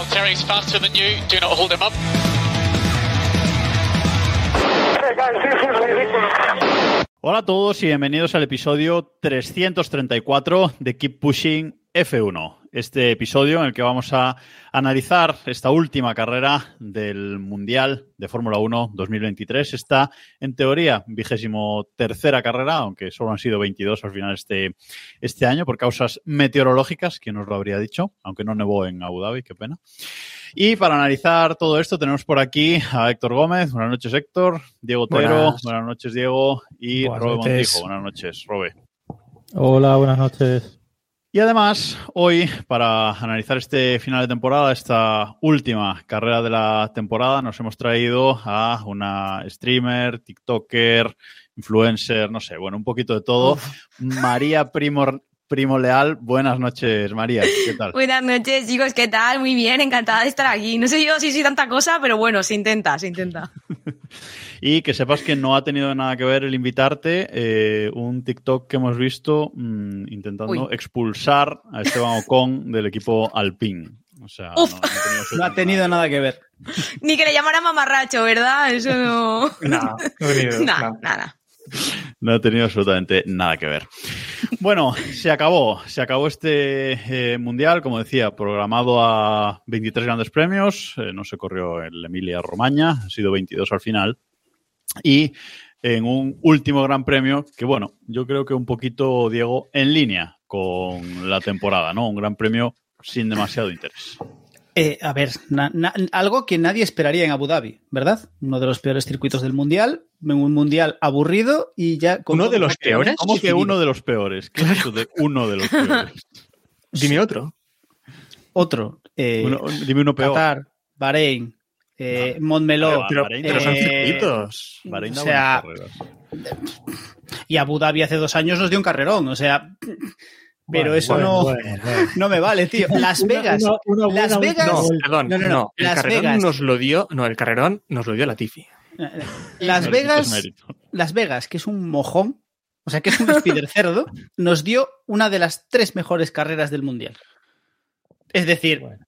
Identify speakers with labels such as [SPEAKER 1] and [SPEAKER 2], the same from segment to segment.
[SPEAKER 1] Valtteri's faster than you. Do not hold him up.
[SPEAKER 2] Hola a todos y bienvenidos al episodio 334 de Keep Pushing F1. Este episodio en el que vamos a analizar esta última carrera del Mundial de Fórmula 1 2023. Esta, en teoría, vigésimo tercera carrera, aunque solo han sido 22 al final este, este año por causas meteorológicas, que nos lo habría dicho, aunque no nevó en Abu Dhabi, qué pena. Y para analizar todo esto tenemos por aquí a Héctor Gómez. Buenas noches, Héctor. Diego Otero.
[SPEAKER 3] Buenas.
[SPEAKER 2] Buenas noches, Diego. Y
[SPEAKER 3] Buenas
[SPEAKER 2] Robe
[SPEAKER 3] noches.
[SPEAKER 2] Montijo. Buenas noches, Robe.
[SPEAKER 3] Hola, buenas noches.
[SPEAKER 2] Y además, hoy, para analizar este final de temporada, esta última carrera de la temporada, nos hemos traído a una streamer, TikToker, influencer, no sé, bueno, un poquito de todo. María Primo, Primo Leal. Buenas noches, María. ¿Qué tal?
[SPEAKER 4] Buenas noches, chicos, ¿qué tal? Muy bien, encantada de estar aquí. No sé yo si soy tanta cosa, pero bueno, se intenta, se intenta.
[SPEAKER 2] Y que sepas que no ha tenido nada que ver el invitarte. eh, un TikTok que hemos visto mm, intentando
[SPEAKER 4] Uy.
[SPEAKER 2] expulsar a Esteban Ocon del equipo Alpine. O sea, no, no ha tenido
[SPEAKER 5] No ha tenido nada que ver.
[SPEAKER 4] Ni que le llamara mamarracho, ¿verdad? Eso no.
[SPEAKER 3] No, no.
[SPEAKER 4] nada.
[SPEAKER 2] No ha tenido absolutamente nada que ver. Bueno, se acabó. Se acabó este eh, mundial, como decía, programado a 23 grandes premios. Eh, no se corrió el Emilia Romagna, ha sido 22 al final. Y en un último gran premio que, bueno, yo creo que un poquito, Diego, en línea con la temporada, ¿no? Un gran premio sin demasiado interés.
[SPEAKER 5] Eh, a ver, na- na- algo que nadie esperaría en Abu Dhabi, ¿verdad? Uno de los peores circuitos del mundial, un mundial aburrido y ya con
[SPEAKER 3] ¿Uno de los peores?
[SPEAKER 2] ¿Cómo que uno de los peores? ¿Qué es eso de uno de los peores?
[SPEAKER 3] Dime otro.
[SPEAKER 5] Otro. eh,
[SPEAKER 2] Uno- dime uno peor.
[SPEAKER 5] Qatar, Bahrein, eh, Montmeló.
[SPEAKER 2] Pero-
[SPEAKER 3] Pero,
[SPEAKER 2] Bahrein
[SPEAKER 3] pero son
[SPEAKER 5] eh,
[SPEAKER 3] circuitos.
[SPEAKER 2] Bahrein da
[SPEAKER 5] o sea. Y Abu Dhabi hace dos años nos dio un carrerón, o sea. Pero
[SPEAKER 3] Bueno,
[SPEAKER 5] eso
[SPEAKER 3] bueno,
[SPEAKER 5] no,
[SPEAKER 3] bueno, bueno.
[SPEAKER 5] no me vale, tío. Las Vegas. Las Vegas.
[SPEAKER 3] No, perdón,
[SPEAKER 5] No,
[SPEAKER 3] no,
[SPEAKER 5] no, no.
[SPEAKER 3] El
[SPEAKER 5] Las
[SPEAKER 3] carrerón
[SPEAKER 5] Vegas.
[SPEAKER 3] nos lo dio. No, el carrerón nos lo dio la Tifi.
[SPEAKER 5] Las
[SPEAKER 2] Mérito es
[SPEAKER 5] Vegas. Las Vegas, que es un mojón, o sea, que es un spider cerdo, nos dio una de las tres mejores carreras del mundial. Es decir,
[SPEAKER 3] Bueno.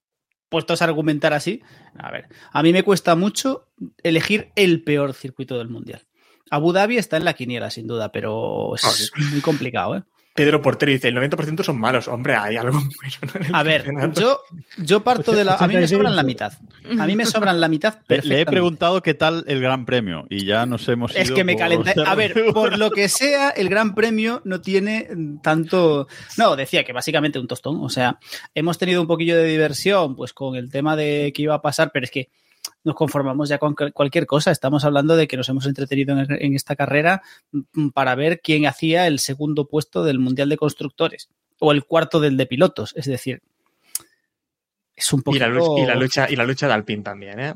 [SPEAKER 5] puestos a argumentar así, a ver, a mí me cuesta mucho elegir el peor circuito del mundial. Abu Dhabi está en la quiniela, sin duda, pero es muy complicado, ¿eh?
[SPEAKER 3] Pedro Portero dice: el 90% son malos. Hombre, hay algo bueno en el
[SPEAKER 5] A ver, yo, yo parto de la. A mí me sobran la
[SPEAKER 3] 85.
[SPEAKER 5] mitad. A mí me sobran la mitad.
[SPEAKER 2] Le, le he preguntado qué tal el Gran Premio y ya nos hemos
[SPEAKER 5] Es
[SPEAKER 2] ido
[SPEAKER 5] que me
[SPEAKER 2] por
[SPEAKER 5] calenté. A ver, por lo que sea, el Gran Premio no tiene tanto. No, decía que básicamente un tostón. O sea, hemos tenido un poquillo de diversión, pues con el tema de qué iba a pasar, pero es que nos conformamos ya con cual- cualquier cosa. Estamos hablando de que nos hemos entretenido en, en esta carrera mm, para ver quién hacía el segundo puesto del Mundial de Constructores o el cuarto del de pilotos. Es decir, es un
[SPEAKER 3] y,
[SPEAKER 5] poquito.
[SPEAKER 3] la lucha, y, la lucha, y la lucha de Alpine también, ¿eh?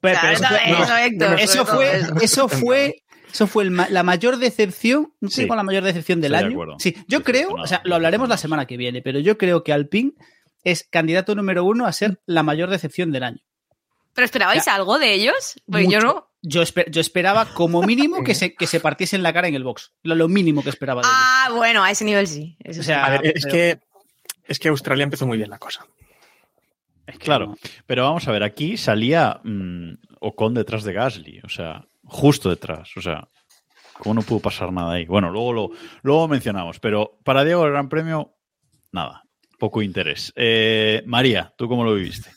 [SPEAKER 5] Pero-
[SPEAKER 4] Claro,
[SPEAKER 5] pero
[SPEAKER 4] eso,
[SPEAKER 5] no, fue,
[SPEAKER 4] eso.
[SPEAKER 5] fue, eso fue el ma- la mayor decepción, no sé
[SPEAKER 2] Sí.
[SPEAKER 5] con la mayor decepción del
[SPEAKER 2] de
[SPEAKER 5] año. Sí, yo creo, o sea, lo hablaremos la semana que viene, pero yo creo que Alpine es candidato número uno a ser la mayor decepción del año.
[SPEAKER 4] ¿Pero esperabais algo de ellos? Pues yo no.
[SPEAKER 5] Yo, esper- yo esperaba como mínimo que se, que se partiesen la cara en el box. Lo, lo mínimo que esperaba de ellos.
[SPEAKER 4] Ah, bueno, a ese nivel sí. Eso
[SPEAKER 5] O
[SPEAKER 4] sí.
[SPEAKER 5] sea,
[SPEAKER 3] A ver, es
[SPEAKER 5] pero-
[SPEAKER 3] que, es que Australia empezó muy bien la cosa.
[SPEAKER 5] es que
[SPEAKER 2] Claro,
[SPEAKER 5] no.
[SPEAKER 2] pero vamos a ver, aquí salía mm, Ocon detrás de Gasly, o sea, justo detrás, o sea, ¿cómo no pudo pasar nada ahí? Bueno, luego lo luego mencionamos, pero para Diego el Gran Premio, nada, poco interés. Eh, María, ¿tú cómo lo viviste?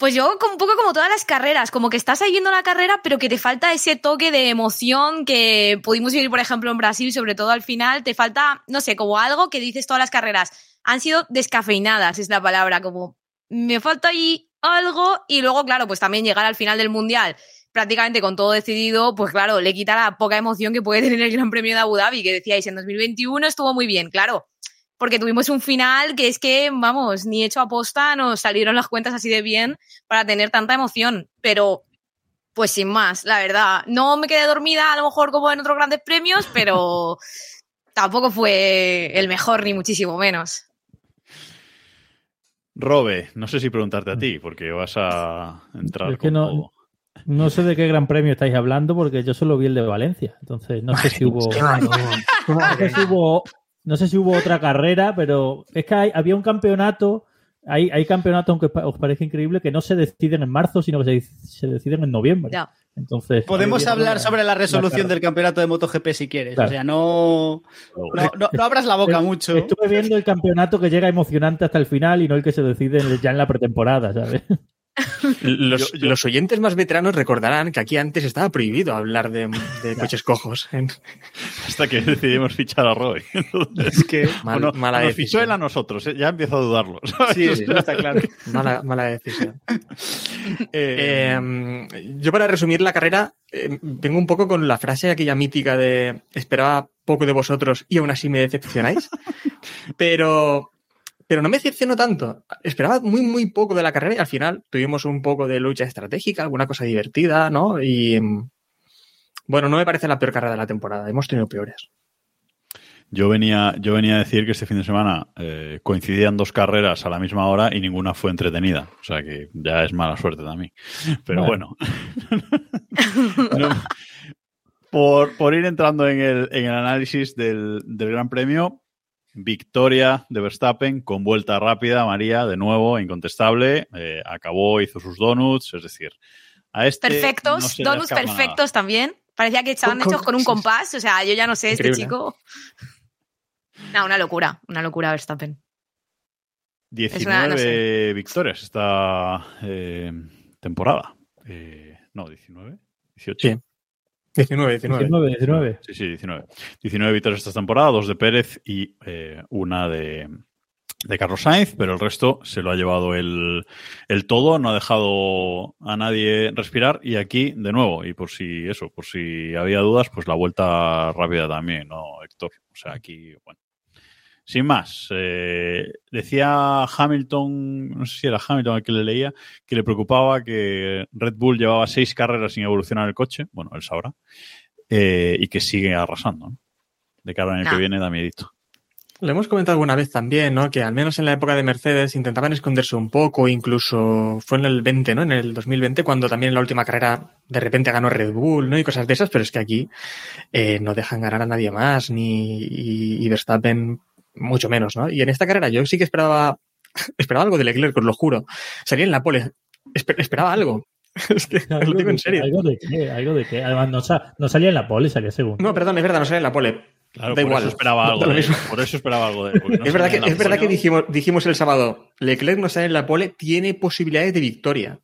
[SPEAKER 4] Pues yo un poco como todas las carreras, como que estás ahí la carrera, pero que te falta ese toque de emoción que pudimos vivir, por ejemplo, en Brasil, sobre todo al final, te falta, no sé, como algo que dices todas las carreras. Han sido descafeinadas, es la palabra, como me falta ahí algo y luego, claro, pues también llegar al final del Mundial prácticamente con todo decidido, pues claro, le quita la poca emoción que puede tener el Gran Premio de Abu Dhabi, que decíais, en 2021 estuvo muy bien, claro, porque tuvimos un final que es que, vamos, ni hecho aposta nos salieron las cuentas así de bien para tener tanta emoción. Pero, pues sin más, la verdad. No me quedé dormida a lo mejor como en otros grandes premios, pero tampoco fue el mejor, ni muchísimo menos.
[SPEAKER 2] Robe, no sé si preguntarte a ti, porque vas a entrar
[SPEAKER 6] Es que
[SPEAKER 2] con
[SPEAKER 6] no-
[SPEAKER 2] todo.
[SPEAKER 6] No sé de qué gran premio estáis hablando porque yo solo vi el de Valencia. Entonces no sé si hubo. No sé si hubo, no sé si hubo otra carrera, pero es que hay- había un campeonato. Hay, hay campeonatos, aunque os parezca increíble, que no se deciden en marzo, sino que se, se deciden en noviembre.
[SPEAKER 4] Ya.
[SPEAKER 6] Entonces.
[SPEAKER 5] Podemos hablar
[SPEAKER 6] la-
[SPEAKER 5] sobre la resolución del campeonato de MotoGP si quieres.
[SPEAKER 6] Claro.
[SPEAKER 5] O sea, no, no, no- no abras la boca mucho.
[SPEAKER 6] Estuve viendo el campeonato que llega emocionante hasta el final y no el que se decide ya en la pretemporada, ¿sabes?
[SPEAKER 3] Los,
[SPEAKER 2] Yo- yo-
[SPEAKER 3] los oyentes más veteranos recordarán que aquí antes estaba prohibido hablar de, de coches cojos. ¿eh?
[SPEAKER 2] Hasta que decidimos fichar a. Entonces,
[SPEAKER 5] Es que
[SPEAKER 3] Mal-
[SPEAKER 2] bueno,
[SPEAKER 3] mala
[SPEAKER 2] nos fichó
[SPEAKER 3] decisión.
[SPEAKER 2] él a nosotros, ¿eh? ya empiezo a dudarlo. ¿sabes?
[SPEAKER 5] sí, sí, está claro.
[SPEAKER 3] Mala, mala decisión.
[SPEAKER 2] Eh,
[SPEAKER 3] Eh, yo para resumir la carrera, eh, vengo un poco con la frase aquella mítica de esperaba poco de vosotros y aún así me decepcionáis. pero, pero no me decepcionó tanto. Esperaba muy, muy poco de la carrera y al final tuvimos un poco de lucha estratégica, alguna cosa divertida, ¿no? Y mm, bueno, no me parece la peor carrera de la temporada. Hemos tenido peores.
[SPEAKER 2] Yo venía, yo venía a decir que este fin de semana eh, coincidían dos carreras a la misma hora y ninguna fue entretenida. O sea que ya es mala suerte también. Pero bueno. No, por, por ir entrando en el, en el análisis del, del Gran Premio, victoria de Verstappen con vuelta rápida, María, de nuevo, incontestable. eh, acabó, hizo sus donuts, es decir, a este.
[SPEAKER 4] Perfectos,
[SPEAKER 2] no se le
[SPEAKER 4] donuts
[SPEAKER 2] nada.
[SPEAKER 4] perfectos también. Parecía que estaban hechos con un compás. O sea, yo ya no sé, este chico. No, una locura, una locura Verstappen.
[SPEAKER 2] 19
[SPEAKER 4] no sé.
[SPEAKER 2] victorias esta eh, temporada. Eh, no, 19. 18.
[SPEAKER 3] Sí. 19, 19.
[SPEAKER 6] 19, 19.
[SPEAKER 2] Sí, sí, 19. 19 victorias esta temporada, dos de Pérez y eh, una de, de Carlos Sainz, pero el resto se lo ha llevado el, el todo, no ha dejado a nadie respirar y aquí de nuevo, y por si eso, por si había dudas, pues la vuelta rápida también, ¿no, Héctor? O sea, aquí, bueno. Sin más, eh, decía Hamilton, no sé si era Hamilton el que le leía, que le preocupaba que Red Bull llevaba seis carreras sin evolucionar el coche, bueno, él sabrá, eh, y que sigue arrasando. ¿no? De cara al año
[SPEAKER 4] No.
[SPEAKER 2] que viene da miedito.
[SPEAKER 3] Lo hemos comentado alguna vez también, ¿no? Que al menos en la época de Mercedes intentaban esconderse un poco, incluso fue en el 20, ¿no? En el 2020, cuando también en la última carrera de repente ganó Red Bull, ¿no? Y cosas de esas, pero es que aquí eh, no dejan ganar a nadie más, ni y, y Verstappen mucho menos, ¿no? Y en esta carrera yo sí que esperaba, esperaba algo de Leclerc, os lo juro. Salía en la pole, esper- esperaba algo. Es que lo digo en serio.
[SPEAKER 6] algo de qué, algo de qué. Además, no, no salía en la pole, salía segundo.
[SPEAKER 3] No, perdón, es verdad, no salía en la pole.
[SPEAKER 2] Claro,
[SPEAKER 3] Da
[SPEAKER 2] por
[SPEAKER 3] igual.
[SPEAKER 2] eso esperaba algo de. Por eso esperaba algo de no
[SPEAKER 3] es verdad que, es verdad que dijimos, dijimos el sábado, Leclerc no sale en la pole, tiene posibilidades de victoria.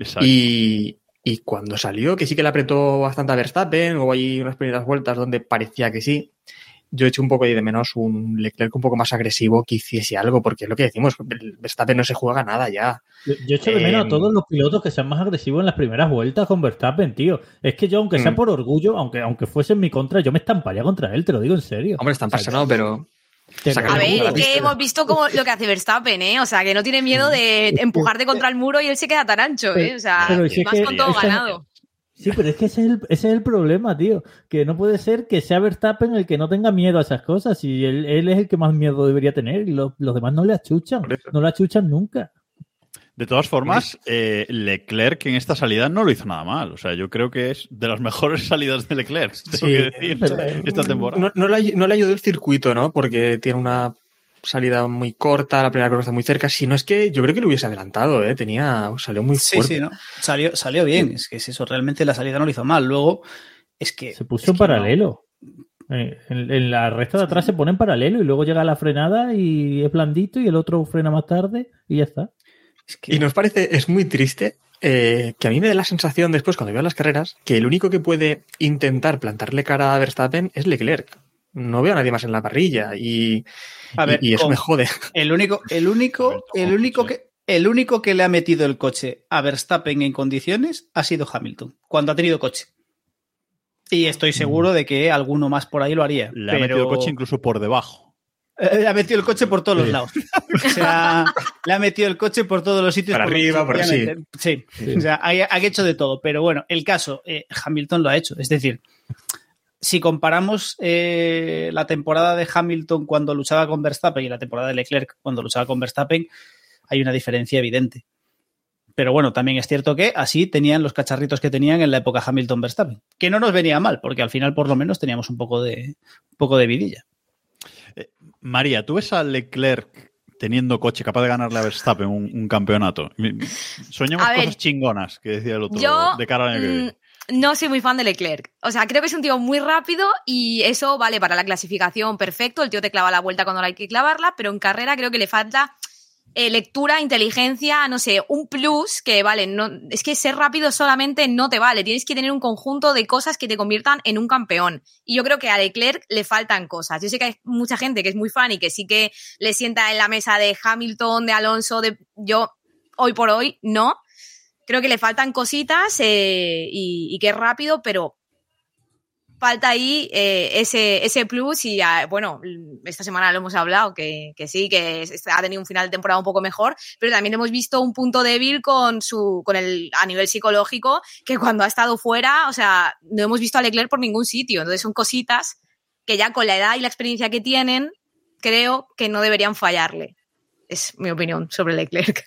[SPEAKER 2] Exacto.
[SPEAKER 3] Y, y cuando salió, que sí que le apretó bastante a Verstappen, hubo ahí unas primeras vueltas donde parecía que sí. Yo he hecho un poco ahí de menos un Leclerc un poco más agresivo que hiciese algo, porque es lo que decimos, Verstappen no se juega nada ya.
[SPEAKER 6] Yo, yo echo de menos
[SPEAKER 3] Eh,
[SPEAKER 6] a todos los pilotos que sean más agresivos en las primeras vueltas con Verstappen, tío. Es que yo, aunque sea
[SPEAKER 3] Mm.
[SPEAKER 6] por orgullo, aunque, aunque fuese en mi contra, yo me estamparía contra él, te lo digo en serio.
[SPEAKER 3] Hombre, están
[SPEAKER 6] O sea,
[SPEAKER 3] pasando, pero
[SPEAKER 4] A ver, es que hemos visto como lo que hace Verstappen, ¿eh? O sea, que no tiene miedo de empujarte contra el muro y él se queda tan ancho, ¿eh? O sea,
[SPEAKER 6] Pero si es
[SPEAKER 4] más
[SPEAKER 6] que
[SPEAKER 4] con todo ganado.
[SPEAKER 6] Sí, pero es que ese es, el, ese es el problema, tío. Que no puede ser que sea Verstappen el que no tenga miedo a esas cosas. Y él, él es el que más miedo debería tener. Y los, los demás no le achuchan. No le achuchan nunca.
[SPEAKER 2] De todas formas, eh, Leclerc en esta salida no lo hizo nada mal. O sea, yo creo que es de las mejores salidas de Leclerc, tengo
[SPEAKER 3] Sí,
[SPEAKER 2] que decir,
[SPEAKER 6] pero-
[SPEAKER 2] esta temporada.
[SPEAKER 3] no, no le, no le ayudó el circuito, ¿no? Porque tiene una salida muy corta, la primera curva está muy cerca. Si no es que yo creo que lo hubiese adelantado, ¿eh? Tenía, salió muy
[SPEAKER 5] Sí,
[SPEAKER 3] fuerte.
[SPEAKER 5] sí, ¿no? Salió, salió bien. Es que es eso, realmente la salida no lo hizo mal. Luego, es que.
[SPEAKER 6] Se puso en paralelo. Eh, en, en la recta de atrás se pone en paralelo y luego llega la frenada y es blandito y el otro frena más tarde y ya está.
[SPEAKER 5] no, es que-
[SPEAKER 3] Y nos parece, es muy triste eh, que a mí me da la sensación después, cuando veo las carreras, que el único que puede intentar plantarle cara a Verstappen es Leclerc. No veo a nadie más en la parrilla y,
[SPEAKER 5] A ver,
[SPEAKER 3] y, y eso
[SPEAKER 5] con-
[SPEAKER 3] me jode.
[SPEAKER 5] El único, el único, el único
[SPEAKER 2] sí.
[SPEAKER 5] que. El único que le ha metido el coche a Verstappen en condiciones ha sido Hamilton, cuando ha tenido coche. Y estoy seguro de que alguno más por ahí lo haría.
[SPEAKER 2] Le ha metido el coche incluso por debajo.
[SPEAKER 5] Eh, Le ha metido el coche por todos los lados. O sea, le ha metido el coche por todos los sitios.
[SPEAKER 3] Para
[SPEAKER 5] por
[SPEAKER 3] arriba, por-. Sí.
[SPEAKER 5] Sí. O sea, ha, ha hecho de todo. Pero bueno, el caso, eh, Hamilton lo ha hecho. Es decir, si comparamos eh, la temporada de Hamilton cuando luchaba con Verstappen y la temporada de Leclerc cuando luchaba con Verstappen, hay una diferencia evidente. Pero bueno, también es cierto que así tenían los cacharritos que tenían en la época Hamilton-Verstappen. Que no nos venía mal, porque al final por lo menos teníamos un poco de, un poco de vidilla.
[SPEAKER 2] María, ¿tú ves a Leclerc teniendo coche capaz de ganarle a Verstappen un, un campeonato? Soñamos
[SPEAKER 4] A ver,
[SPEAKER 2] cosas chingonas, que decía el otro,
[SPEAKER 4] Yo
[SPEAKER 2] de cara al año que
[SPEAKER 4] mm,
[SPEAKER 2] viene.
[SPEAKER 4] No soy muy fan de Leclerc. O sea, creo que es un tío muy rápido y eso vale para la clasificación perfecto. El tío te clava la vuelta cuando hay que clavarla, pero en carrera creo que le falta eh, lectura, inteligencia, no sé, un plus que vale. No, es que ser rápido solamente no te vale. Tienes que tener un conjunto de cosas que te conviertan en un campeón. Y yo creo que a Leclerc le faltan cosas. Yo sé que hay mucha gente que es muy fan y que sí que le sienta en la mesa de Hamilton, de Alonso, de yo hoy por hoy no creo que le faltan cositas eh, y, y que es rápido, pero falta ahí eh, ese, ese plus y ah, bueno, esta semana lo hemos hablado, que, que sí, que ha tenido un final de temporada un poco mejor, pero también hemos visto un punto débil con su, con el, a nivel psicológico, que cuando ha estado fuera, o sea, no hemos visto a Leclerc por ningún sitio, entonces son cositas que ya con la edad y la experiencia que tienen, creo que no deberían fallarle. Es mi opinión sobre Leclerc.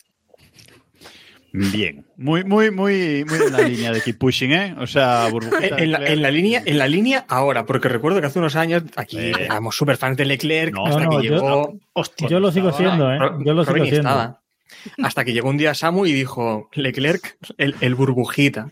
[SPEAKER 2] Bien, muy, muy, muy, muy en la línea de keep pushing, ¿eh? O sea, burbujita
[SPEAKER 3] En la, en la línea, en la línea ahora, porque recuerdo que hace unos años aquí
[SPEAKER 2] Eh.
[SPEAKER 3] éramos súper fans de Leclerc
[SPEAKER 2] No,
[SPEAKER 3] hasta
[SPEAKER 6] no,
[SPEAKER 3] que
[SPEAKER 6] yo-
[SPEAKER 3] llegó.
[SPEAKER 5] Hostia.
[SPEAKER 6] Yo lo sigo siendo, ¿eh? Yo lo sigo siendo.
[SPEAKER 3] estaba. Hasta que llegó un día Samu y dijo, Leclerc, el, el burbujita.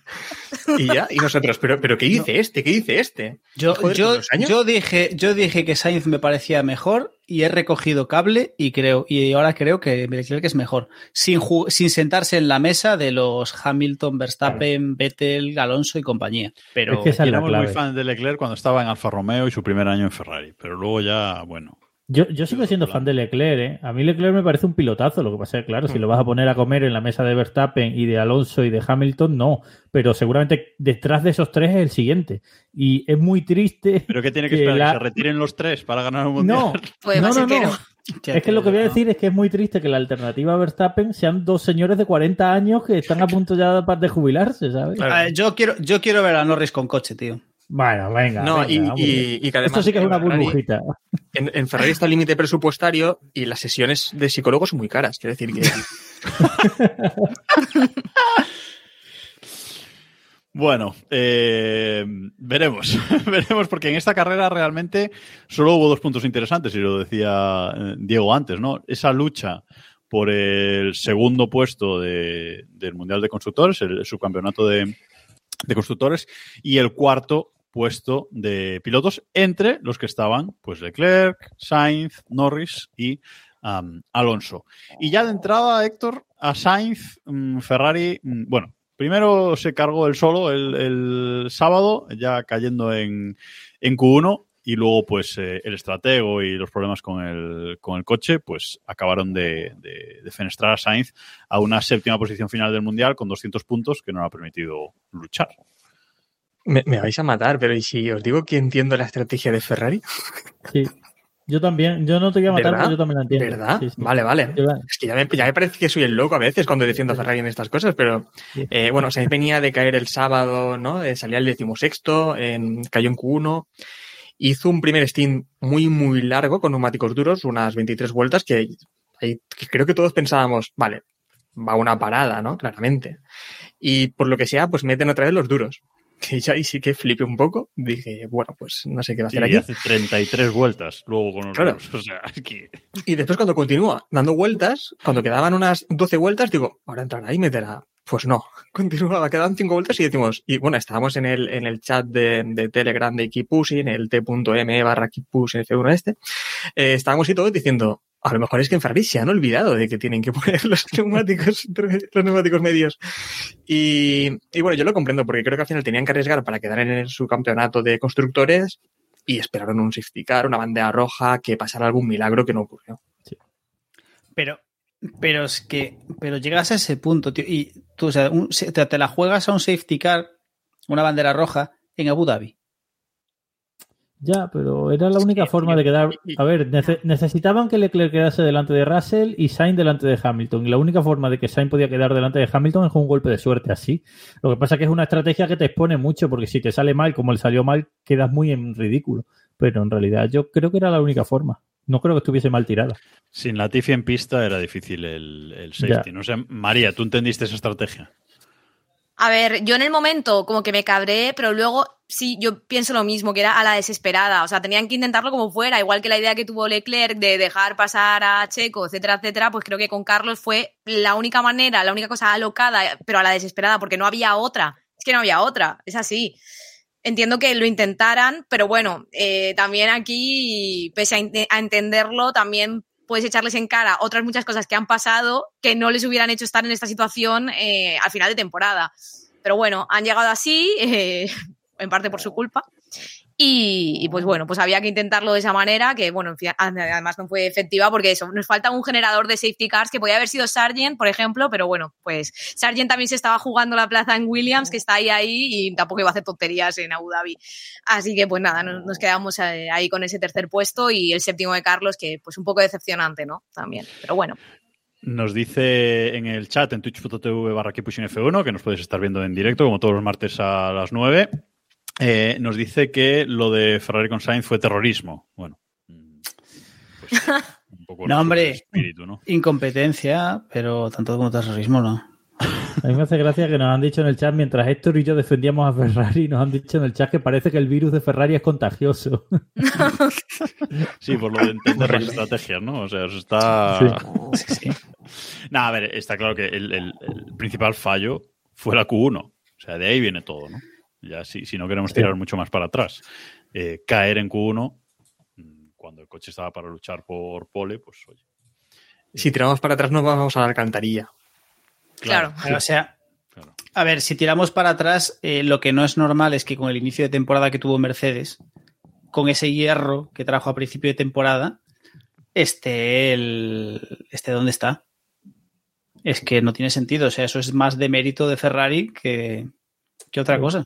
[SPEAKER 3] Y ya, y nosotros, pero, pero ¿qué dice este? ¿Qué dice este?
[SPEAKER 5] Yo,
[SPEAKER 3] Joder,
[SPEAKER 5] yo, yo dije, yo dije que Sainz me parecía mejor y he recogido cable y creo, y ahora creo que Leclerc es mejor. Sin, ju- sin sentarse en la mesa de los Hamilton, Verstappen, Vettel, Alonso y compañía. Pero
[SPEAKER 6] Es que esa es la
[SPEAKER 2] Éramos muy fan de Leclerc cuando estaba en Alfa Romeo y su primer año en Ferrari, pero luego ya, bueno.
[SPEAKER 6] Yo, yo sigo siendo fan de Leclerc, ¿eh? A mí Leclerc me parece un pilotazo. Lo que pasa es que, claro, si lo vas a poner a comer en la mesa de Verstappen y de Alonso y de Hamilton, no. Pero seguramente detrás de esos tres es el siguiente. Y es muy triste.
[SPEAKER 2] ¿Pero qué tiene que
[SPEAKER 6] Que
[SPEAKER 2] esperar?
[SPEAKER 6] la-
[SPEAKER 2] ¿Que se retiren los tres para ganar un mundial?
[SPEAKER 6] No,
[SPEAKER 4] Pues
[SPEAKER 6] no, no, no.
[SPEAKER 4] no.
[SPEAKER 6] Es que lo que voy a decir es que es muy triste que la alternativa a Verstappen sean dos señores de 40 años que están a punto ya de jubilarse, ¿sabes?
[SPEAKER 5] Eh, yo quiero, yo quiero ver a Norris con coche, tío.
[SPEAKER 6] Bueno, venga.
[SPEAKER 3] No,
[SPEAKER 6] venga,
[SPEAKER 3] y,
[SPEAKER 6] vamos.
[SPEAKER 3] y- y que además
[SPEAKER 6] Esto sí que es una
[SPEAKER 3] Ferrari-
[SPEAKER 6] burbujita.
[SPEAKER 3] En, en Ferrari está el límite presupuestario y las sesiones de psicólogos son muy caras. Quiero decir que
[SPEAKER 2] Bueno, eh, veremos, veremos, porque en esta carrera realmente solo hubo dos puntos interesantes, y lo decía eh, Diego antes, ¿no? Esa lucha por el segundo puesto de- del Mundial de Constructores, el subcampeonato de, de constructores, y el cuarto puesto de pilotos entre los que estaban pues Leclerc, Sainz, Norris y Alonso. Y ya de entrada, Héctor, a Sainz, mm, Ferrari, mm, bueno, primero se cargó el solo el, el sábado, ya cayendo en, en Q1, y luego pues eh, el estratego y los problemas con el, con el coche, pues acabaron de, de, de fenestrar a Sainz a una séptima posición final del Mundial con 200 puntos que no le ha permitido luchar.
[SPEAKER 3] Me, me vais a matar, pero ¿y si os digo que entiendo la estrategia de Ferrari?
[SPEAKER 6] Sí. Yo también. Yo no te voy a matar,
[SPEAKER 3] ¿Verdad?
[SPEAKER 6] pero yo también la entiendo.
[SPEAKER 3] ¿Verdad?
[SPEAKER 6] Sí, sí.
[SPEAKER 3] Vale, vale. Es que ya me, ya me parece que soy el loco a veces cuando defiendo a Ferrari en estas cosas, pero eh, bueno, se venía de caer el sábado, ¿no? Eh, salía el decimosexto, en, cayó en Q1, hizo un primer stint muy, muy largo con neumáticos duros, unas 23 vueltas, que, ahí- que creo que todos pensábamos, vale, va una parada, ¿no? Claramente. Y por lo que sea, pues meten otra vez los duros. Que ya ahí sí que flipé un poco. Dije, bueno, pues no sé qué va a
[SPEAKER 2] Sí,
[SPEAKER 3] hacer aquí.
[SPEAKER 2] hace 33 vueltas luego con los
[SPEAKER 3] Claro.
[SPEAKER 2] O sea, que...
[SPEAKER 3] Y después cuando continúa dando vueltas, cuando quedaban unas 12 vueltas, digo, ahora entrará y meterá. Pues no, continuaba, quedaban 5 vueltas y decimos, y bueno, estábamos en el, en el chat de, de Telegram de Keep Pushing, el t.m barra Keep Pushing F1 este, eh, estábamos y todos diciendo, a lo mejor es que en Ferrari se han olvidado de que tienen que poner los neumáticos, los neumáticos medios. Y, bueno, yo lo comprendo porque creo que al final tenían que arriesgar para quedar en su campeonato de constructores y esperaron un safety car, una bandera roja, que pasara algún milagro que no ocurrió.
[SPEAKER 5] Pero, pero es que, pero llegas a ese punto, tío, y tú, o sea, te la juegas a un safety car, una bandera roja, en Abu Dhabi.
[SPEAKER 6] Ya, pero era la única forma de quedar. A ver, nece- necesitaban que Leclerc quedase delante de Russell y Sainz delante de Hamilton. Y la única forma de que Sainz podía quedar delante de Hamilton es con un golpe de suerte así. Lo que pasa es que es una estrategia que te expone mucho, porque si te sale mal, como le salió mal, quedas muy en ridículo. Pero en realidad yo creo que era la única forma. No creo que estuviese mal tirada.
[SPEAKER 2] Sin Latifi en pista era difícil el, el safety. No sé, María, ¿tú entendiste esa estrategia?
[SPEAKER 4] A ver, yo en el momento como que me cabré, pero luego sí, yo pienso lo mismo, que era a la desesperada. O sea, tenían que intentarlo como fuera, igual que la idea que tuvo Leclerc de dejar pasar a Checo, etcétera, etcétera, pues creo que con Carlos fue la única manera, la única cosa alocada, pero a la desesperada, porque no había otra. Es que no había otra, es así. Entiendo que lo intentaran, pero bueno, eh, también aquí, pese a, ente- a entenderlo, también puedes echarles en cara otras muchas cosas que han pasado que no les hubieran hecho estar en esta situación eh, al final de temporada. Pero bueno, han llegado así, eh, en parte por su culpa. Y, y, pues bueno, pues había que intentarlo de esa manera, que bueno, en fin, además no fue efectiva porque eso, nos falta un generador de safety cars que podía haber sido Sargent, por ejemplo, pero bueno, pues Sargent también se estaba jugando la plaza en Williams, que está ahí ahí y tampoco iba a hacer tonterías en Abu Dhabi. Así que pues nada, nos, nos quedamos eh, ahí con ese tercer puesto y el séptimo de Carlos, que pues un poco decepcionante, ¿no? También, pero bueno.
[SPEAKER 2] Nos dice en el chat en twitch.tv barra F1 que nos puedes estar viendo en directo como todos los martes a las 9. Eh, nos dice que lo de Ferrari con Sainz fue terrorismo. Bueno, pues, un poco
[SPEAKER 5] No, hombre.
[SPEAKER 2] espíritu, ¿no?
[SPEAKER 5] Incompetencia, pero tanto como terrorismo no.
[SPEAKER 6] A mí me hace gracia que nos han dicho en el chat, mientras Héctor y yo defendíamos a Ferrari, nos han dicho en el chat que parece que el virus de Ferrari es contagioso.
[SPEAKER 2] Sí, por lo de entender las estrategias, ¿no? O sea, os está.
[SPEAKER 5] Sí, sí.
[SPEAKER 2] Nah, a ver, está claro que el, el- el principal fallo fue la Q1. O sea, de ahí viene todo, ¿no? Ya si, si no queremos tirar mucho más para atrás. Eh, caer en Q1, mm, cuando el coche estaba para luchar por pole, pues oye.
[SPEAKER 3] Si tiramos para atrás, nos vamos a la alcantarilla.
[SPEAKER 4] Claro.
[SPEAKER 5] O sea,
[SPEAKER 2] Claro.
[SPEAKER 5] a ver, si tiramos para atrás, eh, lo que no es normal es que con el inicio de temporada que tuvo Mercedes, con ese hierro que trajo a principio de temporada, esté el. esté donde está. Es que no tiene sentido. O sea, eso es más de mérito de Ferrari que, que otra cosa.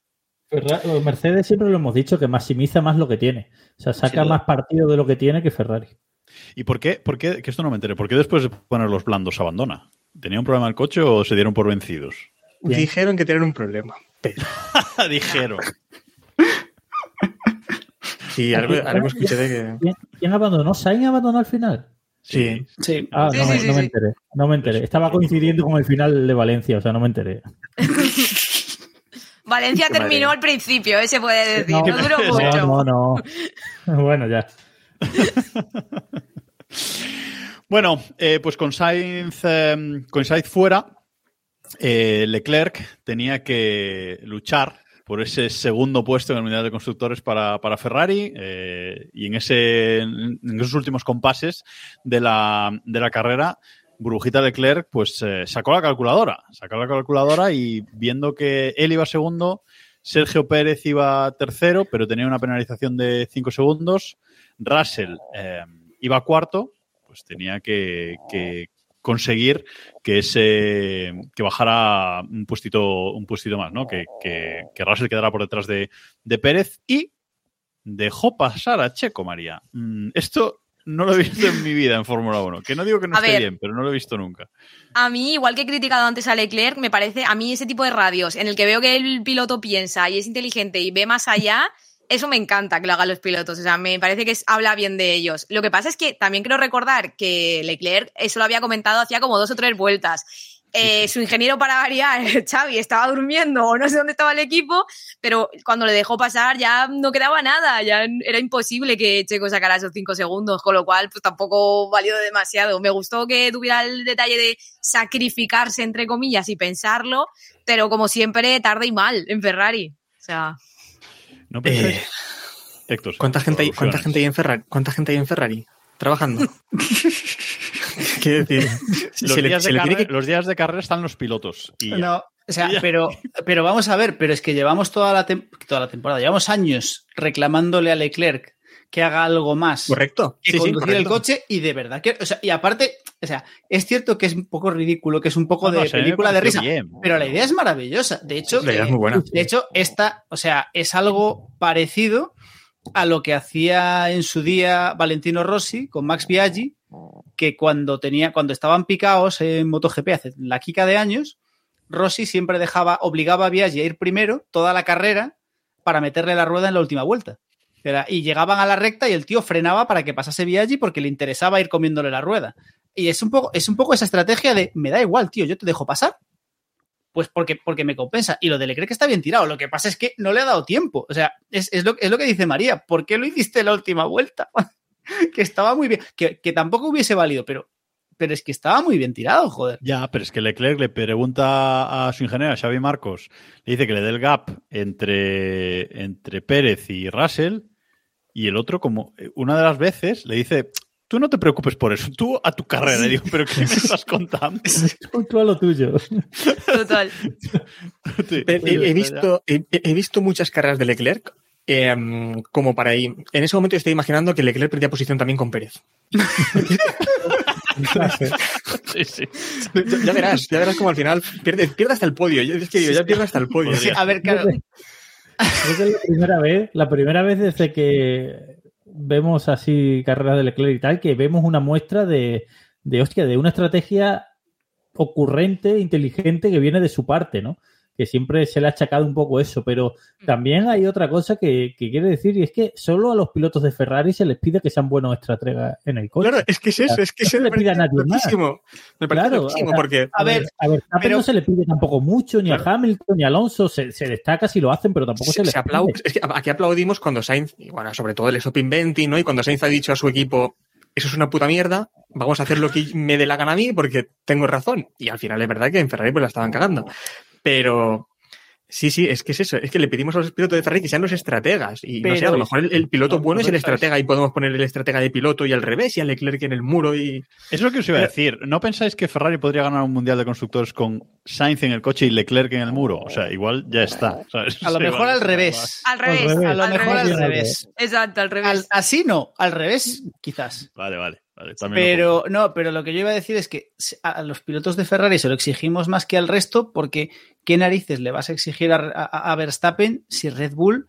[SPEAKER 6] Ferra- Mercedes siempre lo hemos dicho que maximiza más lo que tiene. O sea, saca más partido de lo que tiene que Ferrari.
[SPEAKER 2] ¿Y por qué? ¿Por qué? Que esto no me enteré. ¿Por qué después de poner los blandos abandona? ¿Tenía un problema el coche o se dieron por vencidos?
[SPEAKER 6] Bien.
[SPEAKER 3] Dijeron que tenían un problema. Pero
[SPEAKER 2] Dijeron.
[SPEAKER 3] sí, algo, algo escuché de que.
[SPEAKER 6] ¿Quién, quién abandonó? ¿Sainz abandonó al final?
[SPEAKER 3] Sí.
[SPEAKER 5] Sí.
[SPEAKER 6] Ah,
[SPEAKER 4] Sí,
[SPEAKER 6] no, me,
[SPEAKER 4] sí,
[SPEAKER 6] no
[SPEAKER 4] sí,
[SPEAKER 6] me
[SPEAKER 4] sí.
[SPEAKER 6] enteré. No me enteré. Estaba coincidiendo con el final de Valencia, o sea, no me enteré.
[SPEAKER 4] Valencia
[SPEAKER 3] Qué madre.
[SPEAKER 4] terminó al principio, ese puede decir.
[SPEAKER 6] No,
[SPEAKER 4] No, duró mucho.
[SPEAKER 6] no, no, no. Bueno, ya.
[SPEAKER 2] Bueno, eh, pues con Sainz, eh, con Sainz fuera, eh, Leclerc tenía que luchar por ese segundo puesto en el Mundial de Constructores para, para Ferrari eh, y en, ese, en esos últimos compases de la, de la carrera, Burbujita Leclerc pues eh, sacó la calculadora, sacó la calculadora y viendo que él iba segundo, Sergio Pérez iba tercero, pero tenía una penalización de 5 segundos, Russell eh, iba cuarto, pues tenía que, que conseguir que ese que bajara un puestito un puestito más, ¿no? Que, que, que Russell quedara por detrás de, de Pérez y dejó pasar a Checo María. Mm, esto no lo he visto en mi vida en Fórmula 1. Que no digo que no
[SPEAKER 4] A
[SPEAKER 2] esté
[SPEAKER 4] ver.
[SPEAKER 2] bien, pero no lo he visto nunca.
[SPEAKER 4] A mí, igual que he criticado antes a Leclerc, me parece, a mí ese tipo de radios en el que veo que el piloto piensa y es inteligente y ve más allá, eso me encanta que lo hagan los pilotos. O sea, me parece que es- habla bien de ellos. Lo que pasa es que también quiero recordar que Leclerc, eso lo había comentado hacía como dos o tres vueltas. Eh, Su ingeniero para variar, Xavi, estaba durmiendo o no sé dónde estaba el equipo, pero cuando le dejó pasar ya no quedaba nada, ya era imposible que Checo sacara esos cinco segundos, con lo cual pues tampoco valió demasiado. Me gustó que tuviera el detalle de sacrificarse, entre comillas, y pensarlo, pero como siempre, tarde y mal en Ferrari. O sea,
[SPEAKER 2] ¿No pensáis?
[SPEAKER 3] Eh,
[SPEAKER 2] Héctor,
[SPEAKER 3] ¿Cuánta gente, hay, ¿Cuánta gente hay en Ferrari? ¿Cuánta gente hay en Ferrari? Trabajando. Quiero decir,
[SPEAKER 2] Los,
[SPEAKER 3] le-
[SPEAKER 2] días
[SPEAKER 3] que-
[SPEAKER 2] los días de carrera están los pilotos. Y.
[SPEAKER 5] No, o sea, pero, pero vamos a ver, pero es que llevamos toda la, toda la temporada, llevamos años reclamándole a Leclerc que haga algo más
[SPEAKER 3] Correcto.
[SPEAKER 5] que
[SPEAKER 3] Sí, sí,
[SPEAKER 5] conducir el coche y de verdad que, o sea, y aparte, o sea, es cierto que es un poco ridículo, que es un poco
[SPEAKER 2] No, no,
[SPEAKER 5] de película de risa,
[SPEAKER 2] bien.
[SPEAKER 5] pero la idea es maravillosa. De hecho,
[SPEAKER 3] La idea es muy buena.
[SPEAKER 5] de hecho, esta, o sea, es algo parecido a lo que hacía en su día Valentino Rossi con Max Biaggi, que cuando tenía, cuando estaban picados en MotoGP hace la quica de años, Rossi siempre dejaba, obligaba a Biaggi a ir primero toda la carrera para meterle la rueda en la última vuelta. Era- y llegaban a la recta y el tío frenaba para que pasase Biaggi porque le interesaba ir comiéndole la rueda. Y es un poco, es un poco esa estrategia de me da igual, tío, yo te dejo pasar. Pues porque, porque me compensa. Y lo de Leclerc está bien tirado. Lo que pasa es que no le ha dado tiempo. O sea, es, es lo, es lo que dice María. ¿Por qué lo hiciste la última vuelta? que estaba muy bien. Que, que tampoco hubiese valido, pero, pero es que estaba muy bien tirado, joder.
[SPEAKER 2] Ya, pero es que Leclerc le pregunta a su ingeniero, a Xavi Marcos, le dice que le dé el gap entre, entre Pérez y Russell, y el otro, como eh, una de las veces, le dice, tú no te preocupes por eso, tú a tu carrera. Y digo, pero ¿qué me estás contando?
[SPEAKER 6] Tú a lo tuyo.
[SPEAKER 4] Total.
[SPEAKER 3] He, he- he visto, he, he visto muchas carreras de Leclerc eh, como para ahí. En ese momento estoy imaginando que Leclerc perdía posición también con Pérez.
[SPEAKER 2] Sí, sí.
[SPEAKER 3] Ya, verás, ya verás como al final pierde, pierde hasta el podio. Yo, es que digo, ya pierde hasta el podio.
[SPEAKER 5] Sí, a ver, claro.
[SPEAKER 6] Creo que es la primera vez, la primera vez desde que vemos así carreras de Leclerc y tal, que vemos una muestra de, de hostia, de una estrategia ocurrente, inteligente que viene de su parte, ¿no? Que siempre se le ha achacado un poco eso, pero también hay otra cosa que, que quiere decir, y es que solo a los pilotos de Ferrari se les pide que sean buenos estrategas en el coche.
[SPEAKER 3] Claro, es que es eso, es que
[SPEAKER 6] No
[SPEAKER 3] eso
[SPEAKER 6] se
[SPEAKER 3] me
[SPEAKER 6] le pide a nadie más.
[SPEAKER 3] Me parece
[SPEAKER 6] Claro,
[SPEAKER 3] porque
[SPEAKER 5] A ver,
[SPEAKER 6] a Verstappen
[SPEAKER 5] pero-
[SPEAKER 6] no se le pide tampoco mucho, ni
[SPEAKER 3] Claro.
[SPEAKER 6] a Hamilton, ni a Alonso, se, se destaca si lo hacen, pero tampoco se,
[SPEAKER 3] se,
[SPEAKER 6] les
[SPEAKER 3] se
[SPEAKER 6] pide.
[SPEAKER 3] es que aquí aplaudimos cuando Sainz, y bueno, sobre todo el Stop Inventing, ¿no? Y cuando Sainz ha dicho a su equipo, eso es una puta mierda, vamos a hacer lo que me dé la gana a mí porque tengo razón. Y al final es verdad que en Ferrari pues la estaban cagando. Pero sí, sí, es que es eso, es que le pedimos a los pilotos de Ferrari que sean los estrategas. Y no sé, a lo mejor el, el piloto
[SPEAKER 2] No,
[SPEAKER 3] bueno
[SPEAKER 2] no
[SPEAKER 3] es el estratega y podemos poner el estratega de piloto y al revés, y a Leclerc en el muro y...
[SPEAKER 2] Es lo que os iba a decir. ¿No pensáis que Ferrari podría ganar un mundial de constructores con Sainz en el coche y Leclerc en el muro? O sea, igual ya está. ¿sabes?
[SPEAKER 5] A lo
[SPEAKER 2] Sí,
[SPEAKER 5] mejor al revés.
[SPEAKER 4] Al revés.
[SPEAKER 5] A lo
[SPEAKER 4] al
[SPEAKER 5] mejor al
[SPEAKER 4] revés. Exacto, al
[SPEAKER 5] Al-
[SPEAKER 4] revés.
[SPEAKER 5] así no, al revés, quizás.
[SPEAKER 2] Vale, vale.
[SPEAKER 5] Pero no, pero lo que yo iba a decir es que a los pilotos de Ferrari se lo exigimos más que al resto, porque ¿qué narices le vas a exigir a, a- a Verstappen si Red Bull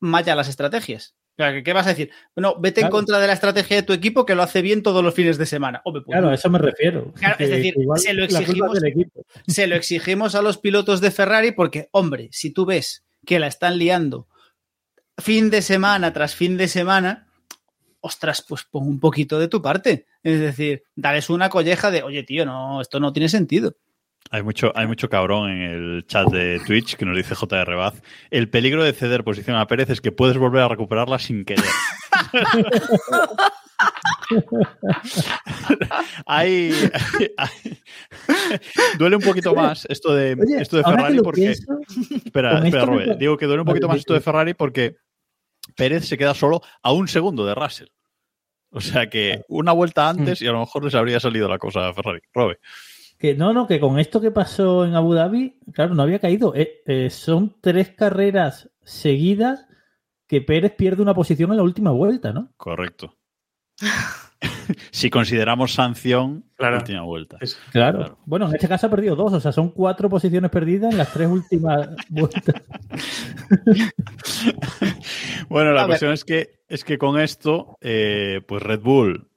[SPEAKER 5] malla las estrategias? O sea, ¿qué- ¿Qué vas a decir? Bueno, vete en contra de la estrategia de tu equipo que lo hace bien todos los fines de semana. Hombre, pues
[SPEAKER 6] Claro, a eso me refiero.
[SPEAKER 5] Claro, es decir, lo exigimos- se lo exigimos a los pilotos de Ferrari porque, hombre, si tú ves que la están liando fin de semana tras fin de semana, ostras, pues pon un poquito de tu parte. Es decir, darles una colleja de, oye, tío, no, esto no tiene sentido.
[SPEAKER 2] Hay mucho, hay mucho cabrón en el chat de Twitch que nos dice JR Baz. El peligro de ceder posición a Pérez es que puedes volver a recuperarla sin querer. hay, hay- duele un poquito más esto de,
[SPEAKER 6] Oye,
[SPEAKER 2] esto de Ferrari porque.
[SPEAKER 6] pienso,
[SPEAKER 2] Espera, espera,
[SPEAKER 6] esto me
[SPEAKER 2] Robe.
[SPEAKER 6] pa-
[SPEAKER 2] Digo que duele un poquito más esto de. Ferrari porque Pérez se queda solo a un segundo de Russell. O sea que una vuelta antes y a lo mejor les habría salido la cosa a Ferrari. Robe.
[SPEAKER 6] Que no, no, que con esto que pasó en Abu Dhabi, claro, no había caído. Eh, eh, son tres carreras seguidas que Pérez pierde una posición en la última vuelta, ¿no?
[SPEAKER 2] Correcto. si consideramos sanción,
[SPEAKER 3] Claro.
[SPEAKER 2] última vuelta.
[SPEAKER 3] Es-
[SPEAKER 6] Claro.
[SPEAKER 2] Claro.
[SPEAKER 6] Bueno, en este caso ha perdido dos, o sea, son cuatro posiciones perdidas en las tres últimas vueltas.
[SPEAKER 2] Bueno, la
[SPEAKER 5] A ver.
[SPEAKER 2] cuestión es que, es que con esto, eh, pues Red Bull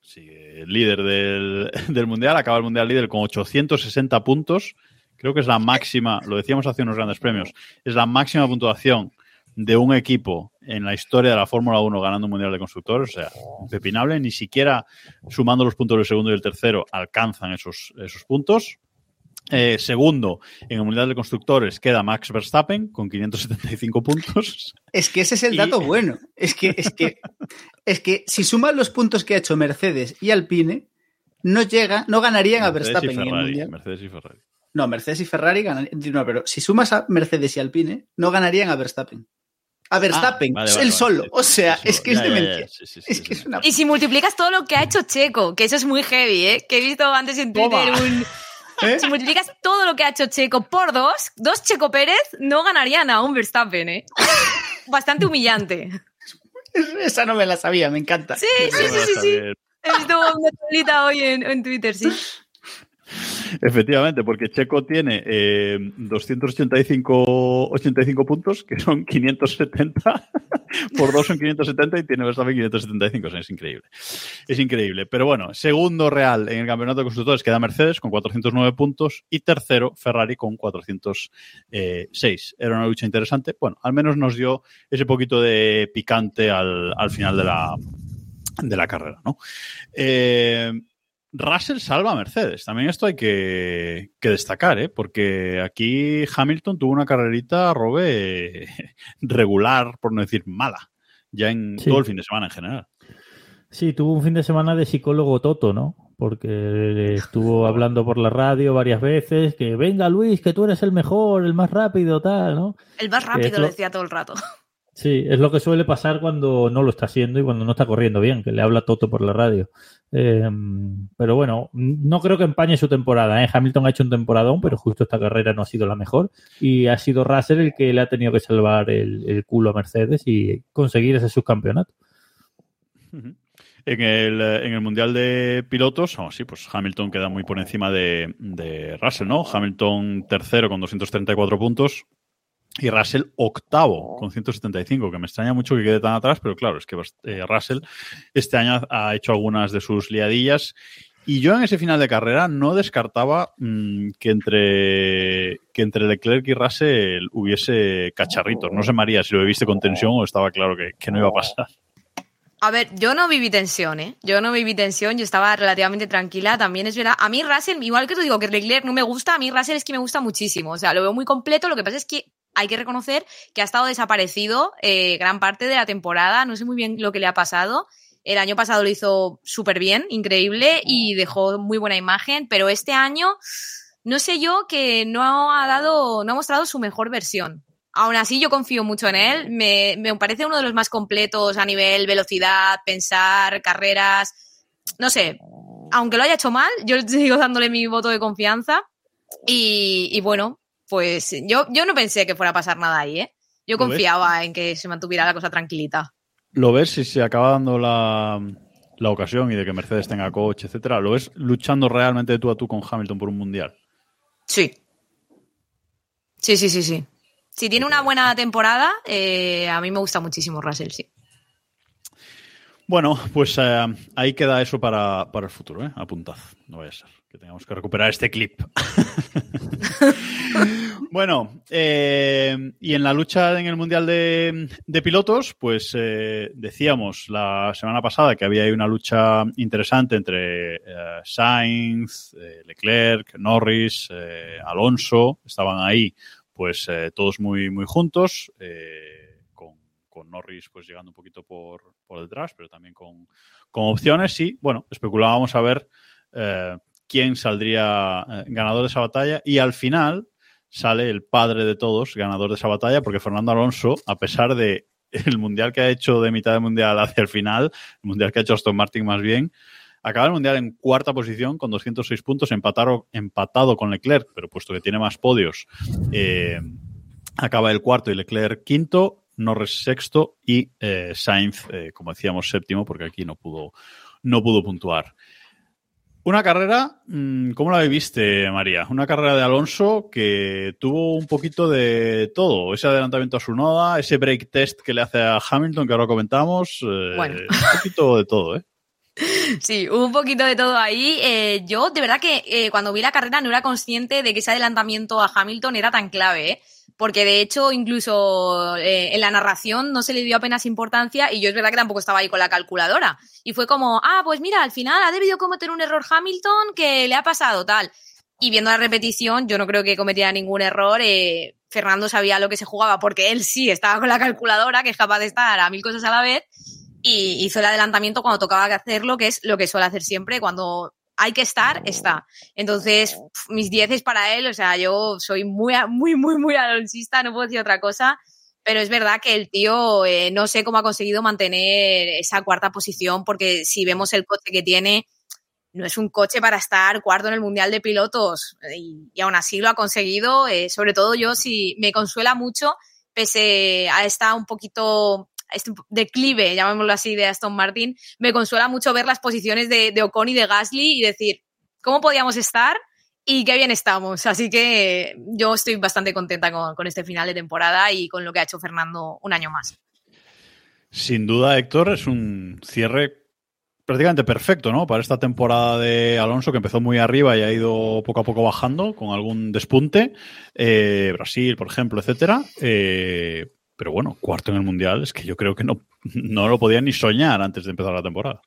[SPEAKER 2] sigue líder del, del Mundial, acaba el Mundial líder con 860 puntos. Creo que es la máxima, lo decíamos hace unos grandes premios, es la máxima puntuación de un equipo en la historia de la Fórmula 1 ganando un Mundial de Constructores. O sea, impepinable. Ni siquiera sumando los puntos del segundo y el tercero alcanzan esos, esos puntos. Eh, segundo, en el Mundial de Constructores queda Max Verstappen con 575 puntos.
[SPEAKER 5] Es que ese es el
[SPEAKER 2] Y-
[SPEAKER 5] dato bueno. Es que, es que, es que si suman los puntos que ha hecho Mercedes y Alpine, no llega, no ganarían a
[SPEAKER 2] y
[SPEAKER 5] Verstappen en el Mundial.
[SPEAKER 2] Mercedes y Ferrari.
[SPEAKER 5] No, Mercedes y Ferrari ganarían. No, pero si sumas a Mercedes y Alpine, no ganarían a Verstappen. A Verstappen,
[SPEAKER 2] Ah, vale,
[SPEAKER 5] él
[SPEAKER 2] vale,
[SPEAKER 5] solo. o sea,
[SPEAKER 2] sí,
[SPEAKER 5] es que es demencia.
[SPEAKER 2] sí, sí, sí,
[SPEAKER 5] Es
[SPEAKER 2] sí,
[SPEAKER 5] que es
[SPEAKER 2] sí.
[SPEAKER 5] una.
[SPEAKER 4] Y si multiplicas todo lo que ha hecho Checo, que eso es muy heavy, ¿eh? Que he visto antes en Twitter
[SPEAKER 2] Toma.
[SPEAKER 4] un...
[SPEAKER 5] ¿Eh?
[SPEAKER 4] Si multiplicas todo lo que ha hecho Checo por dos, dos Checo Pérez no ganarían a un Verstappen, ¿eh? Bastante humillante.
[SPEAKER 5] Esa no me la sabía, me encanta.
[SPEAKER 4] Sí, sí, sí, sí, sí. He visto una tablita hoy en, en Twitter, sí.
[SPEAKER 2] Efectivamente, porque Checo tiene eh, 285 85 puntos, que son 570. por dos son 570 y tiene Verstappen 575. O sea, es increíble. Es increíble. Pero bueno, segundo real en el campeonato de constructores queda Mercedes con 409 puntos y tercero Ferrari con 406. Era una lucha interesante. Bueno, al menos nos dio ese poquito de picante al, al final de la, de la carrera, ¿no? Eh, Russell salva a Mercedes. También esto hay que, que, destacar, ¿eh? porque aquí Hamilton tuvo una carrerita, Robe, regular, por no decir mala, ya en
[SPEAKER 6] Sí.
[SPEAKER 2] todo el fin de semana en general.
[SPEAKER 6] Sí, tuvo un fin de semana de psicólogo Toto, ¿no? Porque estuvo hablando por la radio varias veces que venga Luis, que tú eres el mejor, el más rápido, tal, ¿no?
[SPEAKER 4] El más rápido lo decía todo el rato.
[SPEAKER 6] Sí, es lo que suele pasar cuando no lo está haciendo y cuando no está corriendo bien, que le habla Toto por la radio. Eh, pero bueno, no creo que empañe su temporada. ¿eh? Hamilton ha hecho un temporadón, pero justo esta carrera no ha sido la mejor. Y ha sido Russell el que le ha tenido que salvar el, el culo a Mercedes y conseguir ese subcampeonato.
[SPEAKER 2] En el, en el Mundial de Pilotos, sí, pues Hamilton queda muy por encima de, de Russell, ¿no? Hamilton tercero con 234 puntos y Russell octavo con 175, que me extraña mucho que quede tan atrás, pero claro, es que eh, Russell este año ha hecho algunas de sus liadillas y yo en ese final de carrera no descartaba mmm, que entre que entre Leclerc y Russell hubiese cacharritos. No sé, María, si lo viste con tensión o estaba claro que, que no iba a pasar.
[SPEAKER 4] A ver, yo no viví tensión, ¿eh? Yo no viví tensión, yo estaba relativamente tranquila. También es verdad. A mí Russell, igual que tú digo que Leclerc no me gusta, a mí Russell es que me gusta muchísimo. O sea, lo veo muy completo. Lo que pasa es que hay que reconocer que ha estado desaparecido eh, gran parte de la temporada. No sé muy bien lo que le ha pasado. El año pasado lo hizo súper bien, increíble, y dejó muy buena imagen, pero este año, no sé yo, que no ha dado, no ha mostrado su mejor versión. Aún así, yo confío mucho en él. Me, me, parece uno de los más completos a nivel velocidad, pensar, carreras. No sé, aunque lo haya hecho mal, yo sigo dándole mi voto de confianza. Y, y bueno, pues yo, yo no pensé que fuera a pasar nada ahí, ¿eh? Yo confiaba en que se mantuviera la cosa tranquilita.
[SPEAKER 2] ¿Lo ves si se acaba dando la, la ocasión y de que Mercedes tenga coche, etcétera? ¿Lo ves luchando realmente de tú a tú con Hamilton por un mundial?
[SPEAKER 4] Sí. Sí, sí, sí, sí. Si tiene una buena temporada, eh, a mí me gusta muchísimo Russell, sí.
[SPEAKER 2] Bueno, pues eh, ahí queda eso para, para el futuro, ¿eh? Apuntad, no vaya a ser que que recuperar este clip. bueno, eh, y en la lucha en el Mundial de, Pilotos, pues eh, decíamos la semana pasada que había una lucha interesante entre eh, Sainz, Leclerc, Norris, Alonso, estaban ahí pues todos muy, muy juntos, con, Norris pues llegando un poquito por, detrás, pero también con, opciones y bueno, especulábamos a ver quién saldría eh, ganador de esa batalla y al final sale el padre de todos ganador de esa batalla porque Fernando Alonso, a pesar de el mundial que ha hecho de mitad de mundial hacia el final, el mundial que ha hecho Aston Martin más bien, acaba el mundial en cuarta posición con 206 puntos, empatado, empatado con Leclerc, pero puesto que tiene más podios, eh, acaba el cuarto y Leclerc quinto, Norris sexto y eh, Sainz, como decíamos, séptimo, porque aquí no pudo, no pudo puntuar. Una carrera, mm, ¿cómo la viste, María? Una carrera de Alonso que tuvo un poquito de todo. Ese adelantamiento a su noda, ese break test que le hace a Hamilton, que ahora comentamos. Eh,
[SPEAKER 4] bueno.
[SPEAKER 2] Un poquito de todo, ¿eh?
[SPEAKER 4] Sí, un poquito de todo ahí. Eh, yo, de verdad que eh, cuando vi la carrera no era consciente de que ese adelantamiento a Hamilton era tan clave, ¿eh? Porque de hecho incluso eh, en la narración no se le dio apenas importancia y yo es verdad que tampoco estaba ahí con la calculadora. Y fue como, ah, pues mira, al final ha debido cometer un error Hamilton que le ha pasado tal. Y viendo la repetición, yo no creo que cometiera ningún error. Eh, Fernando sabía lo que se jugaba porque él sí estaba con la calculadora, que es capaz de estar a mil cosas a la vez y hizo el adelantamiento cuando tocaba hacerlo, que es lo que suele hacer siempre, cuando hay que estar, está. Entonces, mis 10 es para él, o sea, yo soy muy, muy, muy, muy alonsista, no puedo decir otra cosa, pero es verdad que el tío eh, no sé cómo ha conseguido mantener esa cuarta posición, porque si vemos el coche que tiene, no es un coche para estar cuarto en el Mundial de Pilotos, y, y aún así lo ha conseguido, eh, sobre todo yo, si me consuela mucho, pese a esta un poquito este declive, llamémoslo así, de Aston Martin, me consuela mucho ver las posiciones de, de Ocon y de Gasly y decir, ¿cómo podíamos estar? Y qué bien estamos. Así que yo estoy bastante contenta con, con, este final de temporada y con lo que ha hecho Fernando un año más.
[SPEAKER 2] Sin duda, Héctor, es un cierre prácticamente perfecto, ¿no? Para esta temporada de Alonso que empezó muy arriba y ha ido poco a poco bajando con algún despunte. Eh, Brasil, por ejemplo, etcétera. Eh, pero bueno, cuarto en el mundial es que yo creo que no, no lo podían ni soñar antes de empezar la temporada.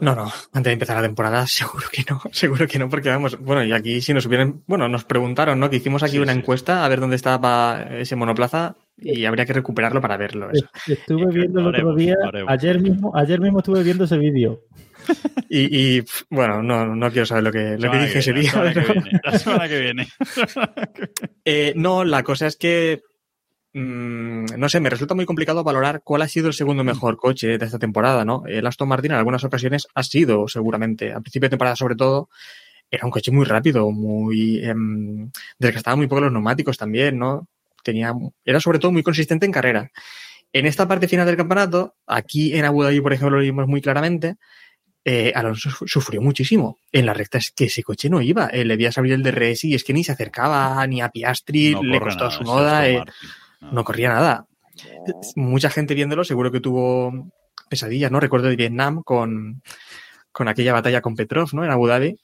[SPEAKER 3] No, no, antes de empezar la temporada seguro que no, seguro que no, porque vamos, bueno, y aquí si nos hubieran, bueno, nos preguntaron, ¿no? Que hicimos aquí
[SPEAKER 2] Sí,
[SPEAKER 3] una
[SPEAKER 2] sí.
[SPEAKER 3] encuesta a ver dónde estaba ese monoplaza y habría que recuperarlo para verlo. Eso.
[SPEAKER 6] Estuve viendo el otro día, ayer mismo, ayer mismo estuve viendo ese vídeo.
[SPEAKER 3] Y, bueno, no, no quiero saber lo que, lo que dije ese
[SPEAKER 2] viene,
[SPEAKER 3] día.
[SPEAKER 2] La semana que viene. La semana que viene.
[SPEAKER 3] Eh, no, la cosa es que mm, no sé, me resulta muy complicado valorar cuál ha sido el segundo mejor coche de esta temporada, ¿no? El Aston Martin en algunas ocasiones ha sido, seguramente, a principio de temporada sobre todo, era un coche muy rápido, muy em, desgastaba muy poco los neumáticos también, ¿no? Tenía, era sobre todo muy consistente en carrera. En esta parte final del campeonato, aquí en Abu Dhabi, por ejemplo, lo vimos muy claramente, eh, Alonso su- sufrió muchísimo. En la recta es que ese coche no iba. Eh, le veías abrir el DRS y es que ni se acercaba ni a Piastri,
[SPEAKER 2] No
[SPEAKER 3] le costó
[SPEAKER 2] nada,
[SPEAKER 3] su moda, eh.
[SPEAKER 2] No.
[SPEAKER 3] no corría nada. Mucha gente viéndolo seguro que tuvo pesadillas, ¿no? Recuerdo de Vietnam con, con aquella batalla con Petrov, ¿no? En Abu Dhabi.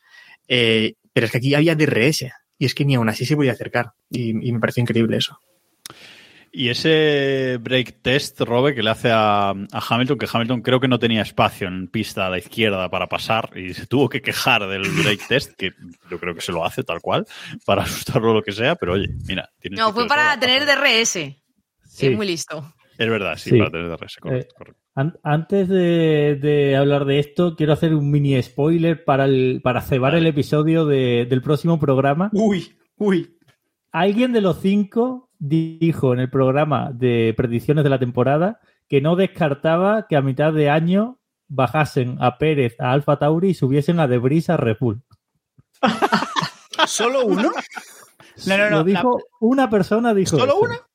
[SPEAKER 3] Eh, pero es que aquí había DRS y es que ni aún así se podía acercar. Y, y me pareció increíble eso.
[SPEAKER 2] Y ese break test, Robe, que le hace a, a Hamilton, que Hamilton creo que no tenía espacio en pista a la izquierda para pasar y se tuvo que quejar del break test, que yo creo que se lo hace tal cual, para asustarlo o lo que sea, pero oye, mira. tiene
[SPEAKER 4] No, fue para tener. DRS.
[SPEAKER 6] Sí.
[SPEAKER 4] Es muy listo.
[SPEAKER 2] Es verdad, sí,
[SPEAKER 6] Sí.
[SPEAKER 2] para tener DRS, correcto,
[SPEAKER 6] Eh,
[SPEAKER 2] correcto.
[SPEAKER 6] An- antes de, de hablar de esto, quiero hacer un mini spoiler para, el, para cebar el episodio de- del próximo programa.
[SPEAKER 3] Uy, uy.
[SPEAKER 6] Alguien de los cinco dijo en el programa de predicciones de la temporada que no descartaba que a mitad de año bajasen a Pérez a Alfa Tauri y subiesen a Debris a Red Bull.
[SPEAKER 5] ¿Solo uno? No, no, no.
[SPEAKER 6] Lo dijo una persona, dijo.
[SPEAKER 5] ¿Solo
[SPEAKER 6] eso.
[SPEAKER 5] una?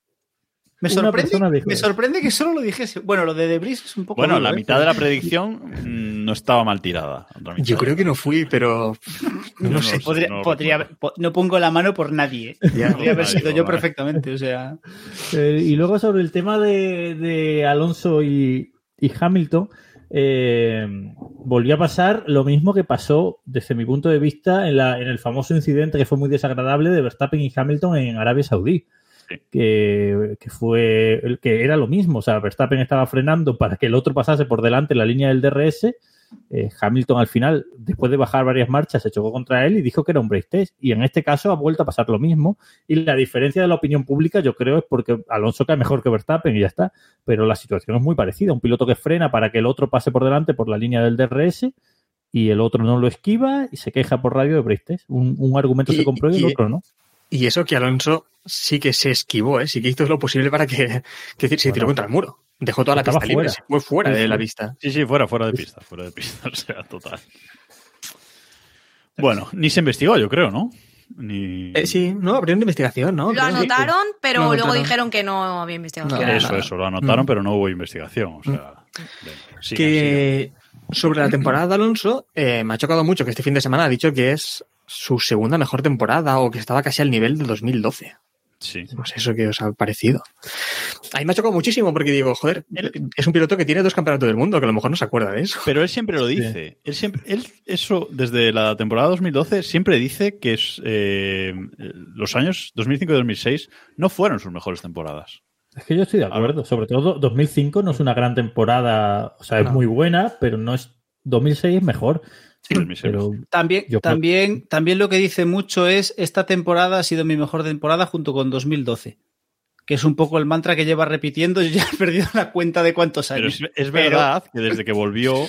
[SPEAKER 5] Me sorprende, me sorprende que solo lo dijese. Bueno, lo de Debris es un poco.
[SPEAKER 2] Bueno, la
[SPEAKER 5] ¿eh?
[SPEAKER 2] mitad de la predicción mm, no estaba mal tirada.
[SPEAKER 3] Yo creo que no fui, pero no,
[SPEAKER 2] No
[SPEAKER 3] sé.
[SPEAKER 5] Podría-
[SPEAKER 2] no
[SPEAKER 5] podría- pongo la mano por nadie. ¿eh?
[SPEAKER 3] Ya.
[SPEAKER 5] Podría haber sido yo perfectamente. O sea,
[SPEAKER 6] Eh, y luego sobre el tema de, de Alonso y, y Hamilton, eh, volvió a pasar lo mismo que pasó desde mi punto de vista en, la- en el famoso incidente que fue muy desagradable de Verstappen y Hamilton en Arabia Saudí.
[SPEAKER 2] Sí.
[SPEAKER 6] Que, que fue el que era lo mismo, o sea, Verstappen estaba frenando para que el otro pasase por delante en la línea del DRS. eh, Hamilton al final, después de bajar varias marchas, se chocó contra él y dijo que era un break test. Y en este caso ha vuelto a pasar lo mismo. Y la diferencia de la opinión pública, yo creo, es porque Alonso cae mejor que Verstappen y ya está. Pero la situación es muy parecida. Un piloto que frena para que el otro pase por delante por la línea del DRS y el otro no lo esquiva y se queja por radio de break test. Un, un argumento
[SPEAKER 3] Y-
[SPEAKER 6] se comprueba y el
[SPEAKER 3] y-
[SPEAKER 6] otro no.
[SPEAKER 3] Y eso que Alonso sí que se esquivó, ¿eh? sí que hizo lo posible para que, que decir, se tiró
[SPEAKER 6] Bueno.
[SPEAKER 3] contra el muro. Dejó toda la pista libre, se fue fuera
[SPEAKER 6] Sí,
[SPEAKER 3] de la pista.
[SPEAKER 2] Sí, sí, fuera, fuera de pista, fuera de pista, o sea, total. Bueno, ni se investigó, yo creo, ¿no? Ni...
[SPEAKER 3] Eh, sí, no, abrieron de investigación, ¿no?
[SPEAKER 4] Lo anotaron, pero luego
[SPEAKER 3] anotaron.
[SPEAKER 4] dijeron que no había investigado.
[SPEAKER 3] No.
[SPEAKER 2] Eso,
[SPEAKER 4] nada.
[SPEAKER 2] eso, lo anotaron,
[SPEAKER 3] Mm.
[SPEAKER 2] pero no hubo investigación. O sea,
[SPEAKER 3] que sobre la temporada de Alonso eh, me ha chocado mucho que este fin de semana ha dicho que es su segunda mejor temporada o que estaba casi al nivel de 2012.
[SPEAKER 2] sigan. Sí.
[SPEAKER 3] No sé eso que os ha parecido. A mí me ha chocado muchísimo porque digo, joder, es un piloto que tiene dos campeonatos del mundo, que a lo mejor no se acuerda de eso.
[SPEAKER 2] Pero él siempre lo dice. Él siempre, él, eso, desde la temporada 2012, siempre dice que es, eh, los años 2005 y 2006 no fueron sus mejores temporadas.
[SPEAKER 6] Es que yo estoy de acuerdo. Sobre todo 2005 no es una gran temporada. O sea, es
[SPEAKER 3] No.
[SPEAKER 6] muy buena, pero no es. 2006 es mejor.
[SPEAKER 2] Sí, 2006.
[SPEAKER 6] Pero
[SPEAKER 5] también, también, también lo que dice mucho es esta temporada ha sido mi mejor temporada junto con 2012. Que es un poco el mantra que lleva repitiendo. Yo ya he perdido la cuenta de cuántos
[SPEAKER 2] Pero
[SPEAKER 5] años.
[SPEAKER 2] es, es
[SPEAKER 5] Pero-
[SPEAKER 2] verdad que desde que volvió,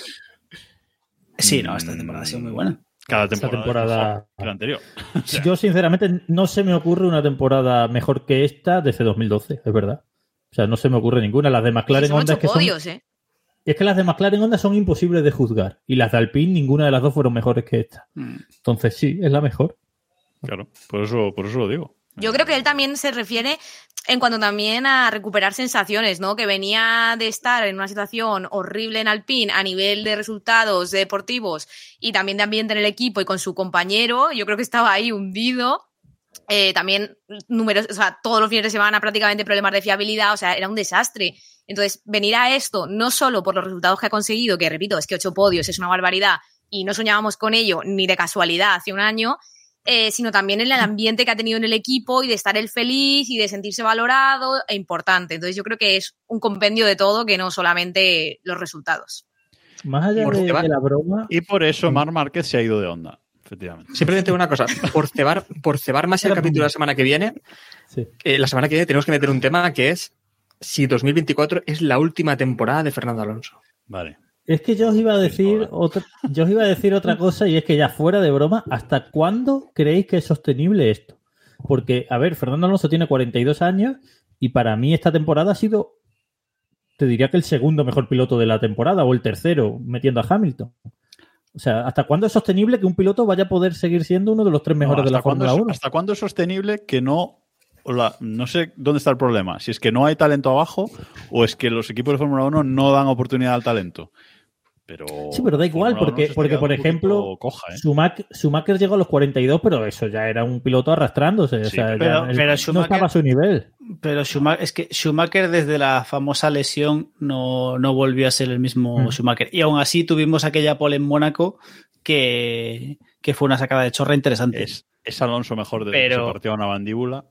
[SPEAKER 5] Sí, no, esta temporada ha sido muy buena.
[SPEAKER 2] cada temporada, es la anterior. O sea,
[SPEAKER 6] yo, sinceramente, no se me ocurre una temporada mejor que esta desde 2012, es verdad. O sea, no se me ocurre ninguna. Las de McLaren
[SPEAKER 4] Son
[SPEAKER 6] Honda es que son,
[SPEAKER 4] podios, ¿eh?
[SPEAKER 6] Es que las de McLaren Honda son imposibles de juzgar. Y las de Alpine, ninguna de las dos fueron mejores que esta.
[SPEAKER 5] Mm.
[SPEAKER 6] Entonces, sí, es la mejor.
[SPEAKER 2] claro, por eso, por eso lo digo.
[SPEAKER 4] Yo creo que él también se refiere en cuanto también a recuperar sensaciones, ¿no? Que venía de estar en una situación horrible en Alpine a nivel de resultados deportivos y también de ambiente en el equipo y con su compañero. Yo creo que estaba ahí hundido eh, también números, o sea, todos los fines de semana prácticamente problemas de fiabilidad, o sea, era un desastre. Entonces, venir a esto, no solo por los resultados que ha conseguido, que repito, es que ocho podios es una barbaridad y no soñábamos con ello ni de casualidad hace un año, eh, sino también en el ambiente que ha tenido en el equipo y de estar él feliz y de sentirse valorado e importante. Entonces, yo creo que es un compendio de todo que no solamente los resultados.
[SPEAKER 6] Más allá
[SPEAKER 3] Por
[SPEAKER 6] de,
[SPEAKER 3] cebar.
[SPEAKER 6] de la broma,
[SPEAKER 2] Y por eso Mar Márquez se ha ido de onda, efectivamente.
[SPEAKER 3] Simplemente una cosa, por cebar, por cebar más el capítulo de la semana que viene,
[SPEAKER 6] sí.
[SPEAKER 3] eh, la semana que viene tenemos que meter un tema que es si 2024 es la última temporada de Fernando Alonso.
[SPEAKER 2] Vale.
[SPEAKER 6] Es que yo os iba a decir otra, yo os iba a decir otra cosa y es que ya fuera de broma, ¿hasta cuándo creéis que es sostenible esto? Porque, a ver, Fernando Alonso tiene 42 años y para mí esta temporada ha sido, te diría que el segundo mejor piloto de la temporada o el tercero, metiendo a Hamilton. O sea, ¿hasta cuándo es sostenible que un piloto vaya a poder seguir siendo uno de los tres mejores
[SPEAKER 2] No,
[SPEAKER 6] de la
[SPEAKER 2] ¿hasta cuándo
[SPEAKER 6] Fórmula
[SPEAKER 2] es-
[SPEAKER 6] 1?
[SPEAKER 2] ¿Hasta cuándo es sostenible que no... o la- no sé dónde está el problema. Si es que no hay talento abajo o es que los equipos de Fórmula 1 no dan oportunidad al talento. Pero,
[SPEAKER 6] Sí, pero da igual,
[SPEAKER 2] Fórmula 1
[SPEAKER 6] porque, porque por ejemplo,
[SPEAKER 2] coja, ¿eh?
[SPEAKER 6] Schumacher, Schumacher llegó a los 42, pero eso ya era un piloto arrastrándose. o sea,
[SPEAKER 5] pero-
[SPEAKER 6] no
[SPEAKER 5] Schumacher-
[SPEAKER 6] estaba a su nivel.
[SPEAKER 5] Pero Schumacher, es que Schumacher desde la famosa lesión no, no volvió a ser el mismo
[SPEAKER 6] Mm.
[SPEAKER 5] Schumacher. Y aún así tuvimos aquella pole en Mónaco que, que fue una sacada de chorra interesante.
[SPEAKER 2] Es, es Alonso mejor de
[SPEAKER 5] Pero-
[SPEAKER 2] que se partió una mandíbula.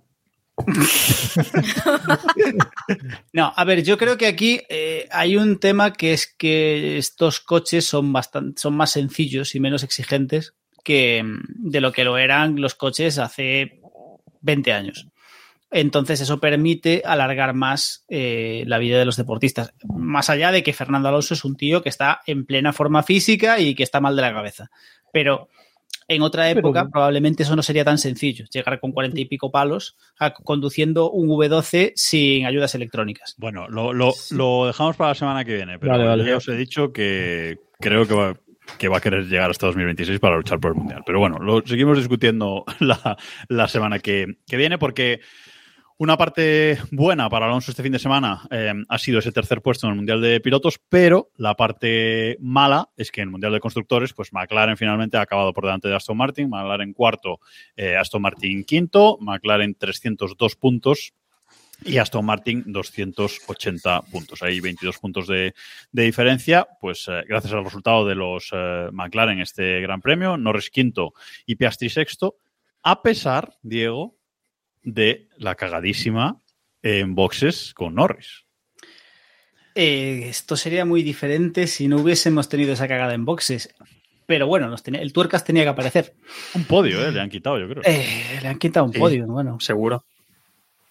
[SPEAKER 5] No, a ver, yo creo que aquí eh, hay un tema que es que estos coches son bastante, son más sencillos y menos exigentes que mm, de lo que lo eran los coches hace 20 años. Entonces eso permite alargar más eh, la vida de los deportistas. Más allá de que Fernando Alonso es un tío que está en plena forma física y que está mal de la cabeza. Pero en otra época
[SPEAKER 6] Pero-
[SPEAKER 5] probablemente eso no sería tan sencillo. Llegar con cuarenta y pico palos a- conduciendo un V12 sin ayudas electrónicas.
[SPEAKER 2] Bueno, lo, lo- lo dejamos para la semana que viene, pero
[SPEAKER 6] Vale, vale.
[SPEAKER 2] ya os he dicho que creo que va, que va a querer llegar hasta 2026 para luchar por el Mundial. Pero bueno, lo seguimos discutiendo la, la semana que, que viene porque una parte buena para Alonso este fin de semana eh, ha sido ese tercer puesto en el Mundial de Pilotos, pero la parte mala es que en el Mundial de Constructores, pues McLaren finalmente ha acabado por delante de Aston Martin, McLaren cuarto, eh, Aston Martin quinto, McLaren 302 puntos y Aston Martin 280 puntos. Hay 22 puntos de, diferencia, pues eh, gracias al resultado de los eh, McLaren este Gran Premio, Norris quinto y Piastri sexto, a pesar, Diego, de la cagadísima en boxes con Norris.
[SPEAKER 5] Eh, esto sería muy diferente si no hubiésemos tenido esa cagada en boxes. Pero bueno, nos tenía- el Tuercas tenía que aparecer.
[SPEAKER 2] Un podio, ¿eh? Le han quitado, yo creo.
[SPEAKER 5] Eh, le han quitado un
[SPEAKER 3] Sí.
[SPEAKER 5] podio, bueno.
[SPEAKER 3] Seguro.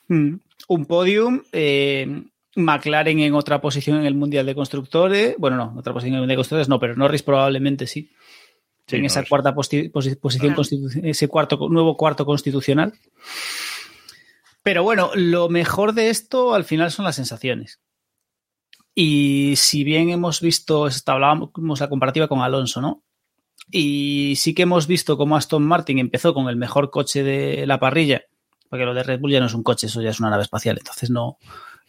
[SPEAKER 5] Mm. Un podium, eh, McLaren en otra posición en el Mundial de Constructores. Bueno, no, otra posición en el Mundial de Constructores no, pero Norris probablemente sí.
[SPEAKER 2] Sí,
[SPEAKER 5] en esa cuarta posi- posición, constitu- ese cuarto, nuevo cuarto constitucional. Pero bueno, lo mejor de esto al final son las sensaciones. Y si bien hemos visto, esta- hablábamos la comparativa con Alonso, ¿no? Y sí que hemos visto cómo Aston Martin empezó con el mejor coche de la parrilla, porque lo de Red Bull ya no es un coche, eso ya es una nave espacial, entonces no.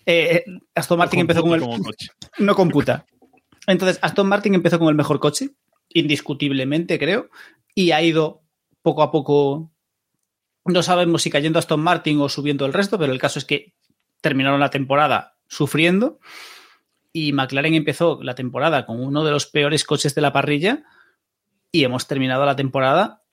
[SPEAKER 5] Eh, eh, Aston Martin empezó con el,
[SPEAKER 2] coche.
[SPEAKER 5] no computa. Entonces, Aston Martin empezó con el mejor coche, indiscutiblemente, creo, y ha ido poco a poco. No sabemos si cayendo Aston Martin o subiendo el resto, pero el caso es que terminaron la temporada sufriendo y McLaren empezó la temporada con uno de los peores coches de la parrilla y hemos terminado la temporada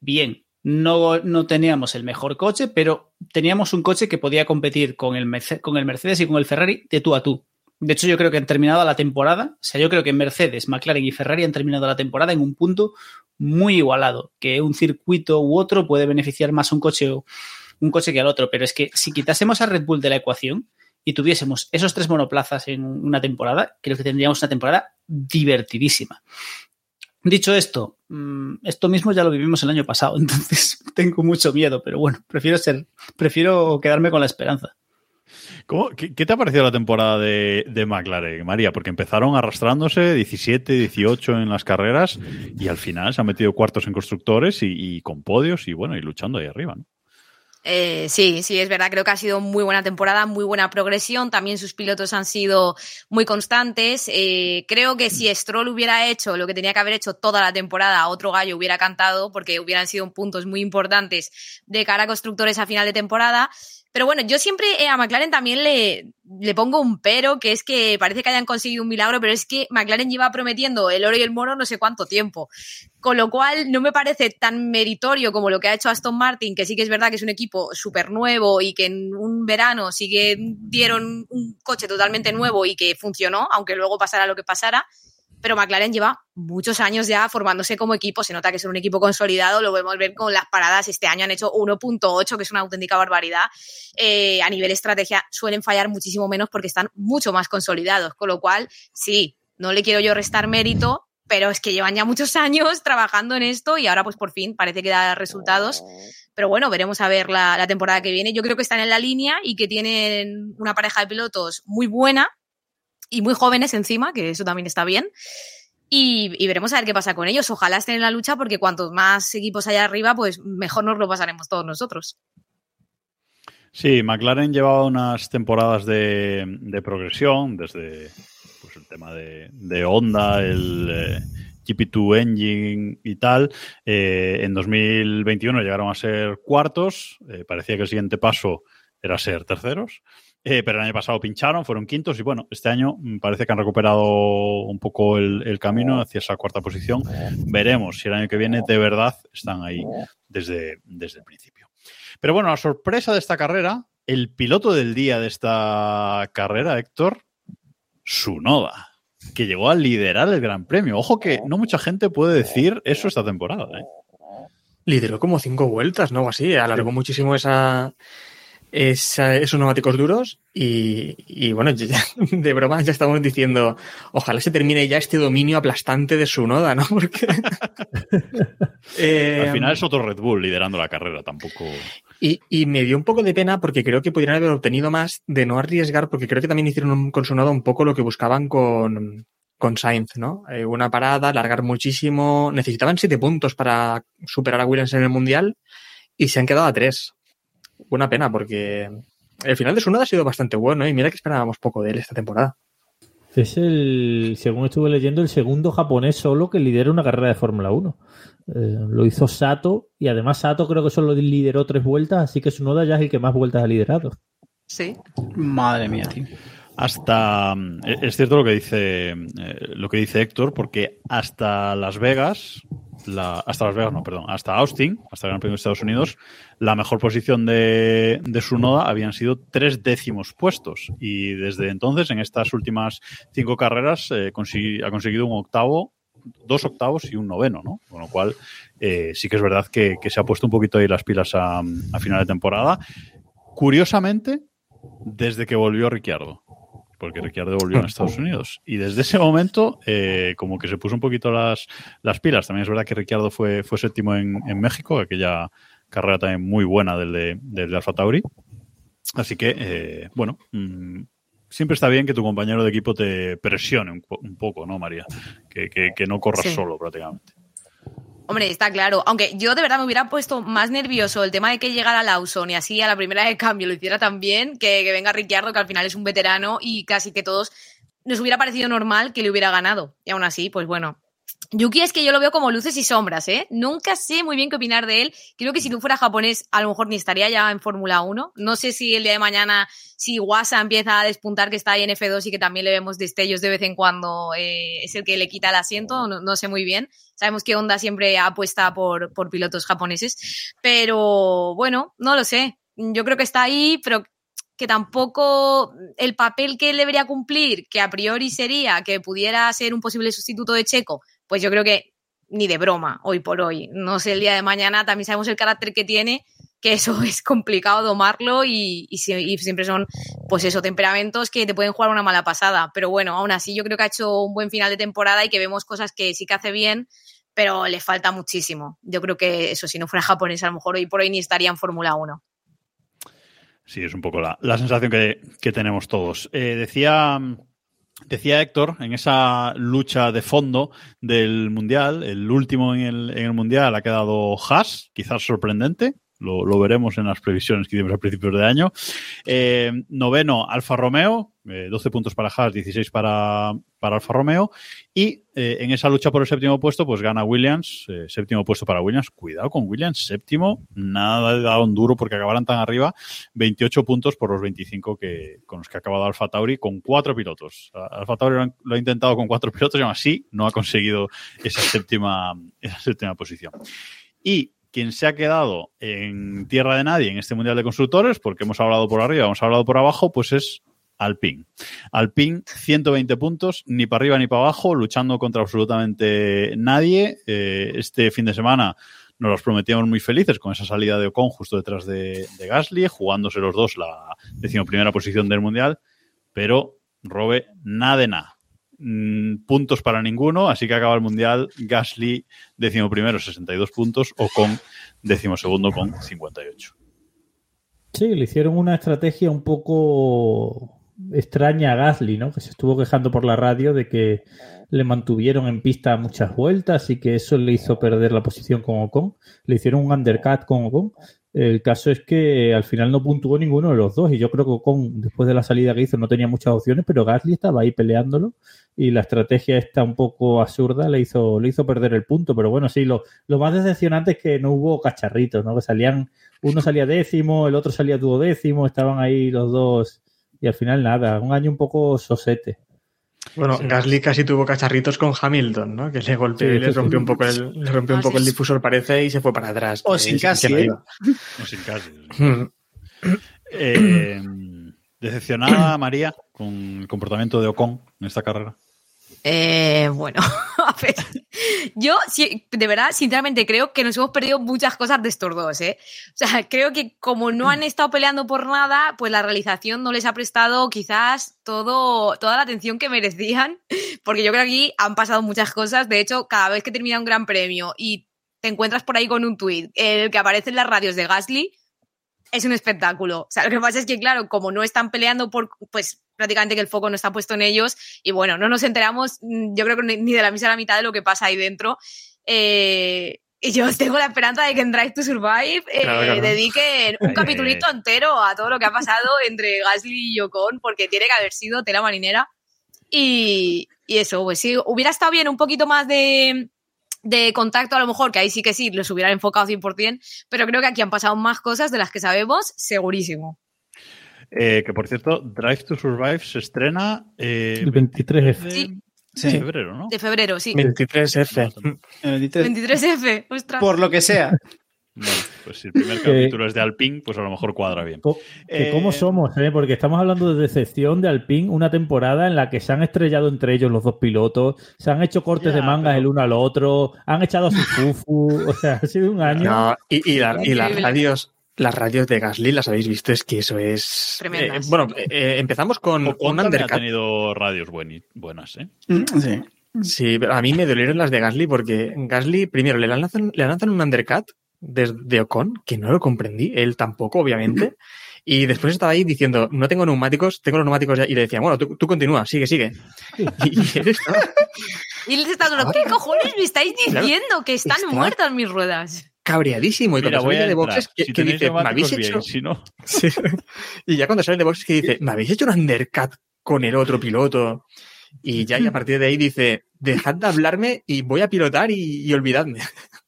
[SPEAKER 5] bien. No, no teníamos el mejor coche, pero teníamos un coche que podía competir con el, con el Mercedes y con el Ferrari de tú a tú. De hecho, yo creo que han terminado la temporada, o sea, yo creo que Mercedes, McLaren y Ferrari han terminado la temporada en un punto muy igualado, que un circuito u otro puede beneficiar más un coche un coche que al otro, pero es que si quitásemos a Red Bull de la ecuación y tuviésemos esos tres monoplazas en una temporada, creo que tendríamos una temporada divertidísima. Dicho esto, mm, esto mismo ya lo vivimos el año pasado, entonces tengo mucho miedo, pero bueno, prefiero ser, prefiero quedarme con la esperanza.
[SPEAKER 2] ¿Cómo- qué, te ha parecido la temporada de, de McLaren, María? Porque empezaron arrastrándose 17, 18 en las carreras y al final se han metido cuartos en constructores y, y con podios y bueno, y luchando ahí arriba. ¿no?
[SPEAKER 4] Eh, sí, sí, es verdad. Creo que ha sido muy buena temporada, muy buena progresión. También sus pilotos han sido muy constantes. Eh, creo que si Stroll hubiera hecho lo que tenía que haber hecho toda la temporada, otro gallo hubiera cantado porque hubieran sido puntos muy importantes de cara a constructores a final de temporada. Pero bueno, yo siempre eh, a McLaren también le, le pongo un pero, que es que parece que hayan conseguido un milagro, pero es que McLaren lleva prometiendo el oro y el moro no sé cuánto tiempo. Con lo cual no me parece tan meritorio como lo que ha hecho Aston Martin, que sí que es verdad que es un equipo súper nuevo y que en un verano sí que dieron un coche totalmente nuevo y que funcionó, aunque luego pasara lo que pasara pero McLaren lleva muchos años ya formándose como equipo, se nota que es un equipo consolidado, lo podemos ver con las paradas, este año han hecho 1.8, que es una auténtica barbaridad, eh, a nivel estrategia suelen fallar muchísimo menos porque están mucho más consolidados, con lo cual, sí, no le quiero yo restar mérito, pero es que llevan ya muchos años trabajando en esto y ahora pues por fin parece que da resultados. Pero bueno, veremos a ver la, la temporada que viene. Yo creo que están en la línea y que tienen una pareja de pilotos muy buena y muy jóvenes encima, que eso también está bien. Y, veremos a ver qué pasa con ellos. Ojalá estén en la lucha porque cuantos más equipos haya arriba, pues mejor nos lo pasaremos todos nosotros.
[SPEAKER 2] Sí, McLaren llevaba unas temporadas de, de progresión desde pues, el tema de, de Honda, el eh, GP2 Engine y tal. Eh, en 2021 llegaron a ser cuartos. Eh, parecía que el siguiente paso era ser terceros. Eh, pero el año pasado pincharon, fueron quintos y bueno, este año mm, parece que han recuperado un poco el, el, camino hacia esa cuarta posición. Veremos si el año que viene de verdad están ahí desde, desde el principio. Pero bueno, la sorpresa de esta carrera, el piloto del día de esta carrera, Héctor, Sunoda, que llegó a liderar el Gran Premio. Ojo que no mucha gente puede decir eso esta temporada. ¿eh?
[SPEAKER 3] Lideró como cinco vueltas, ¿no? Así, alargó sí. muchísimo esa, esa, esos neumáticos duros y, y bueno, ya, de broma ya estamos diciendo, ojalá se termine ya este dominio aplastante de su noda, ¿no? Porque
[SPEAKER 2] eh, al final es otro Red Bull liderando la carrera, tampoco.
[SPEAKER 3] Y, y, me dio un poco de pena porque creo que podrían haber obtenido más de no arriesgar, porque creo que también hicieron un, con su noda un poco lo que buscaban con, con Sainz, ¿no? Eh, una parada, largar muchísimo, necesitaban siete puntos para superar a Williams en el Mundial y se han quedado a tres una pena porque el final de Sunoda ha sido bastante bueno y mira que esperábamos poco de él esta temporada.
[SPEAKER 6] Es el, según estuve leyendo, el segundo japonés solo que lidera una carrera de Fórmula 1. Eh, lo hizo Sato y además Sato creo que solo lideró tres vueltas, así que Sunoda ya es el que más vueltas ha liderado.
[SPEAKER 4] Sí.
[SPEAKER 5] Madre mía, tío.
[SPEAKER 2] Hasta es cierto lo que dice eh, lo que dice Héctor, porque hasta Las Vegas, la, hasta Las Vegas, no, perdón, hasta Austin, hasta el Gran Premio de Estados Unidos, la mejor posición de, de su noda habían sido tres décimos puestos. Y desde entonces, en estas últimas cinco carreras, eh, ha conseguido un octavo, dos octavos y un noveno, ¿no? Con lo cual, eh, sí que es verdad que, que, se ha puesto un poquito ahí las pilas a, a final de temporada. Curiosamente, desde que volvió Ricciardo porque Ricciardo volvió a Estados Unidos. Y desde ese momento, eh, como que se puso un poquito las, las pilas. También es verdad que Ricciardo fue, fue séptimo en, en México, aquella carrera también muy buena del de, del de Alfa Tauri. Así que, eh, bueno, mmm, siempre está bien que tu compañero de equipo te presione un, un poco, ¿no, María? Que, que, que no corras sí. solo prácticamente.
[SPEAKER 4] Hombre, está claro. Aunque yo de verdad me hubiera puesto más nervioso el tema de que llegara Lawson y así a la primera de cambio lo hiciera también, que, que venga Ricciardo, que al final es un veterano y casi que todos nos hubiera parecido normal que le hubiera ganado. Y aún así, pues bueno, Yuki es que yo lo veo como luces y sombras, ¿eh? Nunca sé muy bien qué opinar de él. Creo que si no fuera japonés, a lo mejor ni estaría ya en Fórmula 1. No sé si el día de mañana, si Wasa empieza a despuntar que está ahí en F2 y que también le vemos destellos de vez en cuando, eh, es el que le quita el asiento, no, sé muy bien. Sabemos que Honda siempre apuesta por, por pilotos japoneses, pero bueno, no lo sé. Yo creo que está ahí, pero que tampoco el papel que él debería cumplir, que a priori sería que pudiera ser un posible sustituto de Checo, pues yo creo que ni de broma hoy por hoy. No sé, el día de mañana también sabemos el carácter que tiene, que eso es complicado domarlo y, y, siempre son, pues eso, temperamentos que te pueden jugar una mala pasada. Pero bueno, aún así yo creo que ha hecho un buen final de temporada y que vemos cosas que sí que hace bien, pero le falta muchísimo. Yo creo que eso, si no fuera japonés, a lo mejor hoy por hoy ni estaría en Fórmula 1.
[SPEAKER 2] Sí, es un poco la, la sensación que, que tenemos todos. Eh, decía Decía Héctor, en esa lucha de fondo del Mundial, el último en el, en el Mundial ha quedado Haas, quizás sorprendente, Lo, lo veremos en las previsiones que hicimos a principios de año. Eh, noveno, Alfa Romeo, eh, 12 puntos para Haas, 16 para, para Alfa Romeo. Y eh, en esa lucha por el séptimo puesto, pues gana Williams, eh, séptimo puesto para Williams. Cuidado con Williams, séptimo, nada dado duro porque acabarán tan arriba, 28 puntos por los 25 que, con los que ha acabado Alfa Tauri con cuatro pilotos. Alfa Tauri lo lo ha intentado con cuatro pilotos y aún así no ha conseguido esa séptima, esa séptima posición. Y quien se ha quedado en tierra de nadie en este Mundial de Constructores, porque hemos hablado por arriba, hemos hablado por abajo, pues es Alpine. Alpine, 120 puntos, ni para arriba ni para abajo, luchando contra absolutamente nadie. Eh, este fin de semana nos los prometíamos muy felices con esa salida de Ocon justo detrás de, Gasly, jugándose los dos la decimoprimera posición del Mundial, pero Robe, nada de nada. Mm, puntos para ninguno, así que acaba el Mundial Gasly décimo primero 62 puntos o con con 58.
[SPEAKER 6] Sí, le hicieron una estrategia un poco extraña a Gasly, ¿no? Que se estuvo quejando por la radio de que le mantuvieron en pista muchas vueltas y que eso le hizo perder la posición con Ocon. Le hicieron un undercut con Ocon. El caso es que al final no puntuó ninguno de los dos y yo creo que Ocon, después de la salida que hizo, no tenía muchas opciones, pero Gasly estaba ahí peleándolo y la estrategia esta un poco absurda le hizo, le hizo perder el punto. Pero bueno, sí, lo, lo más decepcionante es que no hubo cacharritos, ¿no? Que salían, uno salía décimo, el otro salía duodécimo, estaban ahí los dos y al final nada, un año un poco sosete.
[SPEAKER 3] Bueno, Gasly casi tuvo cacharritos con Hamilton, ¿no? Que le golpeó
[SPEAKER 6] Sí,
[SPEAKER 3] y le rompió
[SPEAKER 6] sí.
[SPEAKER 3] un poco el, le rompió un
[SPEAKER 4] Ah,
[SPEAKER 3] poco el difusor, parece, y se fue para atrás.
[SPEAKER 5] O sin casi, ¿eh?
[SPEAKER 2] No sin casi. Eh, decepcionada, María, con el comportamiento de Ocon en esta carrera.
[SPEAKER 4] Eh, bueno, a ver. Yo, de verdad, sinceramente creo que nos hemos perdido muchas cosas de estos dos, ¿eh? O sea, creo que como no han estado peleando por nada, pues la realización no les ha prestado quizás todo, toda la atención que merecían, porque yo creo que aquí han pasado muchas cosas. De hecho, cada vez que termina un gran premio y te encuentras por ahí con un tuit en el que aparecen las radios de Gasly, es un espectáculo. O sea, lo que pasa es que, claro, como no están peleando por, pues prácticamente que el foco no está puesto en ellos, y bueno, no nos enteramos, mm, yo creo que ni de la misma la mitad de lo que pasa ahí dentro. Eh, y yo tengo la esperanza de que en Drive to Survive eh,
[SPEAKER 3] Claro, claro.
[SPEAKER 4] dediquen un capitulito entero a todo lo que ha pasado entre Gasly y Ocon, porque tiene que haber sido tela marinera. Y, y eso, pues sí, hubiera estado bien un poquito más de, de contacto, a lo mejor, que ahí sí que sí, los hubieran enfocado 100%, pero creo que aquí han pasado más cosas de las que sabemos, segurísimo.
[SPEAKER 2] Eh, que por cierto, Drive to Survive se estrena eh,
[SPEAKER 6] El 23F.
[SPEAKER 2] de
[SPEAKER 4] Sí.
[SPEAKER 5] Sí.
[SPEAKER 2] febrero, ¿no?
[SPEAKER 4] De febrero, sí.
[SPEAKER 3] 23F.
[SPEAKER 5] El 23,
[SPEAKER 4] 23F, ostras.
[SPEAKER 5] Por lo que sea.
[SPEAKER 2] Bueno, pues si el primer capítulo es de Alpine, pues a lo mejor cuadra bien. Eh,
[SPEAKER 6] ¿Cómo somos? eh? Porque estamos hablando de decepción de Alpine, una temporada en la que se han estrellado entre ellos los dos pilotos, se han hecho cortes
[SPEAKER 2] Ya,
[SPEAKER 6] de mangas
[SPEAKER 2] pero-
[SPEAKER 6] el uno al otro, han echado a su fufu, o sea, ha sido un año.
[SPEAKER 3] No, y, y, la- y las radios, las radios de Gasly, las habéis visto, es que eso es.
[SPEAKER 4] Tremendas.
[SPEAKER 3] Eh, bueno, eh, empezamos con un
[SPEAKER 2] también ha
[SPEAKER 3] undercut.
[SPEAKER 2] tenido radios buenas, ¿eh?
[SPEAKER 5] Sí.
[SPEAKER 3] Sí, pero a mí me dolieron las de Gasly porque Gasly, primero, le lanzan, le lanzan un undercut desde Ocon, que no lo comprendí, él tampoco, obviamente. Y después estaba ahí diciendo, no tengo neumáticos, tengo los neumáticos ya. Y le decía, bueno, tú, tú continúa, sigue, sigue. Y, y él estaba
[SPEAKER 4] Y él está ¿qué cojones me estáis
[SPEAKER 3] Claro.
[SPEAKER 4] diciendo? Que están
[SPEAKER 3] Está-
[SPEAKER 4] muertas mis ruedas.
[SPEAKER 3] Cabreadísimo. Y
[SPEAKER 2] Mira,
[SPEAKER 3] cuando
[SPEAKER 2] voy a
[SPEAKER 3] sale de boxes, que,
[SPEAKER 2] si
[SPEAKER 3] que dice, me habéis hecho...
[SPEAKER 2] si no...
[SPEAKER 3] Sí. Y ya cuando sale de boxes que dice, me habéis hecho un undercut con el otro piloto. Y ya y a partir de ahí dice, dejad de hablarme y voy a pilotar y, y olvidadme.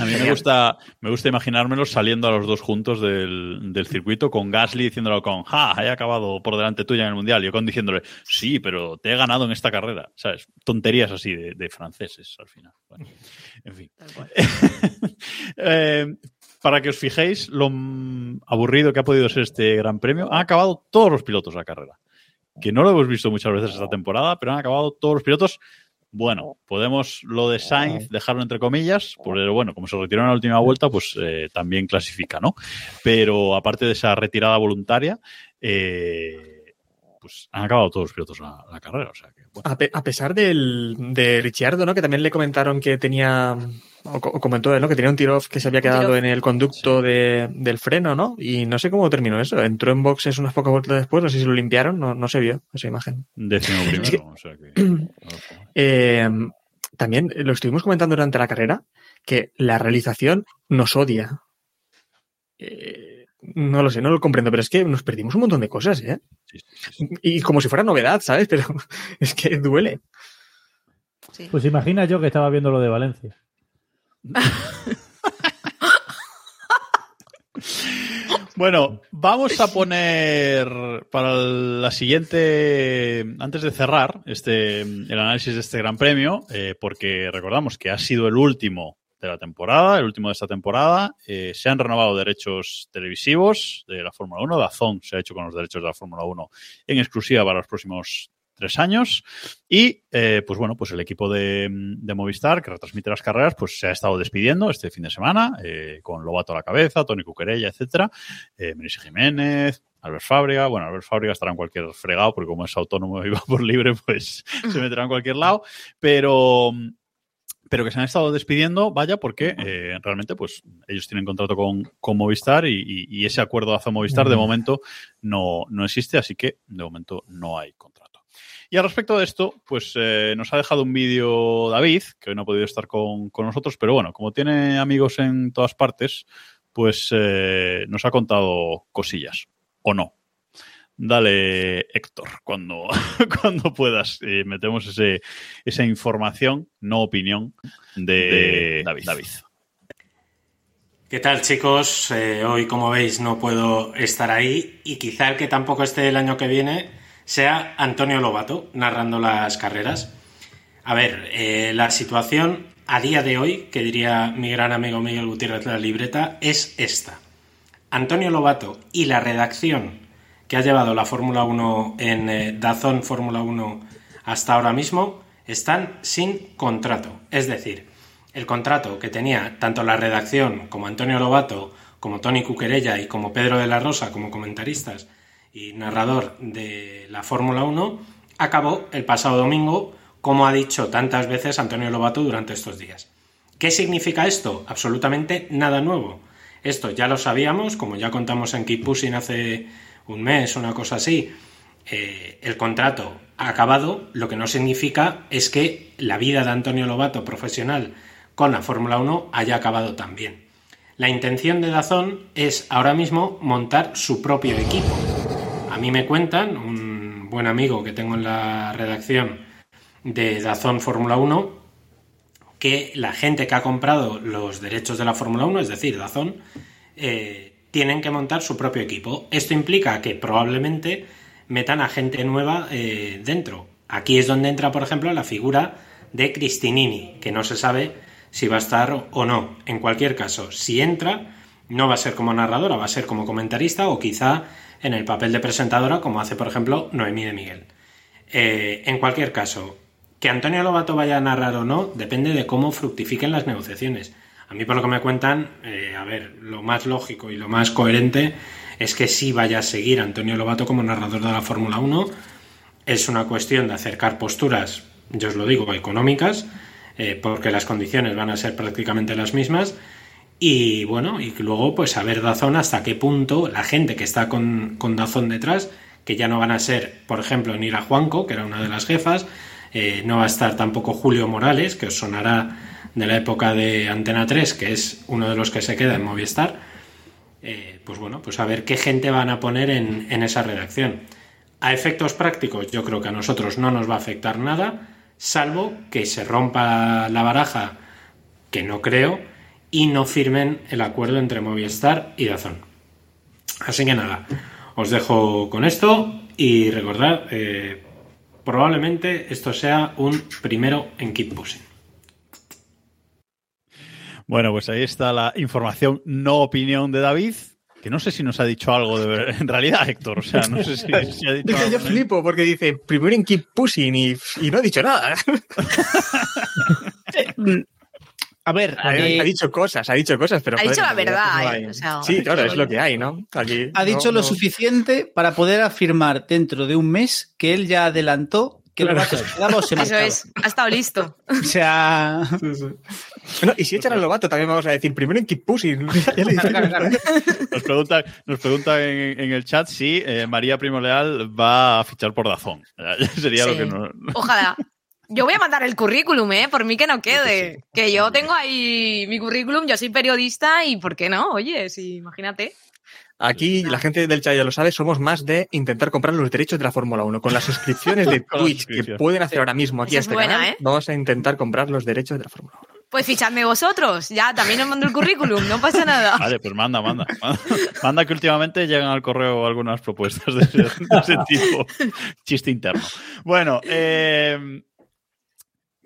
[SPEAKER 2] A mí me gusta, me gusta imaginármelos saliendo a los dos juntos del, del circuito con Gasly diciéndolo con, ja, he acabado por delante tuya en el Mundial. Y Ocon diciéndole, sí, pero te he ganado en esta carrera. ¿Sabes? Tonterías así de, de franceses al final. Bueno, en fin. Eh, para que os fijéis lo aburrido que ha podido ser este gran premio, han acabado todos los pilotos la carrera. Que no lo hemos visto muchas veces esta temporada, pero han acabado todos los pilotos. Bueno, podemos lo de Sainz dejarlo entre comillas, pero bueno, como se retiró en la última vuelta, pues eh, también clasifica, ¿no? Pero aparte de esa retirada voluntaria, eh, pues han acabado todos los pilotos la, la carrera. O sea que, bueno.
[SPEAKER 3] A, pe- a pesar del, de Ricciardo, ¿no? Que también le comentaron que tenía, o, co- o comentó él, ¿no? Que tenía un tiro que se había quedado en el conducto de, del freno, ¿no? Y no sé cómo terminó eso. Entró en boxes unas pocas vueltas después, no sé si lo limpiaron, no, no se vio esa imagen.
[SPEAKER 2] Décimo primero,
[SPEAKER 3] Es que-
[SPEAKER 2] o sea que.
[SPEAKER 3] Eh, también lo estuvimos comentando durante la carrera, que la realización nos odia. eh, no lo sé, no lo comprendo, pero es que nos perdimos un montón de cosas, ¿eh?
[SPEAKER 2] Sí, sí, sí, sí.
[SPEAKER 3] Y como si fuera novedad, ¿sabes? Pero es que duele.
[SPEAKER 4] Sí.
[SPEAKER 6] Pues imagina yo que estaba viendo lo de Valencia.
[SPEAKER 2] Bueno, vamos a poner para la siguiente, antes de cerrar este el análisis de este Gran Premio, eh, porque recordamos que ha sido el último de la temporada, el último de esta temporada. eh, se han renovado derechos televisivos de la Fórmula 1. Dazón se ha hecho con los derechos de la Fórmula 1 en exclusiva para los próximos tres años. Y, eh, pues bueno, pues el equipo de, de Movistar, que retransmite las carreras, pues se ha estado despidiendo este fin de semana, eh, con Lobato a la cabeza, Tony Cuquerella, etcétera, eh, Jiménez, Albert Fábriga. Bueno, Albert Fábriga estará en cualquier fregado, porque como es autónomo y va por libre, pues se meterá en cualquier lado. Pero, pero que se han estado despidiendo, vaya, porque eh, realmente pues ellos tienen contrato con, con Movistar y, y- y ese acuerdo hacia Movistar de momento no, no existe, así que de momento no hay contrato. Y al respecto de esto, pues eh, nos ha dejado un vídeo David, que hoy no ha podido estar con, con nosotros, pero bueno, como tiene amigos en todas partes, pues eh, nos ha contado cosillas, o no. Dale, Héctor, cuando, cuando puedas. eh, metemos ese, esa información, no opinión, de, David. David.
[SPEAKER 7] ¿Qué tal chicos? Eh, hoy como veis no puedo estar ahí y quizá el que tampoco esté el año que viene sea Antonio Lobato narrando las carreras. A ver, eh, la situación a día de hoy, que diría mi gran amigo Miguel Gutiérrez de la libreta, es esta. Antonio Lobato y la redacción que ha llevado la Fórmula 1 en eh, Dazón Fórmula 1 hasta ahora mismo están sin contrato. Es decir, el contrato que tenía tanto la redacción como Antonio Lobato, como Tony Cuquerella y como Pedro de la Rosa como comentaristas y narrador de la Fórmula 1 acabó el pasado domingo, como ha dicho tantas veces Antonio Lobato durante estos días. ¿Qué significa esto? Absolutamente nada nuevo. Esto ya lo sabíamos, como ya contamos en Keep hace un mes, una cosa así. Eh, el contrato ha acabado, lo que no significa es que la vida de Antonio Lobato profesional con la Fórmula 1 haya acabado también. La intención de Dazón es ahora mismo montar su propio equipo. A mí me cuentan, un buen amigo que tengo en la redacción de Dazón Fórmula 1, que la gente que ha comprado los derechos de la Fórmula 1, es decir, Dazón, eh, tienen que montar su propio equipo. Esto implica que probablemente metan a gente nueva eh, dentro. Aquí es donde entra, por ejemplo, la figura de Cristinini, que no se sabe si va a estar o no. En cualquier caso, si entra, no va a ser como narradora, va a ser como comentarista o quizá en el papel de presentadora, como hace, por ejemplo, Noemí de Miguel. Eh, en cualquier caso, que Antonio Lobato vaya a narrar o no depende de cómo fructifiquen las negociaciones. A mí, por lo que me cuentan, eh, a ver, lo más lógico y lo más coherente es que sí vaya a seguir Antonio Lobato como narrador de la Fórmula 1. Es una cuestión de acercar posturas, yo os lo digo, económicas, eh, porque las condiciones van a ser prácticamente las mismas. Y bueno, y luego pues a ver Dazón hasta qué punto la gente que está con, con Dazón detrás, que ya no van a ser, por ejemplo, Nira Juanco, que era una de las jefas, eh, no va a estar tampoco Julio Morales, que os sonará de la época de Antena 3, que es uno de los que se queda en Movistar. Eh, pues bueno, pues a ver qué gente van a poner en, esa redacción. A efectos prácticos, yo creo que a nosotros no nos va a afectar nada, salvo que se rompa la baraja, que no creo, y no firmen el acuerdo entre Movistar y Dazón. Así que nada, os dejo con esto y recordad, eh, probablemente esto sea un primero en Keep Pushing.
[SPEAKER 2] Bueno, pues ahí está la información, no opinión de David, que no sé si nos ha dicho algo de ver- en realidad, Héctor. O sea, no sé si, si ha dicho
[SPEAKER 3] yo
[SPEAKER 2] algo.
[SPEAKER 3] flipo porque dice primero en Keep Pushing y, y no ha dicho nada.
[SPEAKER 5] A ver,
[SPEAKER 3] Ha,
[SPEAKER 5] eh,
[SPEAKER 3] ha dicho cosas, ha dicho cosas, pero.
[SPEAKER 4] Ha
[SPEAKER 3] joder,
[SPEAKER 4] dicho la verdad,
[SPEAKER 3] no
[SPEAKER 4] eh,
[SPEAKER 3] hay-
[SPEAKER 4] o sea,
[SPEAKER 3] sí, claro, es lo que hay, ¿no? Aquí,
[SPEAKER 5] ha dicho
[SPEAKER 3] no-
[SPEAKER 5] lo
[SPEAKER 3] no-
[SPEAKER 5] suficiente para poder afirmar dentro de un mes que él ya adelantó que
[SPEAKER 3] Claro.
[SPEAKER 5] Lobato se
[SPEAKER 4] Eso es, ha estado listo.
[SPEAKER 5] O sea,
[SPEAKER 3] Sí, y si echan al Lobato, también vamos a decir primero en Keep Pushing.
[SPEAKER 2] Nos pregunta, nos pregunta en, en el chat si eh, María Primo Leal va a fichar por Dazón. Sería lo que no.
[SPEAKER 4] Ojalá. Yo voy a mandar el currículum, ¿eh? Por mí que no quede. Que yo tengo ahí mi currículum, yo soy periodista y ¿por qué no? Oye, sí, imagínate.
[SPEAKER 3] Aquí la gente del chat ya lo sabe, somos más de intentar comprar los derechos de la Fórmula 1. Con las suscripciones de Twitch que pueden hacer ahora mismo aquí
[SPEAKER 4] Esa
[SPEAKER 3] a
[SPEAKER 4] es
[SPEAKER 3] este
[SPEAKER 4] buena,
[SPEAKER 3] canal,
[SPEAKER 4] ¿eh?
[SPEAKER 3] vamos a intentar comprar los derechos de la Fórmula 1.
[SPEAKER 4] Pues fichadme vosotros, ya, también os mando el currículum, no pasa nada.
[SPEAKER 2] Vale, pues manda, manda. Manda, Manda que últimamente llegan al correo algunas propuestas de ese, de ese tipo. Chiste interno. Bueno, eh,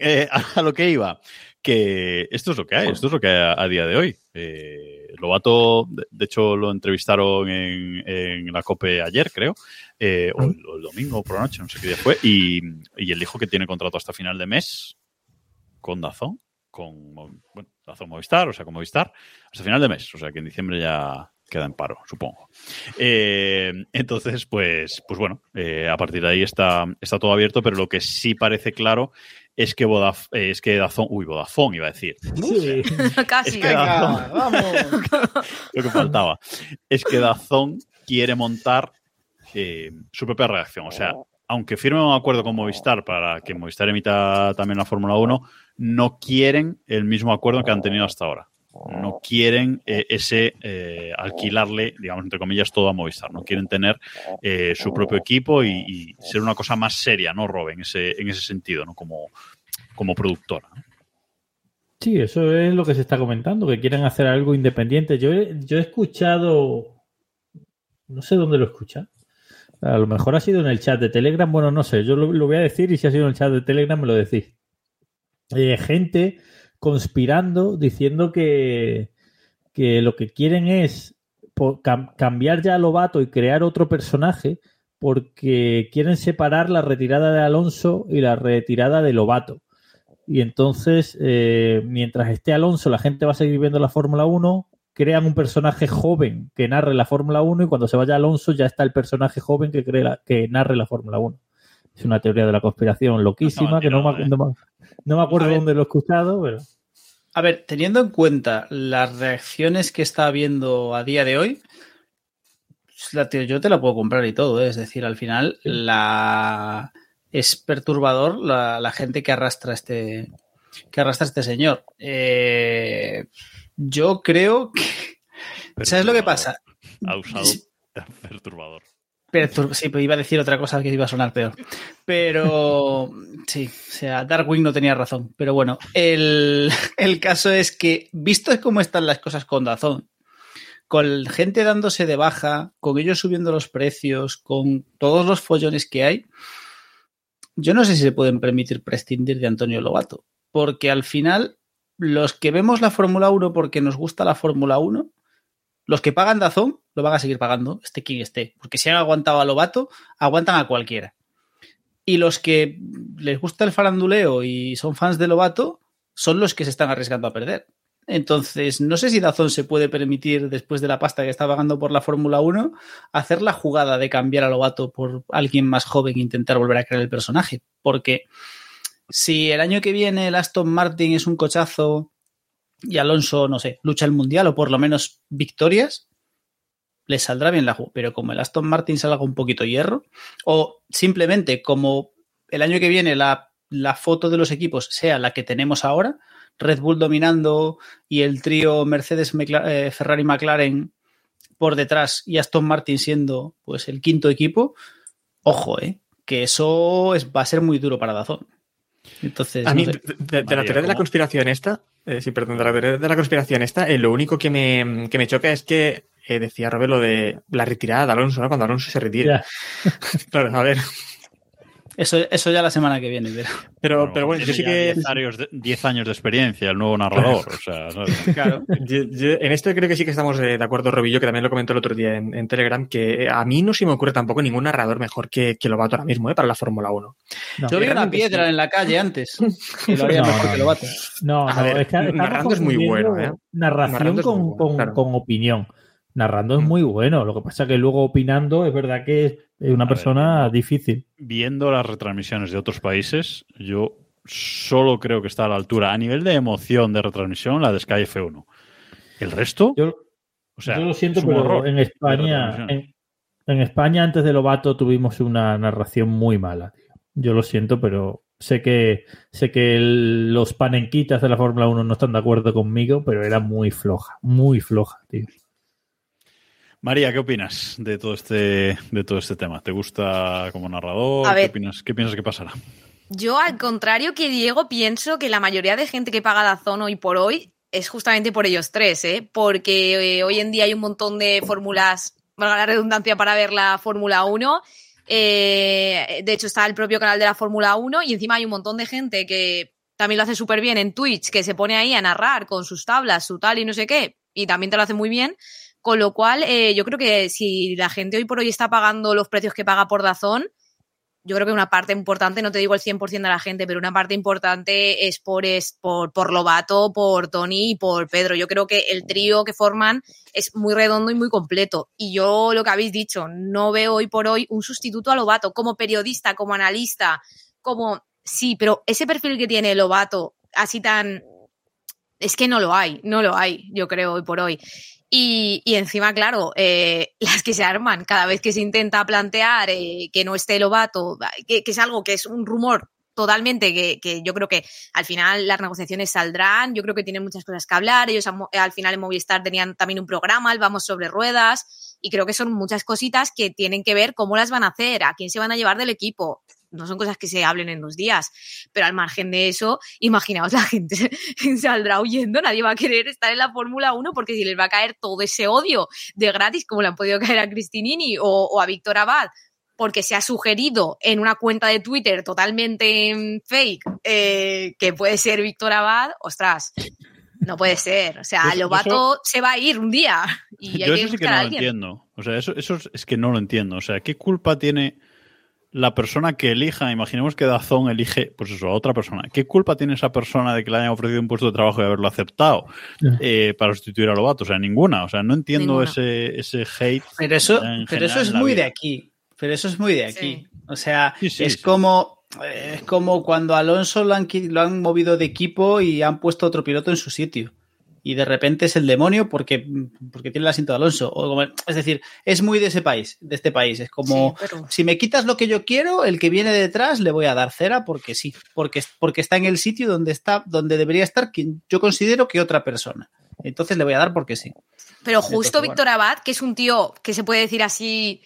[SPEAKER 2] eh, a lo que iba. Que esto es lo que hay, esto es lo que hay a, a día de hoy. Eh, Lobato, de, de hecho, lo entrevistaron en, en la COPE ayer, creo, eh, o, el, o el domingo por la noche, no sé qué día fue, y, y él dijo que tiene contrato hasta final de mes con Dazón, con bueno, Dazón Movistar, o sea, con Movistar, hasta final de mes, o sea, que en diciembre ya queda en paro, supongo. Eh, entonces, pues, pues bueno, eh, a partir de ahí está, está todo abierto, pero lo que sí parece claro es que Vodaf- eh, es que Dazón, uy, Vodafone iba a decir,
[SPEAKER 6] Sí.
[SPEAKER 4] Casi.
[SPEAKER 2] es que Dazón,
[SPEAKER 5] vamos.
[SPEAKER 2] lo que faltaba, es que Dazón quiere montar eh, su propia redacción. O sea, aunque firme un acuerdo con Movistar para que Movistar emita también la Fórmula 1, no quieren el mismo acuerdo que han tenido hasta ahora. No quieren eh, ese eh, alquilarle, digamos, entre comillas, todo a Movistar. No quieren tener eh, su propio equipo y, ser una cosa más seria, ¿no, Rob? En ese, en ese sentido, ¿no? Como, como productora.
[SPEAKER 6] Sí, eso es lo que se está comentando, que quieren hacer algo independiente. Yo he, yo he escuchado, no sé dónde lo escucha. A lo mejor ha sido en el chat de Telegram, bueno, no sé, yo lo, lo voy a decir y si ha sido en el chat de Telegram me lo decís. Gente conspirando diciendo que, que lo que quieren es po- cam- cambiar ya a Lobato y crear otro personaje porque quieren separar la retirada de Alonso y la retirada de Lobato. Y entonces, eh, mientras esté Alonso, la gente va a seguir viendo la Fórmula 1, crean un personaje joven que narre la Fórmula 1 y cuando se vaya Alonso ya está el personaje joven que, cree la- que narre la Fórmula 1. Es una teoría de la conspiración loquísima,
[SPEAKER 2] No,
[SPEAKER 6] que no me,
[SPEAKER 2] tirado,
[SPEAKER 6] no me- no me acuerdo
[SPEAKER 5] A ver.
[SPEAKER 6] dónde lo he escuchado, pero...
[SPEAKER 5] A ver, teniendo en cuenta las reacciones que está habiendo a día de hoy, pues, yo te la puedo comprar y todo. ¿eh? Es decir, al final la es perturbador la, la gente que arrastra este que arrastra este señor. Eh, yo creo que ¿sabes lo que pasa?
[SPEAKER 2] Ha usado perturbador.
[SPEAKER 5] Pertur- sí, pero iba a decir otra cosa que iba a sonar peor. Pero sí, o sea, Darwin no tenía razón. Pero bueno, el, el caso es que, visto cómo están las cosas con Dazón, con gente dándose de baja, con ellos subiendo los precios, con todos los follones que hay, yo no sé si se pueden permitir prescindir de Antonio Lobato. Porque al final, los que vemos la Fórmula 1 porque nos gusta la Fórmula 1, los que pagan Dazón lo van a seguir pagando, esté quien esté. Porque si han aguantado a Lobato, aguantan a cualquiera. Y los que les gusta el faranduleo y son fans de Lobato, son los que se están arriesgando a perder. Entonces, no sé si Dazón se puede permitir, después de la pasta que está pagando por la Fórmula 1, hacer la jugada de cambiar a Lobato por alguien más joven e intentar volver a crear el personaje. Porque si el año que viene el Aston Martin es un cochazo y Alonso, no sé, lucha el mundial o por lo menos victorias, les saldrá bien la jugada. Pero como el Aston Martin salga un poquito hierro, o simplemente como el año que viene la, la foto de los equipos sea la que tenemos ahora, Red Bull dominando y el trío Mercedes, eh, Ferrari, McLaren por detrás y Aston Martin siendo pues el quinto equipo, ojo, eh, que eso es, va a ser muy duro para Dazón. Entonces,
[SPEAKER 3] A
[SPEAKER 5] no
[SPEAKER 3] mí,
[SPEAKER 5] sé.
[SPEAKER 3] de, de- de la teoría de la conspiración esta, eh, sí, perdón, de la teoría de la conspiración esta, eh, lo único que me, que me choca es que eh, decía Robert lo de la retirada de Alonso, ¿no? Cuando Alonso se retire.
[SPEAKER 6] Ya.
[SPEAKER 3] Claro, a ver.
[SPEAKER 5] Eso, eso ya la semana que viene. Pero,
[SPEAKER 3] Pero, pero bueno, yo sí que.
[SPEAKER 2] 10 años, de, 10 años de experiencia, el nuevo narrador. O sea, ¿sabes?
[SPEAKER 5] claro.
[SPEAKER 3] Yo- yo- en esto creo que sí que estamos eh, de acuerdo, Robillo, que también lo comentó el otro día en, en Telegram, que eh, a mí no se me ocurre tampoco ningún narrador mejor que, que Lobato ahora mismo, ¿eh? Para la Fórmula 1.
[SPEAKER 6] No.
[SPEAKER 5] Yo vi una piedra
[SPEAKER 3] sí.
[SPEAKER 5] en la calle antes. Y lo haría
[SPEAKER 6] No,
[SPEAKER 5] mejor
[SPEAKER 6] no,
[SPEAKER 5] que. Lobato.
[SPEAKER 6] No,
[SPEAKER 3] A
[SPEAKER 6] no,
[SPEAKER 3] ver,
[SPEAKER 6] es que
[SPEAKER 3] narrando es muy bueno, ¿eh?
[SPEAKER 6] Narración
[SPEAKER 3] Narrando es muy
[SPEAKER 6] con,
[SPEAKER 3] bueno,
[SPEAKER 6] con-
[SPEAKER 3] claro.
[SPEAKER 6] con opinión. Narrando es
[SPEAKER 3] Mm.
[SPEAKER 6] muy bueno. Lo que pasa es que luego opinando es verdad que es una
[SPEAKER 2] A
[SPEAKER 6] persona difícil.
[SPEAKER 2] Viendo las retransmisiones de otros países, yo solo creo que está a la altura a nivel de emoción de retransmisión la de Sky F1. El resto,
[SPEAKER 6] Yo,
[SPEAKER 2] o sea,
[SPEAKER 6] yo lo siento, pero en España, en, en España antes de Lobato tuvimos una narración muy mala. tío. Yo lo siento, pero Sé que, sé que el- los panenquitas de la Fórmula 1 no están de acuerdo conmigo, pero era muy floja, muy floja, tío.
[SPEAKER 2] María, ¿qué opinas de todo este, de todo este tema? ¿Te gusta como narrador?
[SPEAKER 4] A
[SPEAKER 2] ¿Qué,
[SPEAKER 4] ver.
[SPEAKER 2] opinas, ¿Qué piensas que pasará?
[SPEAKER 4] Yo, al contrario que Diego, pienso que la mayoría de gente que paga Dazón hoy por hoy es justamente por ellos tres, ¿eh? Porque eh, hoy en día hay un montón de fórmulas, valga la redundancia, para ver la Fórmula 1. Eh, de hecho, está el propio canal de la Fórmula 1 y encima hay un montón de gente que también lo hace súper bien en Twitch, que se pone ahí a narrar con sus tablas, su tal y no sé qué, y también te lo hace muy bien. Con lo cual, eh, yo creo que si la gente hoy por hoy está pagando los precios que paga por Dazón, yo creo que una parte importante, no te digo el 100% de la gente, pero una parte importante es por, es por, por Lobato, por Tony y por Pedro. Yo creo que el trío que forman es muy redondo y muy completo. Y yo lo que habéis dicho, no veo hoy por hoy un sustituto a Lobato como periodista, como analista, como... Sí, pero ese perfil que tiene Lobato, así tan... Es que no lo hay, no lo hay, yo creo, hoy por hoy. Y, y encima, claro, eh, las que se arman cada vez que se intenta plantear eh, que no esté Lobato, que, que es algo que es un rumor totalmente que, que yo creo que al final las negociaciones saldrán, yo creo que tienen muchas cosas que hablar, ellos al, al final en Movistar tenían también un programa, el Vamos sobre Ruedas, y creo que son muchas cositas que tienen que ver cómo las van a hacer, a quién se van a llevar del equipo. No son cosas que se hablen en dos días, pero al margen de eso, imaginaos la gente saldrá huyendo, nadie va a querer estar en la Fórmula 1 porque si les va a caer todo ese odio de gratis, como le han podido caer a Cristinini o, o a Víctor Abad, porque se ha sugerido en una cuenta de Twitter totalmente mm, fake eh, que puede ser Víctor Abad, ostras, no puede ser. O sea,
[SPEAKER 2] Yo-
[SPEAKER 4] Lobato se va a ir un día y hay
[SPEAKER 2] Yo
[SPEAKER 4] que
[SPEAKER 2] eso sí que no
[SPEAKER 4] a
[SPEAKER 2] lo entiendo. O sea, eso, eso es, es que no lo entiendo. O sea, ¿qué culpa tiene la persona que elija? Imaginemos que Dazón elige, pues eso, a otra persona. ¿Qué culpa tiene esa persona de que le hayan ofrecido un puesto de trabajo y haberlo aceptado eh, para sustituir a Lobato? O sea, ninguna. O sea, no entiendo ese, ese hate.
[SPEAKER 5] Pero eso,
[SPEAKER 2] en
[SPEAKER 5] pero eso es
[SPEAKER 2] en la
[SPEAKER 5] muy
[SPEAKER 2] vida.
[SPEAKER 5] de aquí. Pero eso es muy de aquí.
[SPEAKER 4] Sí.
[SPEAKER 5] O sea,
[SPEAKER 2] Sí, sí,
[SPEAKER 5] es
[SPEAKER 2] sí.
[SPEAKER 5] como es como cuando a Alonso lo han, lo han movido de equipo y han puesto otro piloto en su sitio. Y de repente es el demonio porque, porque tiene el asiento de Alonso. O como- es decir, es muy de ese país, de este país. Es como
[SPEAKER 4] Sí, pero-
[SPEAKER 5] si me quitas lo que yo quiero, el que viene detrás le voy a dar cera porque sí, porque, porque está en el sitio donde está, donde debería estar quien yo considero que otra persona. Entonces le voy a dar porque sí.
[SPEAKER 4] Pero justo
[SPEAKER 5] Entonces,
[SPEAKER 4] Víctor Abad, que es un tío que se puede decir así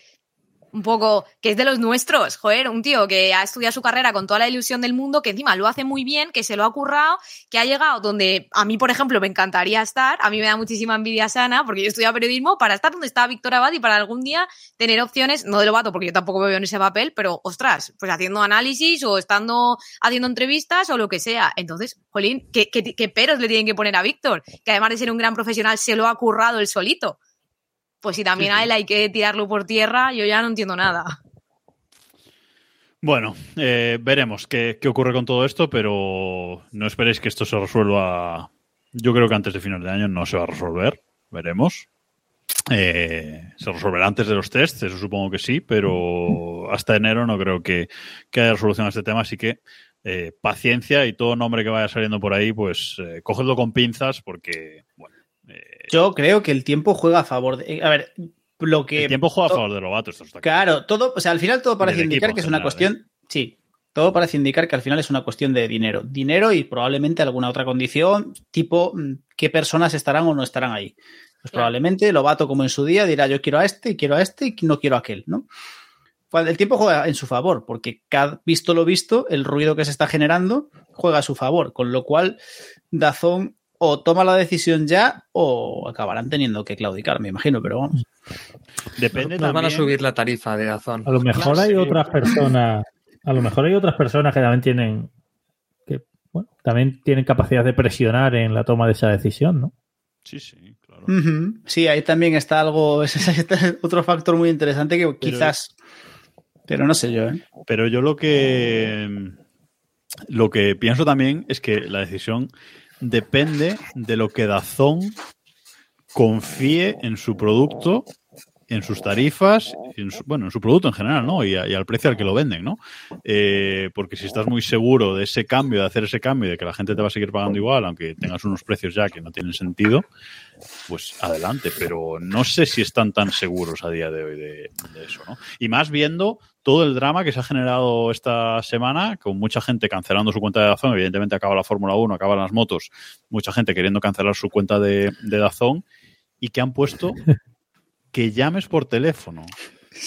[SPEAKER 4] un poco, que es de los nuestros, joder, un tío que ha estudiado su carrera con toda la ilusión del mundo, que encima lo hace muy bien, que se lo ha currado, que ha llegado donde a mí, por ejemplo, me encantaría estar, a mí me da muchísima envidia sana, porque yo estudio periodismo, para estar donde está Víctor Abad y para algún día tener opciones, no de Lobato, porque yo tampoco me veo en ese papel, pero ostras, pues haciendo análisis o estando haciendo entrevistas o lo que sea. Entonces, jolín, ¿qué, qué, qué peros le tienen que poner a Víctor? Que además de ser un gran profesional, se lo ha currado él solito. Pues si también
[SPEAKER 2] Sí, sí.
[SPEAKER 4] a él hay que tirarlo por tierra, yo ya no entiendo nada.
[SPEAKER 2] Bueno, eh, veremos qué, qué ocurre con todo esto, pero no esperéis que esto se resuelva. Yo creo que antes de final de año no se va a resolver. Veremos. Eh, se resolverá antes de los tests, eso supongo que sí, pero hasta enero no creo que, que haya resolución a este tema, así que eh, paciencia y todo nombre que vaya saliendo por ahí, pues eh, cogedlo con pinzas porque, bueno, eh,
[SPEAKER 5] Yo creo que el tiempo juega a favor de. A ver, lo que.
[SPEAKER 2] el tiempo juega a favor de Lobato, esto está claro.
[SPEAKER 5] Claro, todo, o sea, al final todo parece indicar
[SPEAKER 2] equipo
[SPEAKER 5] que es una
[SPEAKER 2] general,
[SPEAKER 5] cuestión. Sí, todo parece indicar que al final es una cuestión de dinero. Dinero y probablemente alguna otra condición, tipo mm, qué personas estarán o no estarán ahí. Pues
[SPEAKER 4] Claro.
[SPEAKER 5] probablemente Lobato, como en su día, dirá yo quiero a este, y quiero a este y no quiero a aquel, ¿no? El tiempo juega en su favor, porque cada, visto lo visto, el ruido que se está generando juega a su favor, con lo cual Dazón o toma la decisión ya o acabarán teniendo que claudicar, me imagino, pero vamos.
[SPEAKER 2] Depende
[SPEAKER 3] Nos van a
[SPEAKER 2] también-
[SPEAKER 3] subir la tarifa de Dazón.
[SPEAKER 6] A lo mejor hay otras personas, a lo mejor hay otras personas que también tienen que bueno, también tienen capacidad de presionar en la toma de esa decisión, ¿no?
[SPEAKER 2] Sí, sí, claro.
[SPEAKER 5] Sí, ahí también está algo, ese es otro factor muy interesante que quizás, pero no sé yo, ¿eh?
[SPEAKER 2] Pero yo lo que lo que pienso también es que la decisión depende de lo que Dazón confíe en su producto, en sus tarifas, en su- bueno, en su producto en general, ¿no? Y al precio al que lo venden, ¿no? Eh, porque si estás muy seguro de ese cambio, de hacer ese cambio, de que la gente te va a seguir pagando igual, aunque tengas unos precios ya que no tienen sentido, pues adelante. Pero no sé si están tan seguros a día de hoy de, de eso, ¿no? Y más viendo todo el drama que se ha generado esta semana, con mucha gente cancelando su cuenta de Dazón. Evidentemente acaba la Fórmula 1, acaban las motos, mucha gente queriendo cancelar su cuenta de, de Dazón y que han puesto que llames por teléfono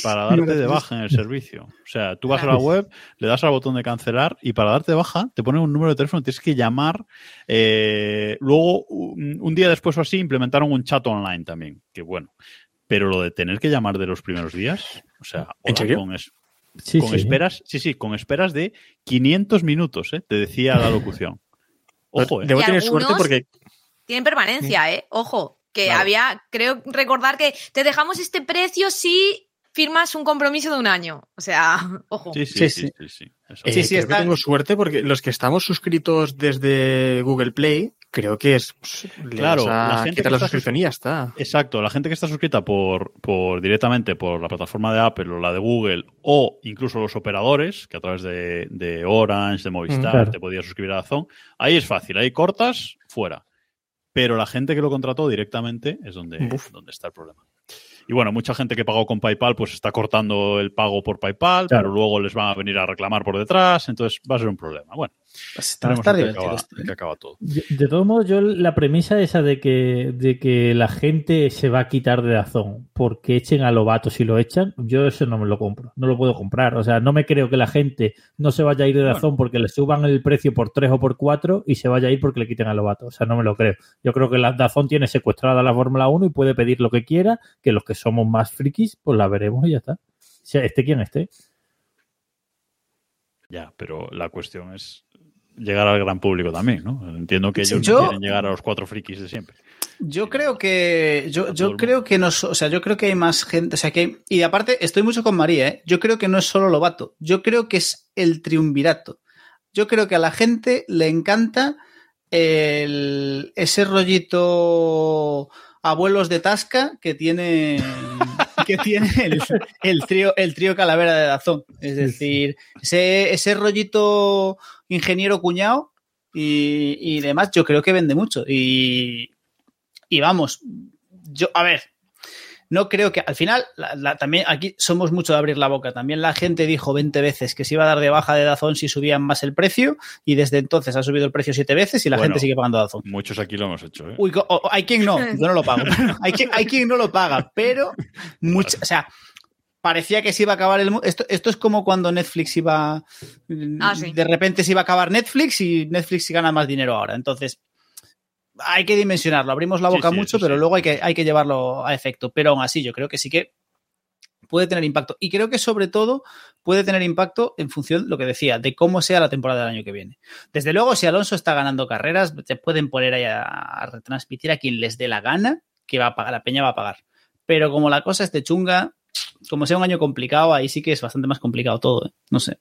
[SPEAKER 2] para darte de baja en el servicio. O sea, tú vas a la web, le das al botón de cancelar y para darte de baja te ponen un número de teléfono, tienes que llamar. Eh, luego, un, un día después o así, implementaron un chat online también, que bueno. Pero lo de tener que llamar de los primeros días, o sea,
[SPEAKER 3] ¿En
[SPEAKER 2] hola,
[SPEAKER 3] serio?
[SPEAKER 2] con, es-
[SPEAKER 6] Sí,
[SPEAKER 2] con
[SPEAKER 6] sí.
[SPEAKER 2] esperas, sí, sí, con esperas de 500 minutos, ¿eh? te decía la locución. Ojo, ¿eh?
[SPEAKER 3] Debo tener suerte porque
[SPEAKER 4] Tienen permanencia, ¿eh? Ojo, que
[SPEAKER 2] Claro.
[SPEAKER 4] había, creo recordar que te dejamos este precio si firmas un compromiso de un año. O sea, ojo.
[SPEAKER 2] Sí, sí,
[SPEAKER 5] Sí,
[SPEAKER 2] sí,
[SPEAKER 5] sí.
[SPEAKER 2] sí, sí, eso.
[SPEAKER 3] Eh,
[SPEAKER 5] Sí, sí,
[SPEAKER 3] creo
[SPEAKER 5] está-
[SPEAKER 3] que tengo suerte porque los que estamos suscritos desde Google Play, creo que es pues,
[SPEAKER 2] Claro, la gente
[SPEAKER 3] quitar
[SPEAKER 2] que
[SPEAKER 3] la
[SPEAKER 2] está
[SPEAKER 3] suscripción y ya está.
[SPEAKER 2] Exacto, la gente que está suscrita por, por directamente por la plataforma de Apple o la de Google o incluso los operadores, que a través de, de Orange, de Movistar,
[SPEAKER 6] Claro.
[SPEAKER 2] te podías suscribir a Zone, ahí es fácil, ahí cortas, fuera. Pero la gente que lo contrató directamente es donde, donde está el problema. Y bueno, mucha gente que pagó con PayPal pues está cortando el pago por PayPal,
[SPEAKER 6] Claro.
[SPEAKER 2] pero luego les van a venir a reclamar por detrás, entonces va a ser un problema. Bueno,
[SPEAKER 5] está,
[SPEAKER 2] acaba,
[SPEAKER 5] esto,
[SPEAKER 2] en
[SPEAKER 5] ¿eh?
[SPEAKER 2] qué acaba todo.
[SPEAKER 6] De, de todos modos, yo la premisa esa de que, de que la gente se va a quitar de Dazón porque echen a Lobato si lo echan, yo eso no me lo compro, no lo puedo comprar. O sea, no me creo que la gente no se vaya a ir de Dazón porque le suban el precio por 3 o por 4 y se vaya a ir porque le quiten a Lobato. O sea, no me lo creo. Yo creo que la Dazón tiene secuestrada la Fórmula 1 y puede pedir lo que quiera, que los que somos más frikis, pues la veremos y ya está. O sea, esté quien esté.
[SPEAKER 2] Ya, pero la cuestión es llegar al gran público también, ¿no? Entiendo que ellos
[SPEAKER 5] yo-
[SPEAKER 2] no quieren llegar a los cuatro frikis de siempre.
[SPEAKER 5] Yo creo que yo, yo creo que no, o sea, yo creo que hay más gente, o sea, que hay- y aparte estoy mucho con María, ¿eh? Yo creo que no es solo Lobato, yo creo que es el triunvirato. Yo creo que a la gente le encanta el, ese rollito abuelos de Tasca que tiene que tiene el, el trío el trío Calavera de Dazón, es decir, ese, ese rollito ingeniero cuñado y, y demás, yo creo que vende mucho. Y y vamos, yo, a ver, no creo que al final, la- la- también aquí somos mucho de abrir la boca. También la gente dijo 20 veces que se iba a dar de baja de Dazón si subían más el precio y desde entonces ha subido el precio siete veces y la
[SPEAKER 2] Bueno.
[SPEAKER 5] gente sigue pagando Dazón.
[SPEAKER 2] Muchos aquí lo hemos hecho, ¿eh?
[SPEAKER 5] Uy, o- hay quien no, yo no lo pago. hay, quien, hay quien no lo paga, pero mucha, o sea, parecía que se iba a acabar el esto, esto es como cuando Netflix iba
[SPEAKER 4] Ah, sí.
[SPEAKER 5] de repente se iba a acabar Netflix y Netflix gana más dinero ahora. Entonces, hay que dimensionarlo. Abrimos la boca
[SPEAKER 2] sí,
[SPEAKER 5] mucho, pero
[SPEAKER 2] sí.
[SPEAKER 5] luego hay que, hay que llevarlo a efecto. Pero aún así, yo creo que sí que puede tener impacto. Y creo que sobre todo puede tener impacto en función, lo que decía, de cómo sea la temporada del año que viene. Desde luego, si Alonso está ganando carreras, te pueden poner ahí a, a retransmitir a quien les dé la gana, que va a pagar, la peña va a pagar. Pero como la cosa esté chunga, como sea un año complicado, ahí sí que es bastante más complicado todo. ¿eh? No sé.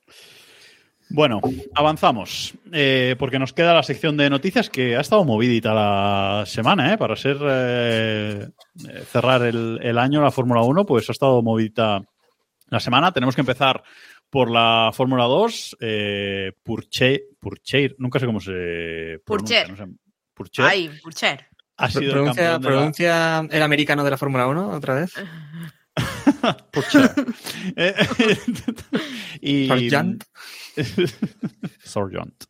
[SPEAKER 2] Bueno, avanzamos, eh, porque nos queda la sección de noticias que ha estado movidita la semana, ¿eh? Para ser eh, eh, cerrar el, el año la Fórmula 1, pues ha estado movidita la semana. Tenemos que empezar por la Fórmula 2. Eh, Purche, Purcheir, nunca sé cómo se pronuncia.
[SPEAKER 4] Purcher.
[SPEAKER 2] no sé. Purcher
[SPEAKER 4] Ay, Purcher.
[SPEAKER 2] ha sido el
[SPEAKER 3] Pronuncia,
[SPEAKER 2] la-
[SPEAKER 3] pronuncia el americano de la Fórmula 1 otra vez.
[SPEAKER 2] Purcher. Eh, y,
[SPEAKER 3] Sargent.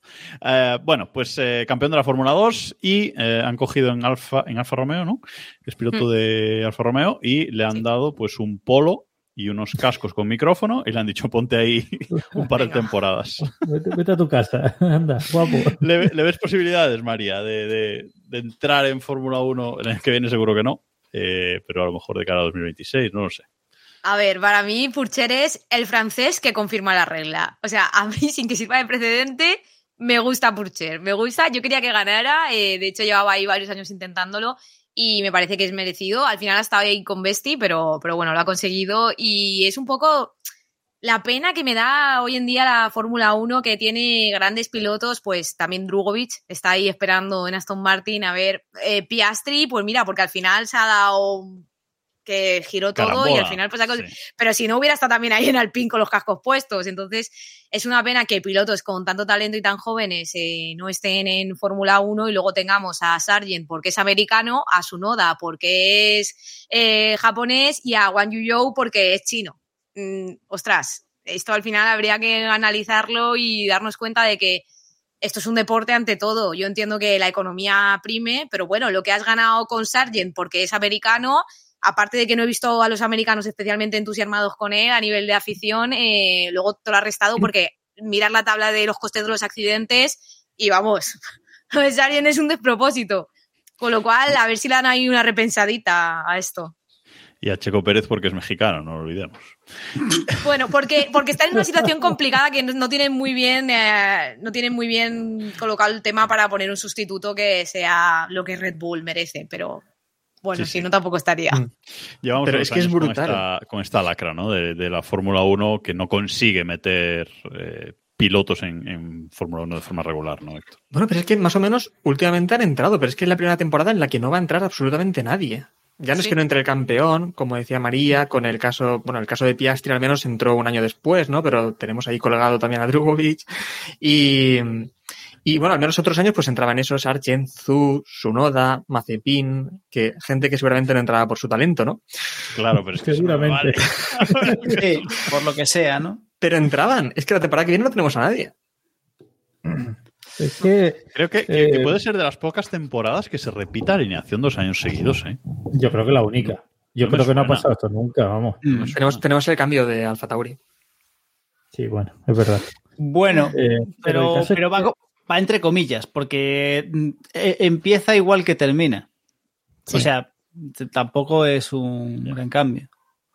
[SPEAKER 2] Eh, bueno, pues eh, campeón de la Fórmula 2 y eh, han cogido en Alfa, en Alfa Romeo, ¿no? Es piloto
[SPEAKER 4] Mm.
[SPEAKER 2] de Alfa Romeo y le han
[SPEAKER 4] Sí.
[SPEAKER 2] dado pues un polo y unos cascos con micrófono y le han dicho ponte ahí un par de
[SPEAKER 4] Venga.
[SPEAKER 2] temporadas.
[SPEAKER 6] Vete, vete a tu casa. Anda, guapo.
[SPEAKER 2] ¿Le, le ves posibilidades, María, de, de- de entrar en Fórmula 1? El año que viene seguro que no, eh, pero a lo mejor de cara a 2026, no lo sé.
[SPEAKER 4] A ver, para mí Purcher es el francés que confirma la regla. O sea, a mí, sin que sirva de precedente, me gusta Purcher. Me gusta, yo quería que ganara. eh, de hecho, llevaba ahí varios años intentándolo y me parece que es merecido. Al final ha estado ahí con Besti, pero, pero bueno, lo ha conseguido. Y es un poco la pena que me da hoy en día la Fórmula 1, que tiene grandes pilotos, pues también Drugovic está ahí esperando en Aston Martin. A ver, eh, Piastri, pues mira, porque al final se ha dado que giró todo y al final pues
[SPEAKER 2] sí.
[SPEAKER 4] pero si no hubiera estado también ahí en Alpine con los cascos puestos. Entonces, es una pena que pilotos con tanto talento y tan jóvenes eh, no estén en Fórmula 1 y luego tengamos a Sargent porque es americano, a Sunoda porque es eh, japonés y a Wang Yuzhou porque es chino. Mm, ostras, esto al final habría que analizarlo y darnos cuenta de que esto es un deporte ante todo. Yo entiendo que la economía prime, pero bueno, lo que has ganado con Sargent porque es americano, aparte de que no he visto a los americanos especialmente entusiasmados con él a nivel de afición, eh, luego te lo ha restado porque mirar la tabla de los costes de los accidentes y vamos, Sargent es un despropósito. Con lo cual, a ver si le dan ahí una repensadita a esto.
[SPEAKER 2] Y a Checo Pérez porque es mexicano, no lo olvidemos.
[SPEAKER 4] Bueno, porque, porque está en una situación complicada que no tienen muy bien, eh, no tienen muy bien colocado el tema para poner un sustituto que sea lo que Red Bull merece, pero bueno,
[SPEAKER 2] Sí,
[SPEAKER 4] si
[SPEAKER 2] sí.
[SPEAKER 4] no tampoco estaría.
[SPEAKER 2] Llevamos
[SPEAKER 3] Pero es que es
[SPEAKER 2] con
[SPEAKER 3] brutal.
[SPEAKER 2] esta- Con esta, lacra, ¿no? De, de la Fórmula 1 que no consigue meter eh, pilotos en, en Fórmula 1 de forma regular, ¿no, Héctor?
[SPEAKER 3] Bueno, pero es que más o menos últimamente han entrado, pero es que es la primera temporada en la que no va a entrar absolutamente nadie. Ya no es que no entre el campeón, como decía María, con el caso, bueno, el caso de Piastri al menos entró un año después, ¿no? Pero tenemos ahí colgado también a Drugovic. Y, y bueno, al menos otros años pues entraban esos Argent, Zu, Sunoda, Mazepin, que gente que seguramente no entraba por su talento, ¿no?
[SPEAKER 2] Claro, pero es que
[SPEAKER 6] Seguramente.
[SPEAKER 2] vale.
[SPEAKER 5] Sí, por lo que sea, ¿no?
[SPEAKER 3] Pero entraban. Es que la temporada que viene no tenemos a nadie.
[SPEAKER 6] Es que
[SPEAKER 2] Creo que, que- que
[SPEAKER 6] Eh,
[SPEAKER 2] puede ser de las pocas temporadas que se repita alineación dos años seguidos, ¿eh?
[SPEAKER 6] yo creo que la única. Yo
[SPEAKER 2] No
[SPEAKER 6] creo que no ha pasado esto nunca, vamos.
[SPEAKER 5] Mm.
[SPEAKER 3] Tenemos, tenemos el cambio de Alfa Tauri.
[SPEAKER 6] Sí, bueno, es verdad.
[SPEAKER 5] Bueno,
[SPEAKER 6] Eh,
[SPEAKER 5] pero, va, va entre comillas, porque mm, eh, empieza igual que termina. O sea, tampoco es un gran cambio.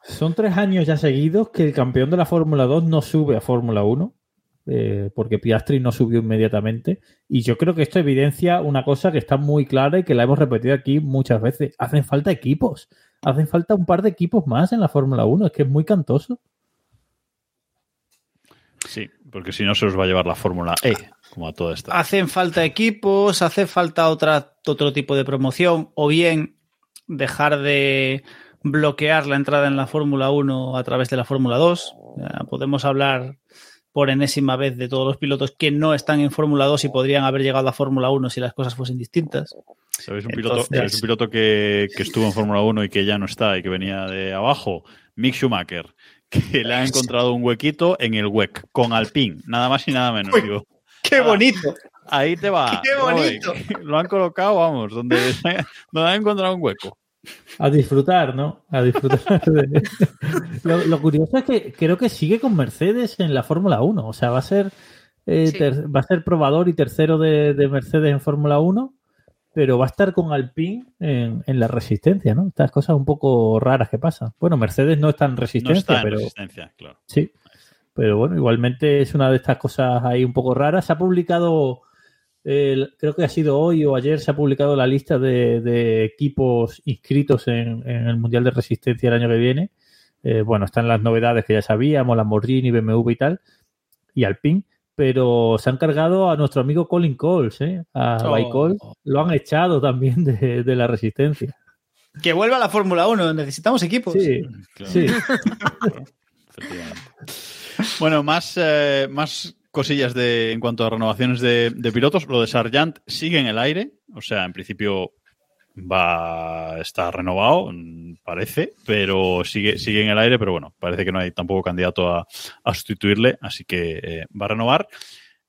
[SPEAKER 6] Son tres años ya seguidos que el campeón de la Fórmula 2 no sube a Fórmula 1, eh, porque Piastri no subió inmediatamente. Y yo creo que esto evidencia una cosa que está muy clara y que la hemos repetido aquí muchas veces. Hacen falta equipos. Hacen falta un par de equipos más en la Fórmula 1. Es que es muy cantoso.
[SPEAKER 2] Sí, porque si no se los va a llevar la Fórmula E, como a toda esta.
[SPEAKER 5] Hacen falta equipos, hace falta otra, otro tipo de promoción, o bien dejar de bloquear la entrada en la Fórmula 1 a través de la Fórmula 2. Ya podemos hablar por enésima vez de todos los pilotos que no están en Fórmula 2 y podrían haber llegado a Fórmula 1 si las cosas fuesen distintas.
[SPEAKER 2] ¿Sabéis un piloto,
[SPEAKER 5] Entonces-
[SPEAKER 2] ¿sabéis un piloto que, que estuvo en Fórmula 1 y que ya no está y que venía de abajo? Mick Schumacher, que le ha encontrado un huequito en el WEC con Alpine, nada más y nada menos. Digo.
[SPEAKER 5] ¡Qué
[SPEAKER 2] Ah,
[SPEAKER 5] bonito!
[SPEAKER 2] Ahí te va.
[SPEAKER 5] ¡Qué bonito!
[SPEAKER 2] Lo han colocado, vamos, donde, donde han encontrado un hueco.
[SPEAKER 6] A disfrutar, ¿no? A disfrutar. de- lo, lo curioso es que creo que sigue con Mercedes en la Fórmula 1. O sea, va a ser, eh,
[SPEAKER 4] Sí.
[SPEAKER 6] ter- va a ser probador y tercero de, de Mercedes en Fórmula 1, pero va a estar con Alpine en, en la resistencia, ¿no? Estas cosas un poco raras que pasan. Bueno, Mercedes no está en
[SPEAKER 2] No
[SPEAKER 6] resistencia,
[SPEAKER 2] está en
[SPEAKER 6] pero
[SPEAKER 2] resistencia, claro.
[SPEAKER 6] sí. Pero bueno, igualmente es una de estas cosas ahí un poco raras. Se ha publicado, el- creo que ha sido hoy o ayer, se ha publicado la lista de, de equipos inscritos en, en el Mundial de Resistencia el año que viene. Eh, bueno, están las novedades que ya sabíamos, Lamborghini, BMW y tal, y Alpine, pero se han cargado a nuestro amigo Colin Coles, ¿eh? a
[SPEAKER 5] Oh.
[SPEAKER 6] Lo han echado también de, de la Resistencia.
[SPEAKER 5] Que vuelva a la Fórmula 1, necesitamos equipos.
[SPEAKER 6] Sí,
[SPEAKER 2] Claro.
[SPEAKER 6] sí.
[SPEAKER 2] Efectivamente. Bueno, más, eh, más cosillas de, en cuanto a renovaciones de, pilotos. Lo de Sargent sigue en el aire. O sea, en principio va a estar renovado, parece, pero sigue, sigue en el aire. Pero bueno, parece que no hay tampoco candidato a, a sustituirle, así que eh, va a renovar.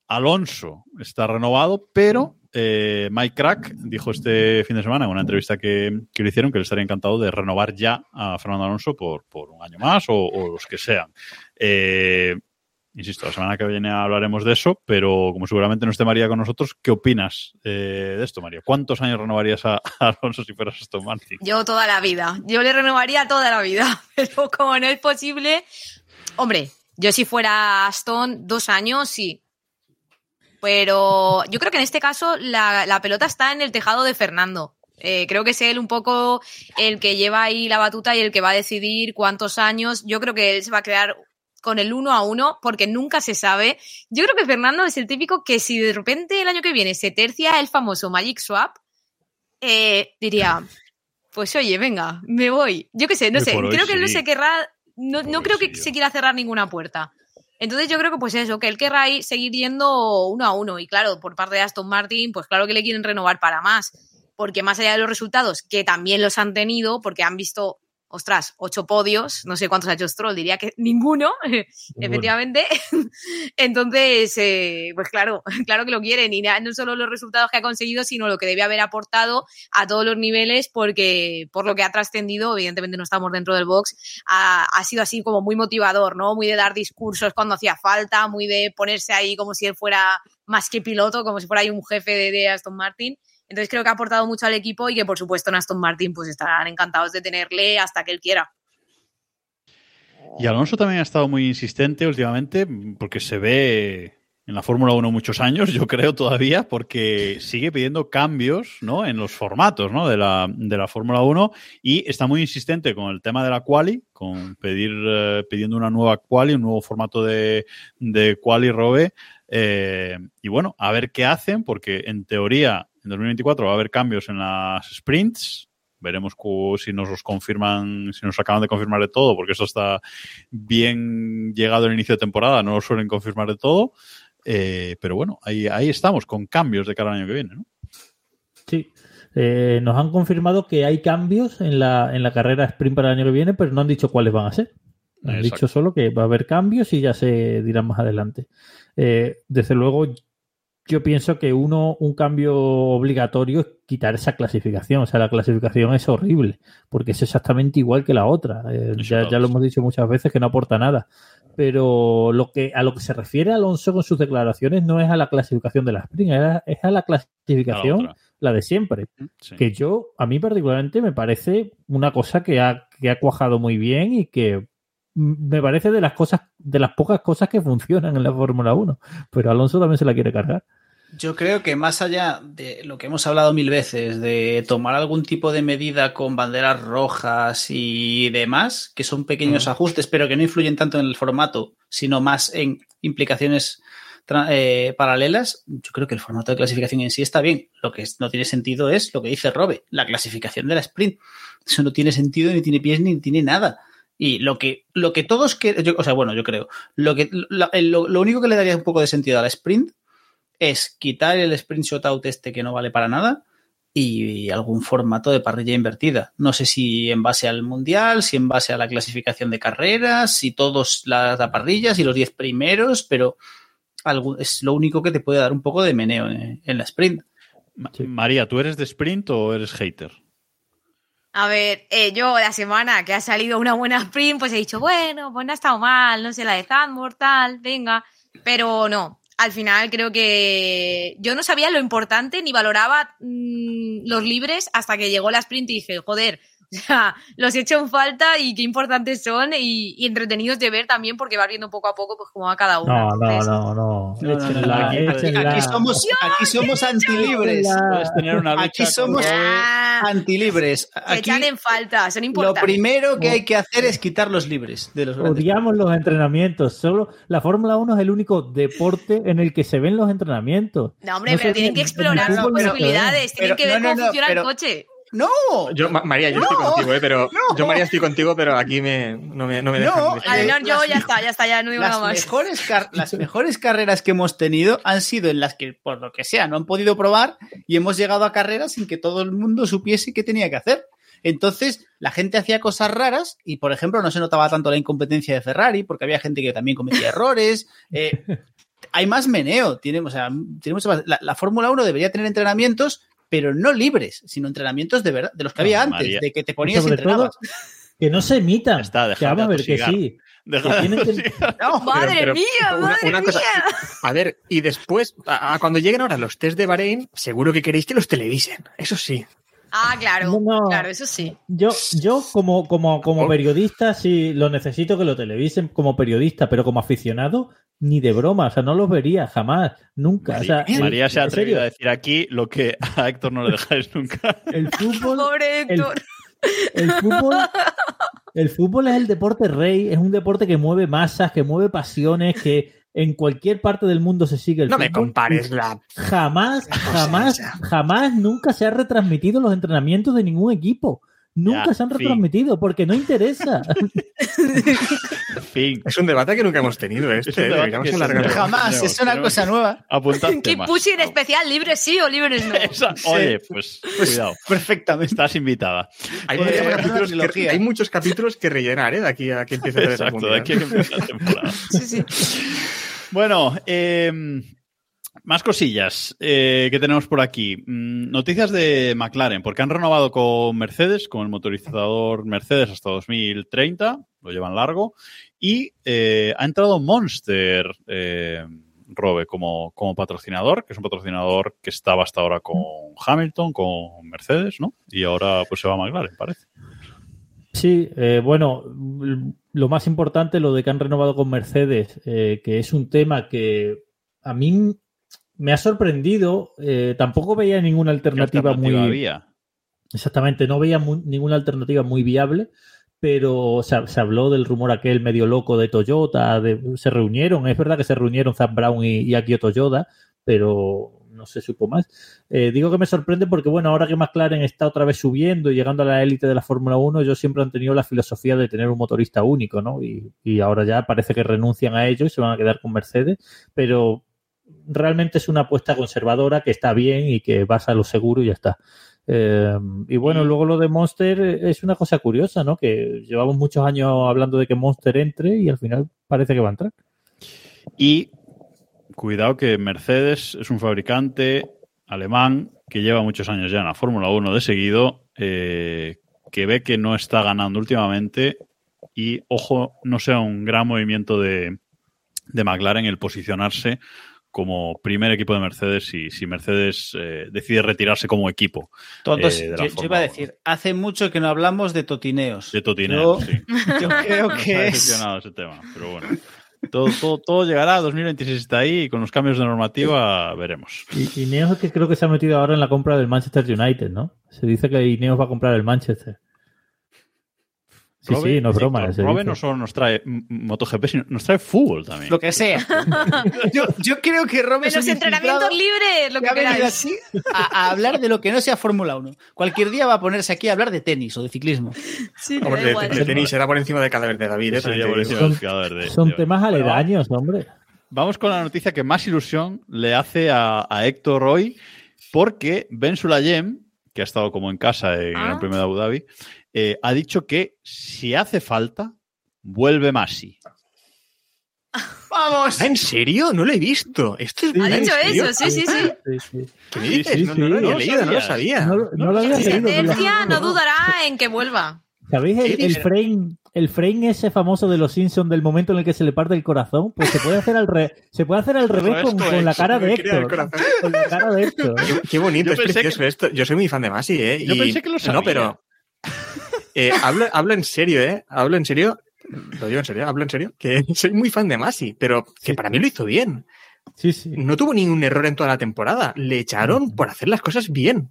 [SPEAKER 2] Alonso está renovado, pero eh, Mike Crack dijo este fin de semana en una entrevista que, que le hicieron que le estaría encantado de renovar ya a Fernando Alonso por, por un año más o los que sean. Eh, insisto, la semana que viene hablaremos de eso, pero como seguramente no esté María con nosotros, ¿qué opinas eh, de esto, María? ¿Cuántos años renovarías a, Alonso si fueras Aston Martin?
[SPEAKER 4] Yo toda la vida. Yo le renovaría toda la vida. Pero como no es posible. Hombre, yo si fuera Aston, dos años, sí. Pero yo creo que en este caso la, la pelota está en el tejado de Fernando. Eh, creo que es él un poco el que lleva ahí la batuta y el que va a decidir cuántos años. Yo creo que él se va a quedar con el uno a uno porque nunca se sabe. Yo creo que Fernando es el típico que si de repente el año que viene se tercia el famoso Magic Swap, eh, diría, pues oye, venga, me voy. Yo qué sé, no sé, creo que él no
[SPEAKER 2] sí.
[SPEAKER 4] se querrá, no, no creo
[SPEAKER 2] sí,
[SPEAKER 4] que
[SPEAKER 2] yo.
[SPEAKER 4] se quiera cerrar ninguna puerta. Entonces yo creo que pues eso, que él querrá ir- seguir yendo uno a uno. Y claro, por parte de Aston Martin, pues claro que le quieren renovar para más. Porque más allá de los resultados, que también los han tenido, porque han visto ostras, ocho podios, no sé cuántos ha hecho Stroll, diría que ninguno, efectivamente. Entonces, eh, pues claro, claro que lo quieren y no solo los resultados que ha conseguido, sino lo que debe haber aportado a todos los niveles, porque por lo que ha trascendido, evidentemente no estamos dentro del box, ha, ha sido así como muy motivador, ¿no? Muy de dar discursos cuando hacía falta, muy de ponerse ahí como si él fuera más que piloto, como si fuera ahí un jefe de, de Aston Martin. Entonces creo que ha aportado mucho al equipo y que por supuesto en Aston Martin pues estarán encantados de tenerle hasta que él quiera.
[SPEAKER 2] Y Alonso también ha estado muy insistente últimamente porque se ve en la Fórmula 1 muchos años, yo creo todavía, porque sigue pidiendo cambios ¿no? en los formatos ¿no? de la, de la Fórmula 1 y está muy insistente con el tema de la quali, con pedir, eh, pidiendo una nueva quali, un nuevo formato de, de quali robe. Eh, y bueno, a ver qué hacen, porque en teoría en 2024 va a haber cambios en las sprints. Veremos si nos los confirman, si nos acaban de confirmar de todo, porque eso está bien llegado el inicio de temporada, no lo suelen confirmar de todo. Eh, pero bueno, ahí, ahí estamos, con cambios de cara al año que viene. ¿no?
[SPEAKER 6] Sí. Eh, nos han confirmado que hay cambios en la, en la carrera sprint para el año que viene, pero no han dicho cuáles van a ser. Han
[SPEAKER 2] Exacto.
[SPEAKER 6] dicho solo que va a haber cambios y ya se dirán más adelante. Eh, desde luego, yo pienso que uno, un cambio obligatorio es quitar esa clasificación. O sea, la clasificación es horrible, porque es exactamente igual que la otra. Eh, ya, ya lo hemos dicho muchas veces que no aporta nada. Pero lo que, a lo que se refiere Alonso con sus declaraciones no es a la clasificación de la sprint, es a- la clasificación, la de siempre
[SPEAKER 2] Sí.
[SPEAKER 6] que yo, a mí particularmente, me parece una cosa que ha, que ha cuajado muy bien y que mm, me parece de las cosas, de las pocas cosas que funcionan en la Fórmula 1. Pero Alonso también se la quiere cargar.
[SPEAKER 5] Yo creo que más allá de lo que hemos hablado mil veces, de tomar algún tipo de medida con banderas rojas y demás, que son pequeños ajustes, pero que no influyen tanto en el formato, sino más en implicaciones eh, paralelas, yo creo que el formato de clasificación en sí está bien. Lo que no tiene sentido es lo que dice Robe, la clasificación de la sprint. Eso no tiene sentido, ni tiene pies, ni tiene nada. Y lo que, lo que todos que, o sea, bueno, yo creo, lo que, lo, lo- único que le daría un poco de sentido a la sprint es quitar el sprint shootout este que no vale para nada y algún formato de parrilla invertida. No sé si en base al mundial, si en base a la clasificación de carreras, si todos las parrillas y los 10 primeros, pero algo, es lo único que te puede dar un poco de meneo en, en la sprint.
[SPEAKER 2] Ma- María, ¿tú eres de sprint o eres hater?
[SPEAKER 4] A ver, eh, yo la semana que ha salido una buena sprint, pues he dicho, bueno, pues no ha estado mal, no sé, la de Zandvoort, tal, venga. Pero no, al final creo que yo no sabía lo importante ni valoraba mm, los libres hasta que llegó la sprint y dije, joder, o sea, los he hecho en falta y qué importantes son y, y entretenidos de ver también porque vas viendo poco a poco pues cómo va cada uno.
[SPEAKER 6] No, no,
[SPEAKER 4] Entonces,
[SPEAKER 6] no, no.
[SPEAKER 5] No, no, no,
[SPEAKER 6] Échenla,
[SPEAKER 5] no, aquí,
[SPEAKER 6] échenla.
[SPEAKER 5] aquí somos, aquí somos antilibres. Aquí somos
[SPEAKER 4] ah,
[SPEAKER 5] antilibres.
[SPEAKER 4] se
[SPEAKER 5] Aquí
[SPEAKER 4] echan en falta, son
[SPEAKER 5] lo
[SPEAKER 4] importantes.
[SPEAKER 5] primero que hay que hacer es quitar los libres de los grandes.
[SPEAKER 6] Odiamos los entrenamientos. Solo la Fórmula 1 es el único deporte en el que se ven los entrenamientos.
[SPEAKER 4] No, hombre,
[SPEAKER 6] No
[SPEAKER 4] pero tienen que explorar sus
[SPEAKER 6] se ve.
[SPEAKER 4] posibilidades, tienen
[SPEAKER 5] Pero-
[SPEAKER 4] que ver
[SPEAKER 5] no, no,
[SPEAKER 4] cómo
[SPEAKER 5] no,
[SPEAKER 4] funciona
[SPEAKER 5] pero-
[SPEAKER 4] el coche.
[SPEAKER 5] ¡No!
[SPEAKER 3] Yo, Ma- María, yo estoy
[SPEAKER 5] No.
[SPEAKER 3] contigo, ¿eh? pero
[SPEAKER 5] No.
[SPEAKER 3] yo, María, estoy contigo, pero aquí me, no me, no me dejan.
[SPEAKER 5] No, eh,
[SPEAKER 4] Al yo ya está, ya está, ya no digo
[SPEAKER 5] las
[SPEAKER 4] nada más.
[SPEAKER 5] mejores, las mejores carreras que hemos tenido han sido en las que, por lo que sea, no han podido probar y hemos llegado a carreras sin que todo el mundo supiese qué tenía que hacer. Entonces, la gente hacía cosas raras y, por ejemplo, no se notaba tanto la incompetencia de Ferrari porque había gente que también cometía errores. eh, hay más meneo. Tiene, o sea, tiene mucho más- la, la Fórmula 1 debería tener entrenamientos, pero no libres, sino entrenamientos de verdad, de los que había antes,
[SPEAKER 2] María.
[SPEAKER 5] de que te ponías y
[SPEAKER 6] todo,
[SPEAKER 5] entrenabas.
[SPEAKER 6] que no se emitan.
[SPEAKER 2] Ya está,
[SPEAKER 6] que vamos a ver que sí. Que que-.
[SPEAKER 5] No,
[SPEAKER 4] Madre
[SPEAKER 3] pero
[SPEAKER 4] mía, madre
[SPEAKER 3] una
[SPEAKER 4] mía.
[SPEAKER 3] A ver, y después, a, a cuando lleguen ahora los test de Bahrein, seguro que queréis que los televisen. Eso sí.
[SPEAKER 4] Ah, claro,
[SPEAKER 6] No, no.
[SPEAKER 4] claro, eso sí.
[SPEAKER 6] Yo, yo como, como, como
[SPEAKER 3] Oh.
[SPEAKER 6] periodista, sí lo necesito que lo televisen como periodista, pero como aficionado, ni de broma. O sea, no los vería jamás, nunca. O sea,
[SPEAKER 2] María, María se ha
[SPEAKER 6] en serio,
[SPEAKER 2] atrevido a decir aquí lo que a Héctor no le dejáis nunca.
[SPEAKER 6] el fútbol,
[SPEAKER 4] Pobre
[SPEAKER 6] el,
[SPEAKER 4] Héctor.
[SPEAKER 6] el fútbol, el fútbol es el deporte rey, es un deporte que mueve masas, que mueve pasiones, que en cualquier parte del mundo se sigue el
[SPEAKER 3] No me compares la.
[SPEAKER 6] Jamás, jamás, jamás, nunca se ha retransmitido los entrenamientos de ningún equipo. Nunca
[SPEAKER 2] Ya,
[SPEAKER 6] se han
[SPEAKER 2] fin.
[SPEAKER 6] retransmitido porque no interesa.
[SPEAKER 2] Fin.
[SPEAKER 3] Es un debate que nunca hemos tenido este.
[SPEAKER 2] Es
[SPEAKER 3] ¿eh?
[SPEAKER 5] Jamás, es una cosa nueva.
[SPEAKER 2] Apuntad
[SPEAKER 4] Keep pushing especial, libres sí o libres no.
[SPEAKER 2] Esa- Oye, pues, cuidado.
[SPEAKER 5] Perfectamente.
[SPEAKER 2] Estás invitada.
[SPEAKER 3] Hay,
[SPEAKER 5] Eh,
[SPEAKER 3] muchos capítulos que, hay muchos capítulos que rellenar, ¿eh? De aquí a que empiece
[SPEAKER 2] Exacto, de aquí a que empiece la temporada.
[SPEAKER 4] Sí, sí.
[SPEAKER 2] Bueno, eh, más cosillas eh, que tenemos por aquí. Mm, Noticias de McLaren, porque han renovado con Mercedes, con el motorizador Mercedes hasta 2030, lo llevan largo, y eh, ha entrado Monster, eh, Robe, como, como patrocinador, que es un patrocinador que estaba hasta ahora con Hamilton, con Mercedes, ¿no? Y ahora pues se va a McLaren, parece.
[SPEAKER 6] Sí, eh, bueno, lo más importante, lo de que han renovado con Mercedes, que es un tema que a mí me ha sorprendido. eh, tampoco veía ninguna
[SPEAKER 2] ¿Qué
[SPEAKER 6] alternativa,
[SPEAKER 2] alternativa
[SPEAKER 6] muy.
[SPEAKER 2] había?
[SPEAKER 6] Exactamente, no veía ninguna alternativa muy viable, pero se, se habló del rumor aquel medio loco de Toyota, de- se reunieron, es verdad que se reunieron Zap Brown y, y Akio Toyoda, pero no se supo más. Eh, digo que me sorprende porque, bueno, ahora que McLaren está otra vez subiendo y llegando a la élite de la Fórmula 1, ellos siempre han tenido la filosofía de tener un motorista único, ¿no? Y, y ahora ya parece que renuncian a ello y se van a quedar con Mercedes, pero realmente es una apuesta conservadora que está bien y que basa a lo seguro y ya está. Eh, y bueno, luego lo de Monster eh, es una cosa curiosa, ¿no? Que llevamos muchos años hablando de que Monster entre y al final parece que va a entrar.
[SPEAKER 2] Y cuidado que Mercedes es un fabricante alemán que lleva muchos años ya en la Fórmula 1 de seguido, eh, que ve que no está ganando últimamente y, ojo, no sea un gran movimiento de, de McLaren el posicionarse como primer equipo de Mercedes si, si Mercedes eh, decide retirarse como equipo.
[SPEAKER 5] Todos,
[SPEAKER 2] eh,
[SPEAKER 5] yo, iba a
[SPEAKER 2] 1.
[SPEAKER 5] decir, hace mucho que no hablamos de totineos.
[SPEAKER 2] De Totineo,
[SPEAKER 5] Yo-
[SPEAKER 2] sí.
[SPEAKER 5] Yo creo
[SPEAKER 2] Nos
[SPEAKER 5] que es.
[SPEAKER 2] decepcionado ese tema, pero bueno. Todo, todo, todo llegará, 2026 está ahí y con los cambios de normativa veremos.
[SPEAKER 6] Y, Ineos es que creo que se ha metido ahora en la compra del Manchester United, ¿no? Se dice que Ineos va a comprar el Manchester. Sí,
[SPEAKER 2] Robe-
[SPEAKER 6] sí, no es broma. dice.
[SPEAKER 2] no solo nos trae MotoGP, sino nos trae fútbol también.
[SPEAKER 5] Lo que sea. Yo, yo creo que Robert es
[SPEAKER 4] Menos
[SPEAKER 5] un
[SPEAKER 4] entrenamientos libres, lo
[SPEAKER 5] que
[SPEAKER 4] que queráis.
[SPEAKER 5] a, a hablar de lo que no sea Fórmula 1. Cualquier día va a ponerse aquí a hablar de tenis o de ciclismo.
[SPEAKER 4] Sí, da
[SPEAKER 3] de,
[SPEAKER 4] igual.
[SPEAKER 3] de tenis era por encima del cadáver de David, ¿eh? Te
[SPEAKER 2] por encima del de-
[SPEAKER 6] Son
[SPEAKER 2] de-
[SPEAKER 6] temas aledaños, hombre.
[SPEAKER 2] Vamos con la noticia que más ilusión le hace a, a Héctor hoy, porque Ben Sulayem, que ha estado como en casa en
[SPEAKER 4] Ah.
[SPEAKER 2] el Premio de Abu Dhabi, eh, ha dicho que si hace falta, vuelve Masi.
[SPEAKER 5] ¡Vamos!
[SPEAKER 3] ¿Ah, ¿En serio? No lo he visto. Esto es
[SPEAKER 4] Ha
[SPEAKER 3] ¿en
[SPEAKER 4] dicho
[SPEAKER 3] serio?
[SPEAKER 4] eso, sí, sí, sí.
[SPEAKER 6] Sí, sí.
[SPEAKER 3] ¿Qué me dices?
[SPEAKER 6] Sí,
[SPEAKER 3] no,
[SPEAKER 6] sí,
[SPEAKER 3] no, no lo había leído, no lo sabía.
[SPEAKER 6] No, lo- no lo había leído.
[SPEAKER 4] no dudará en que vuelva.
[SPEAKER 6] ¿Sabéis el, frame, el frame ese famoso de los Simpsons del momento en el que se le parte el corazón? Pues se puede hacer al, re- se puede hacer al revés con, la cara de Héctor. Con la cara de Héctor.
[SPEAKER 3] Qué, qué bonito,
[SPEAKER 2] Yo
[SPEAKER 3] es
[SPEAKER 2] pensé
[SPEAKER 3] precioso esto. Yo soy muy fan de Masi, ¿eh?
[SPEAKER 2] Yo
[SPEAKER 3] Y-
[SPEAKER 2] pensé que lo sabía.
[SPEAKER 3] No, pero... eh, hablo, hablo en serio, ¿eh? Hablo en serio. Lo digo en serio, hablo en serio. Que soy muy fan de Masi, pero que para mí lo hizo bien.
[SPEAKER 6] Sí, sí.
[SPEAKER 3] No tuvo ningún error en toda la temporada. Le echaron por hacer las cosas bien.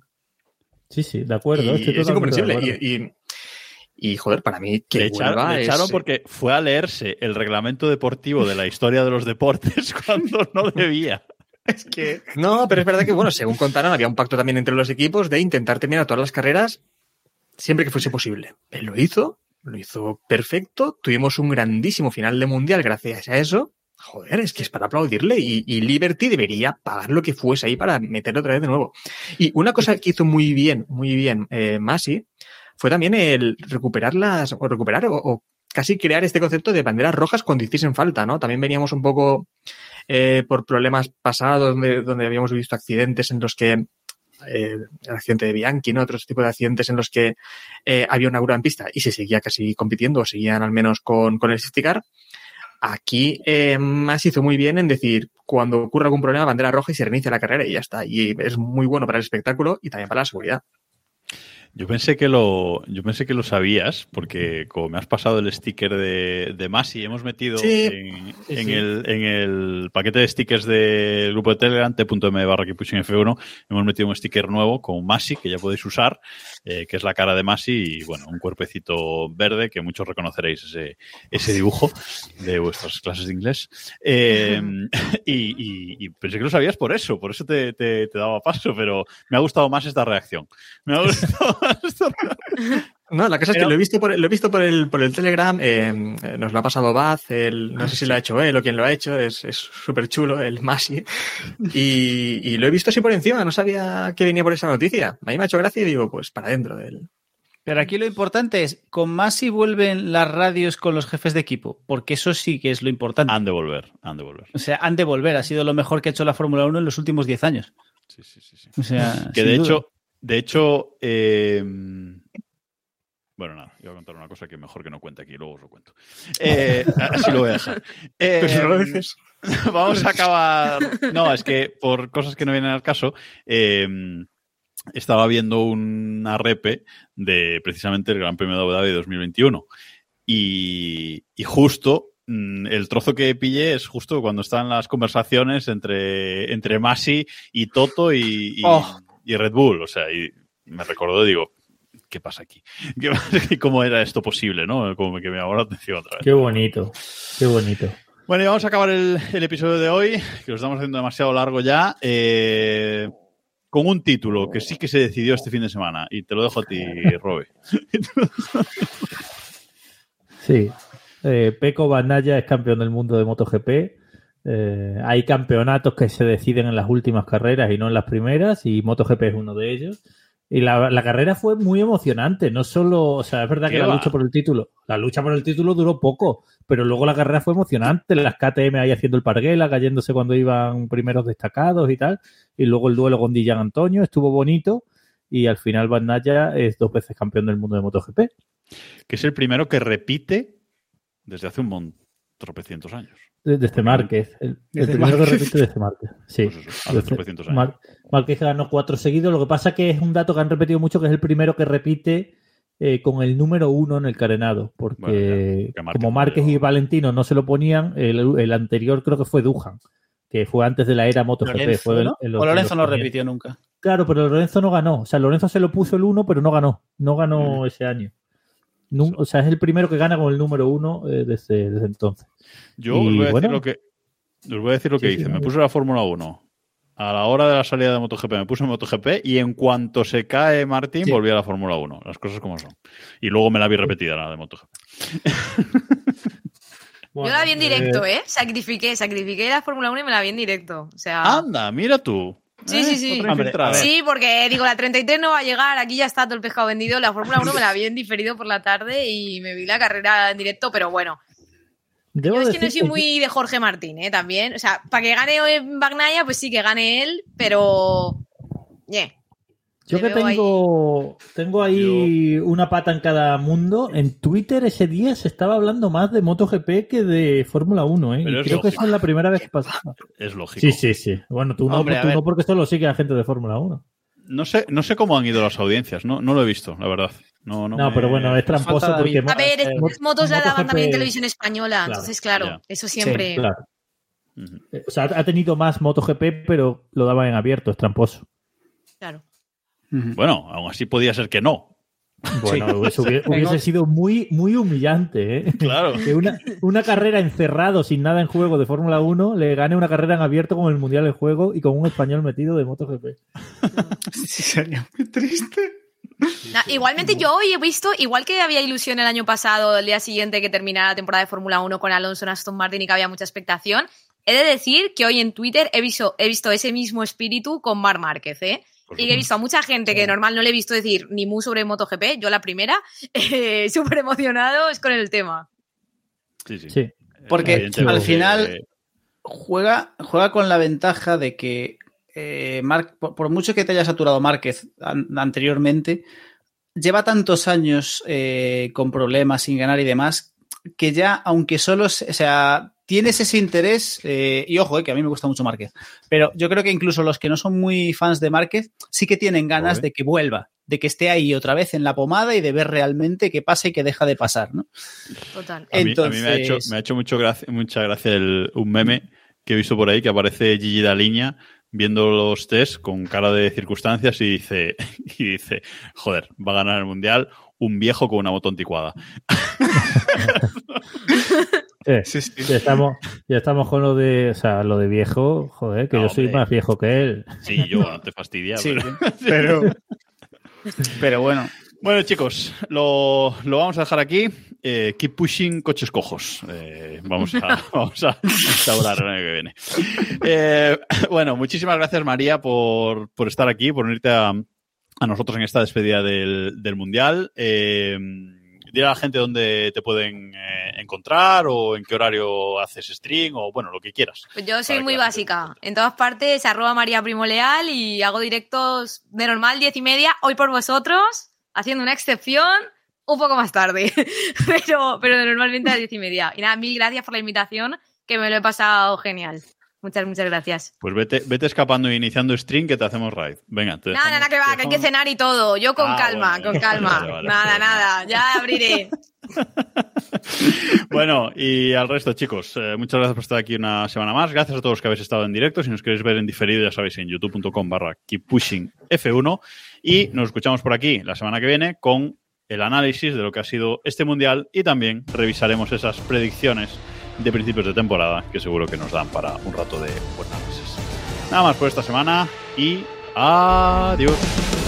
[SPEAKER 6] Sí, sí, de acuerdo.
[SPEAKER 3] Y es incomprensible.
[SPEAKER 6] acuerdo.
[SPEAKER 3] Y, y- y, joder, para mí que
[SPEAKER 2] le echaron, le
[SPEAKER 3] es-
[SPEAKER 2] echaron porque fue a leerse el reglamento deportivo de la historia de los deportes cuando no debía.
[SPEAKER 3] Es que... No, pero es verdad que, bueno, según contaron, había un pacto también entre los equipos de intentar terminar todas las carreras siempre que fuese posible. Él lo hizo, lo hizo perfecto. Tuvimos un grandísimo final de mundial gracias a eso. Joder, es que es para aplaudirle y, y Liberty debería pagar lo que fuese ahí para meterlo otra vez de nuevo. Y una cosa que hizo muy bien, muy bien eh, Masi fue también el recuperar las, o recuperar o, casi crear este concepto de banderas rojas cuando hiciesen falta, ¿no? También veníamos un poco eh, por problemas pasados donde, donde habíamos visto accidentes en los que eh, el accidente de Bianchi, ¿no? Otros tipos de accidentes en los que eh, había una grúa en pista y se seguía casi compitiendo, o seguían al menos con, con el safety car. Aquí eh, más hizo muy bien en decir, cuando ocurre algún problema, bandera roja y se reinicia la carrera y ya está. Y es muy bueno para el espectáculo y también para la seguridad.
[SPEAKER 2] Yo pensé que lo, yo pensé que lo sabías, porque como me has pasado el sticker de, de Masi, hemos metido
[SPEAKER 3] Sí.
[SPEAKER 2] en,
[SPEAKER 3] Sí,
[SPEAKER 2] en
[SPEAKER 3] sí.
[SPEAKER 2] El, en el paquete de stickers del grupo de Telegram, t.m barra que pushing F1, hemos metido un sticker nuevo con Masi, que ya podéis usar, eh, que es la cara de Masi y bueno, un cuerpecito verde, que muchos reconoceréis ese, ese dibujo de vuestras clases de inglés. Eh, y, y- y pensé que lo sabías por eso, por eso te, te- te daba paso, pero me ha gustado más esta reacción. Me ha gustado más esta reacción.
[SPEAKER 3] No, la cosa es que lo he visto por, lo he visto por el, por el Telegram, eh, eh, nos lo ha pasado Baz, el- no sé si lo ha hecho él o quién lo ha hecho, es es súper chulo, el Masi, y, y lo he visto así por encima, no sabía que venía por esa noticia. A mí me ha hecho gracia y digo, pues para adentro del...
[SPEAKER 5] Pero aquí lo importante es, con Masi vuelven las radios con los jefes de equipo, porque eso sí que es lo importante.
[SPEAKER 2] Han de volver, han de volver.
[SPEAKER 5] O sea, han de volver. Ha sido lo mejor que ha hecho la Fórmula 1 en los últimos 10 años.
[SPEAKER 2] Sí, sí, sí. sí.
[SPEAKER 5] O sea,
[SPEAKER 2] Que de
[SPEAKER 5] duda.
[SPEAKER 2] hecho, de hecho, eh, bueno, nada, iba a contar una cosa que mejor que no cuente aquí, luego os lo cuento. Eh, así lo voy a dejar. Eh,
[SPEAKER 3] Pero lo dices.
[SPEAKER 2] Vamos a acabar. No, es que por cosas que no vienen al caso, eh, estaba viendo una repe de precisamente el Gran Premio de Abu Dhabi 2021. Y, y justo mm, el trozo que pillé es justo cuando están las conversaciones entre, entre Masi y Toto y, y-
[SPEAKER 5] Oh.
[SPEAKER 2] y Red Bull. O sea, y me recordó, digo, ¿qué pasa aquí? ¿Qué? ¿Cómo era esto posible? ¿no? Como que me llamó la atención otra vez.
[SPEAKER 6] Qué bonito, qué bonito.
[SPEAKER 2] Bueno, y vamos a acabar el, el episodio de hoy, que lo estamos haciendo demasiado largo ya, eh, con un título que sí que se decidió este fin de semana. Y te lo dejo a ti, Robe.
[SPEAKER 6] Sí. Eh, Peco es campeón del mundo de MotoGP. Eh, hay campeonatos que se deciden en las últimas carreras y no en las primeras, y MotoGP es uno de ellos. Y la, la carrera fue muy emocionante, no solo, o sea, es verdad
[SPEAKER 2] ¿Qué
[SPEAKER 6] que la
[SPEAKER 2] va?
[SPEAKER 6] lucha por el título, la lucha por el título duró poco, pero luego la carrera fue emocionante, las KTM ahí haciendo el parguela, cayéndose cuando iban primeros destacados y tal, y luego el duelo con Dillan Antonio estuvo bonito, y al final Bandaya es dos veces campeón del mundo de MotoGP.
[SPEAKER 2] Que es el primero que repite desde hace un montón, tropecientos años.
[SPEAKER 6] Desde este Márquez. El, el primero que repite desde Márquez. Sí.
[SPEAKER 2] Pues eso, hace
[SPEAKER 6] Desde-
[SPEAKER 2] tropecientos años.
[SPEAKER 6] Mar- Márquez ganó cuatro seguidos. Lo que pasa que es un dato que han repetido mucho, que es el primero que repite eh, con el número uno en el carenado. Porque
[SPEAKER 2] Bueno, ya, que Márquez
[SPEAKER 6] como Márquez y Valentino no se lo ponían, el, el anterior creo que fue Dujan, que fue antes de la era MotoGP.
[SPEAKER 5] Lorenzo,
[SPEAKER 6] fue el-
[SPEAKER 5] ¿no?
[SPEAKER 6] el-
[SPEAKER 5] o Lorenzo no repitió nunca.
[SPEAKER 6] Claro, pero Lorenzo no ganó. O sea, Lorenzo se lo puso el uno, pero no ganó. No ganó ese año. O sea, es el primero que gana con el número uno eh, desde, desde entonces.
[SPEAKER 2] Yo
[SPEAKER 6] Y
[SPEAKER 2] os voy a decir lo que, os voy a decir lo que
[SPEAKER 6] Sí, sí,
[SPEAKER 2] hice. me puse la Fórmula 1. A la hora de la salida de MotoGP me puse en MotoGP y en cuanto se cae Martín
[SPEAKER 5] Sí.
[SPEAKER 2] volví a la Fórmula 1. Las cosas como son. Y luego me la vi repetida la de MotoGP.
[SPEAKER 4] Yo la vi en directo, ¿eh? Sacrifiqué, sacrifiqué la Fórmula 1 y me la vi en directo. O sea.
[SPEAKER 2] Anda, mira tú.
[SPEAKER 4] Sí,
[SPEAKER 2] ¿Eh?
[SPEAKER 4] sí, sí.
[SPEAKER 5] Hombre.
[SPEAKER 4] Sí, porque digo, la 33 no va a llegar, aquí ya está todo el pescado vendido. La Fórmula 1 me la vi en diferido por la tarde y me vi la carrera en directo, pero bueno.
[SPEAKER 6] Debo
[SPEAKER 4] Yo es que no soy muy de Jorge Martín, ¿eh? También. O sea, para que gane hoy Bagnaia, pues sí que gane él, pero. Yeah.
[SPEAKER 6] Yo
[SPEAKER 4] Le
[SPEAKER 6] que tengo, tengo ahí una pata en cada mundo. En Twitter ese día se estaba hablando más de MotoGP que de Fórmula 1, ¿eh? Y creo que eso es la primera vez que pasa.
[SPEAKER 2] Es lógico.
[SPEAKER 6] Sí, sí, sí. Bueno, tú no,
[SPEAKER 5] Hombre,
[SPEAKER 6] tú no porque solo sigue a gente de Fórmula 1.
[SPEAKER 2] No sé, no sé cómo han ido las audiencias. No, no lo he visto, la verdad. No, no,
[SPEAKER 6] No,
[SPEAKER 2] me-
[SPEAKER 6] pero bueno, es tramposo
[SPEAKER 5] falta
[SPEAKER 6] porque...
[SPEAKER 4] A ver,
[SPEAKER 6] eh,
[SPEAKER 4] estas motos la daban también en televisión española,
[SPEAKER 6] Claro,
[SPEAKER 4] entonces, claro, eso siempre.
[SPEAKER 6] Claro. Eh, O sea, ha tenido más MotoGP, pero lo daban en abierto, es tramposo.
[SPEAKER 4] Claro.
[SPEAKER 2] Bueno, aún así podía ser que no.
[SPEAKER 6] Bueno, eso hubiese, hubiese sido muy, muy humillante, ¿eh?
[SPEAKER 2] Claro.
[SPEAKER 6] Que una, una carrera encerrado sin nada en juego de Fórmula 1 le gane una carrera en abierto con el Mundial en juego y con un español metido de MotoGP.
[SPEAKER 5] Sí, sería muy triste.
[SPEAKER 4] Igualmente yo hoy he visto, igual que había ilusión el año pasado, el día siguiente que terminara la temporada de Fórmula 1 con Alonso en Aston Martin y que había mucha expectación, he de decir que hoy en Twitter he visto, he visto ese mismo espíritu con Mar Márquez, ¿eh? Y que he visto a mucha gente que normal no le he visto decir ni mu sobre MotoGP, yo la primera, eh, súper emocionados con el tema.
[SPEAKER 2] Sí, sí.
[SPEAKER 6] Sí.
[SPEAKER 5] Porque
[SPEAKER 2] Evidentemente,
[SPEAKER 5] al final-
[SPEAKER 2] eh,
[SPEAKER 5] Juega, juega con la ventaja de que eh, Mar- por, por mucho que te haya saturado Márquez an- anteriormente, lleva tantos años eh, con problemas sin ganar y demás, que ya, aunque solo, se- o sea, tienes ese interés, eh, y ojo, eh, que a mí me gusta mucho Márquez, pero yo creo que incluso los que no son muy fans de Márquez sí que tienen ganas de que vuelva, de que esté ahí otra vez en la pomada y de ver realmente qué pasa y qué deja de pasar, ¿no?
[SPEAKER 4] Total.
[SPEAKER 2] A mí, a mí me ha hecho,
[SPEAKER 5] Entonces-
[SPEAKER 2] me ha hecho mucho gracia, mucha gracia el- un meme que he visto por ahí que aparece Gigi Daliña viendo los test con cara de circunstancias y dice, y dice, joder, va a ganar el mundial un viejo con una moto anticuada.
[SPEAKER 6] Eh, Ya estamos, ya estamos con lo de, o sea, lo de viejo, joder, que
[SPEAKER 2] No,
[SPEAKER 6] yo soy
[SPEAKER 2] hombre.
[SPEAKER 6] más viejo que él.
[SPEAKER 2] Sí, yo no te fastidia,
[SPEAKER 5] Sí,
[SPEAKER 2] pero-
[SPEAKER 5] pero, pero bueno.
[SPEAKER 2] Bueno, chicos, lo, lo vamos a dejar aquí. Eh, keep pushing coches cojos. Eh, vamos, a, vamos a instaurar el año que viene. Eh, bueno, muchísimas gracias, María, por, por estar aquí, por unirte a, a nosotros en esta despedida del, del Mundial. Eh, dile a la gente dónde te pueden eh, encontrar o en qué horario haces stream o bueno, lo que quieras.
[SPEAKER 4] Pues yo soy muy básica. En todas partes, arroba María Primo Leal y hago directos de normal, diez y media, hoy por vosotros, haciendo una excepción un poco más tarde, pero, pero normalmente a las diez y media. Y nada, mil gracias por la invitación, que me lo he pasado genial. Muchas, muchas gracias.
[SPEAKER 2] Pues vete, vete escapando e iniciando stream que te hacemos raid. Venga, te
[SPEAKER 4] Nada, nada, que va, que hay que cenar y todo. Yo con
[SPEAKER 2] Ah,
[SPEAKER 4] calma,
[SPEAKER 2] bueno,
[SPEAKER 4] con calma.
[SPEAKER 2] vale, vale.
[SPEAKER 4] nada, nada, ya abriré.
[SPEAKER 2] Bueno, y al resto, chicos, eh, muchas gracias por estar aquí una semana más. Gracias a todos los que habéis estado en directo. Si nos queréis ver en diferido, ya sabéis, en youtube.com barra keeppushingf1. Y nos escuchamos por aquí la semana que viene con el análisis de lo que ha sido este mundial y también revisaremos esas predicciones de principios de temporada que seguro que nos dan para un rato de buen análisis. Nada más por esta semana y adiós.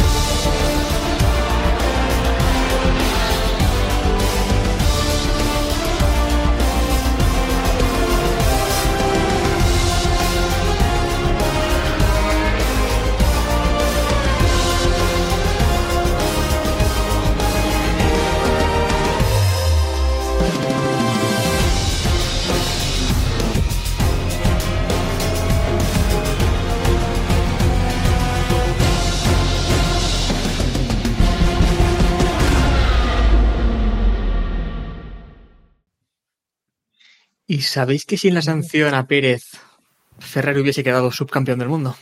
[SPEAKER 3] ¿Y sabéis que sin la sanción a Pérez, Ferrari hubiese quedado subcampeón del mundo?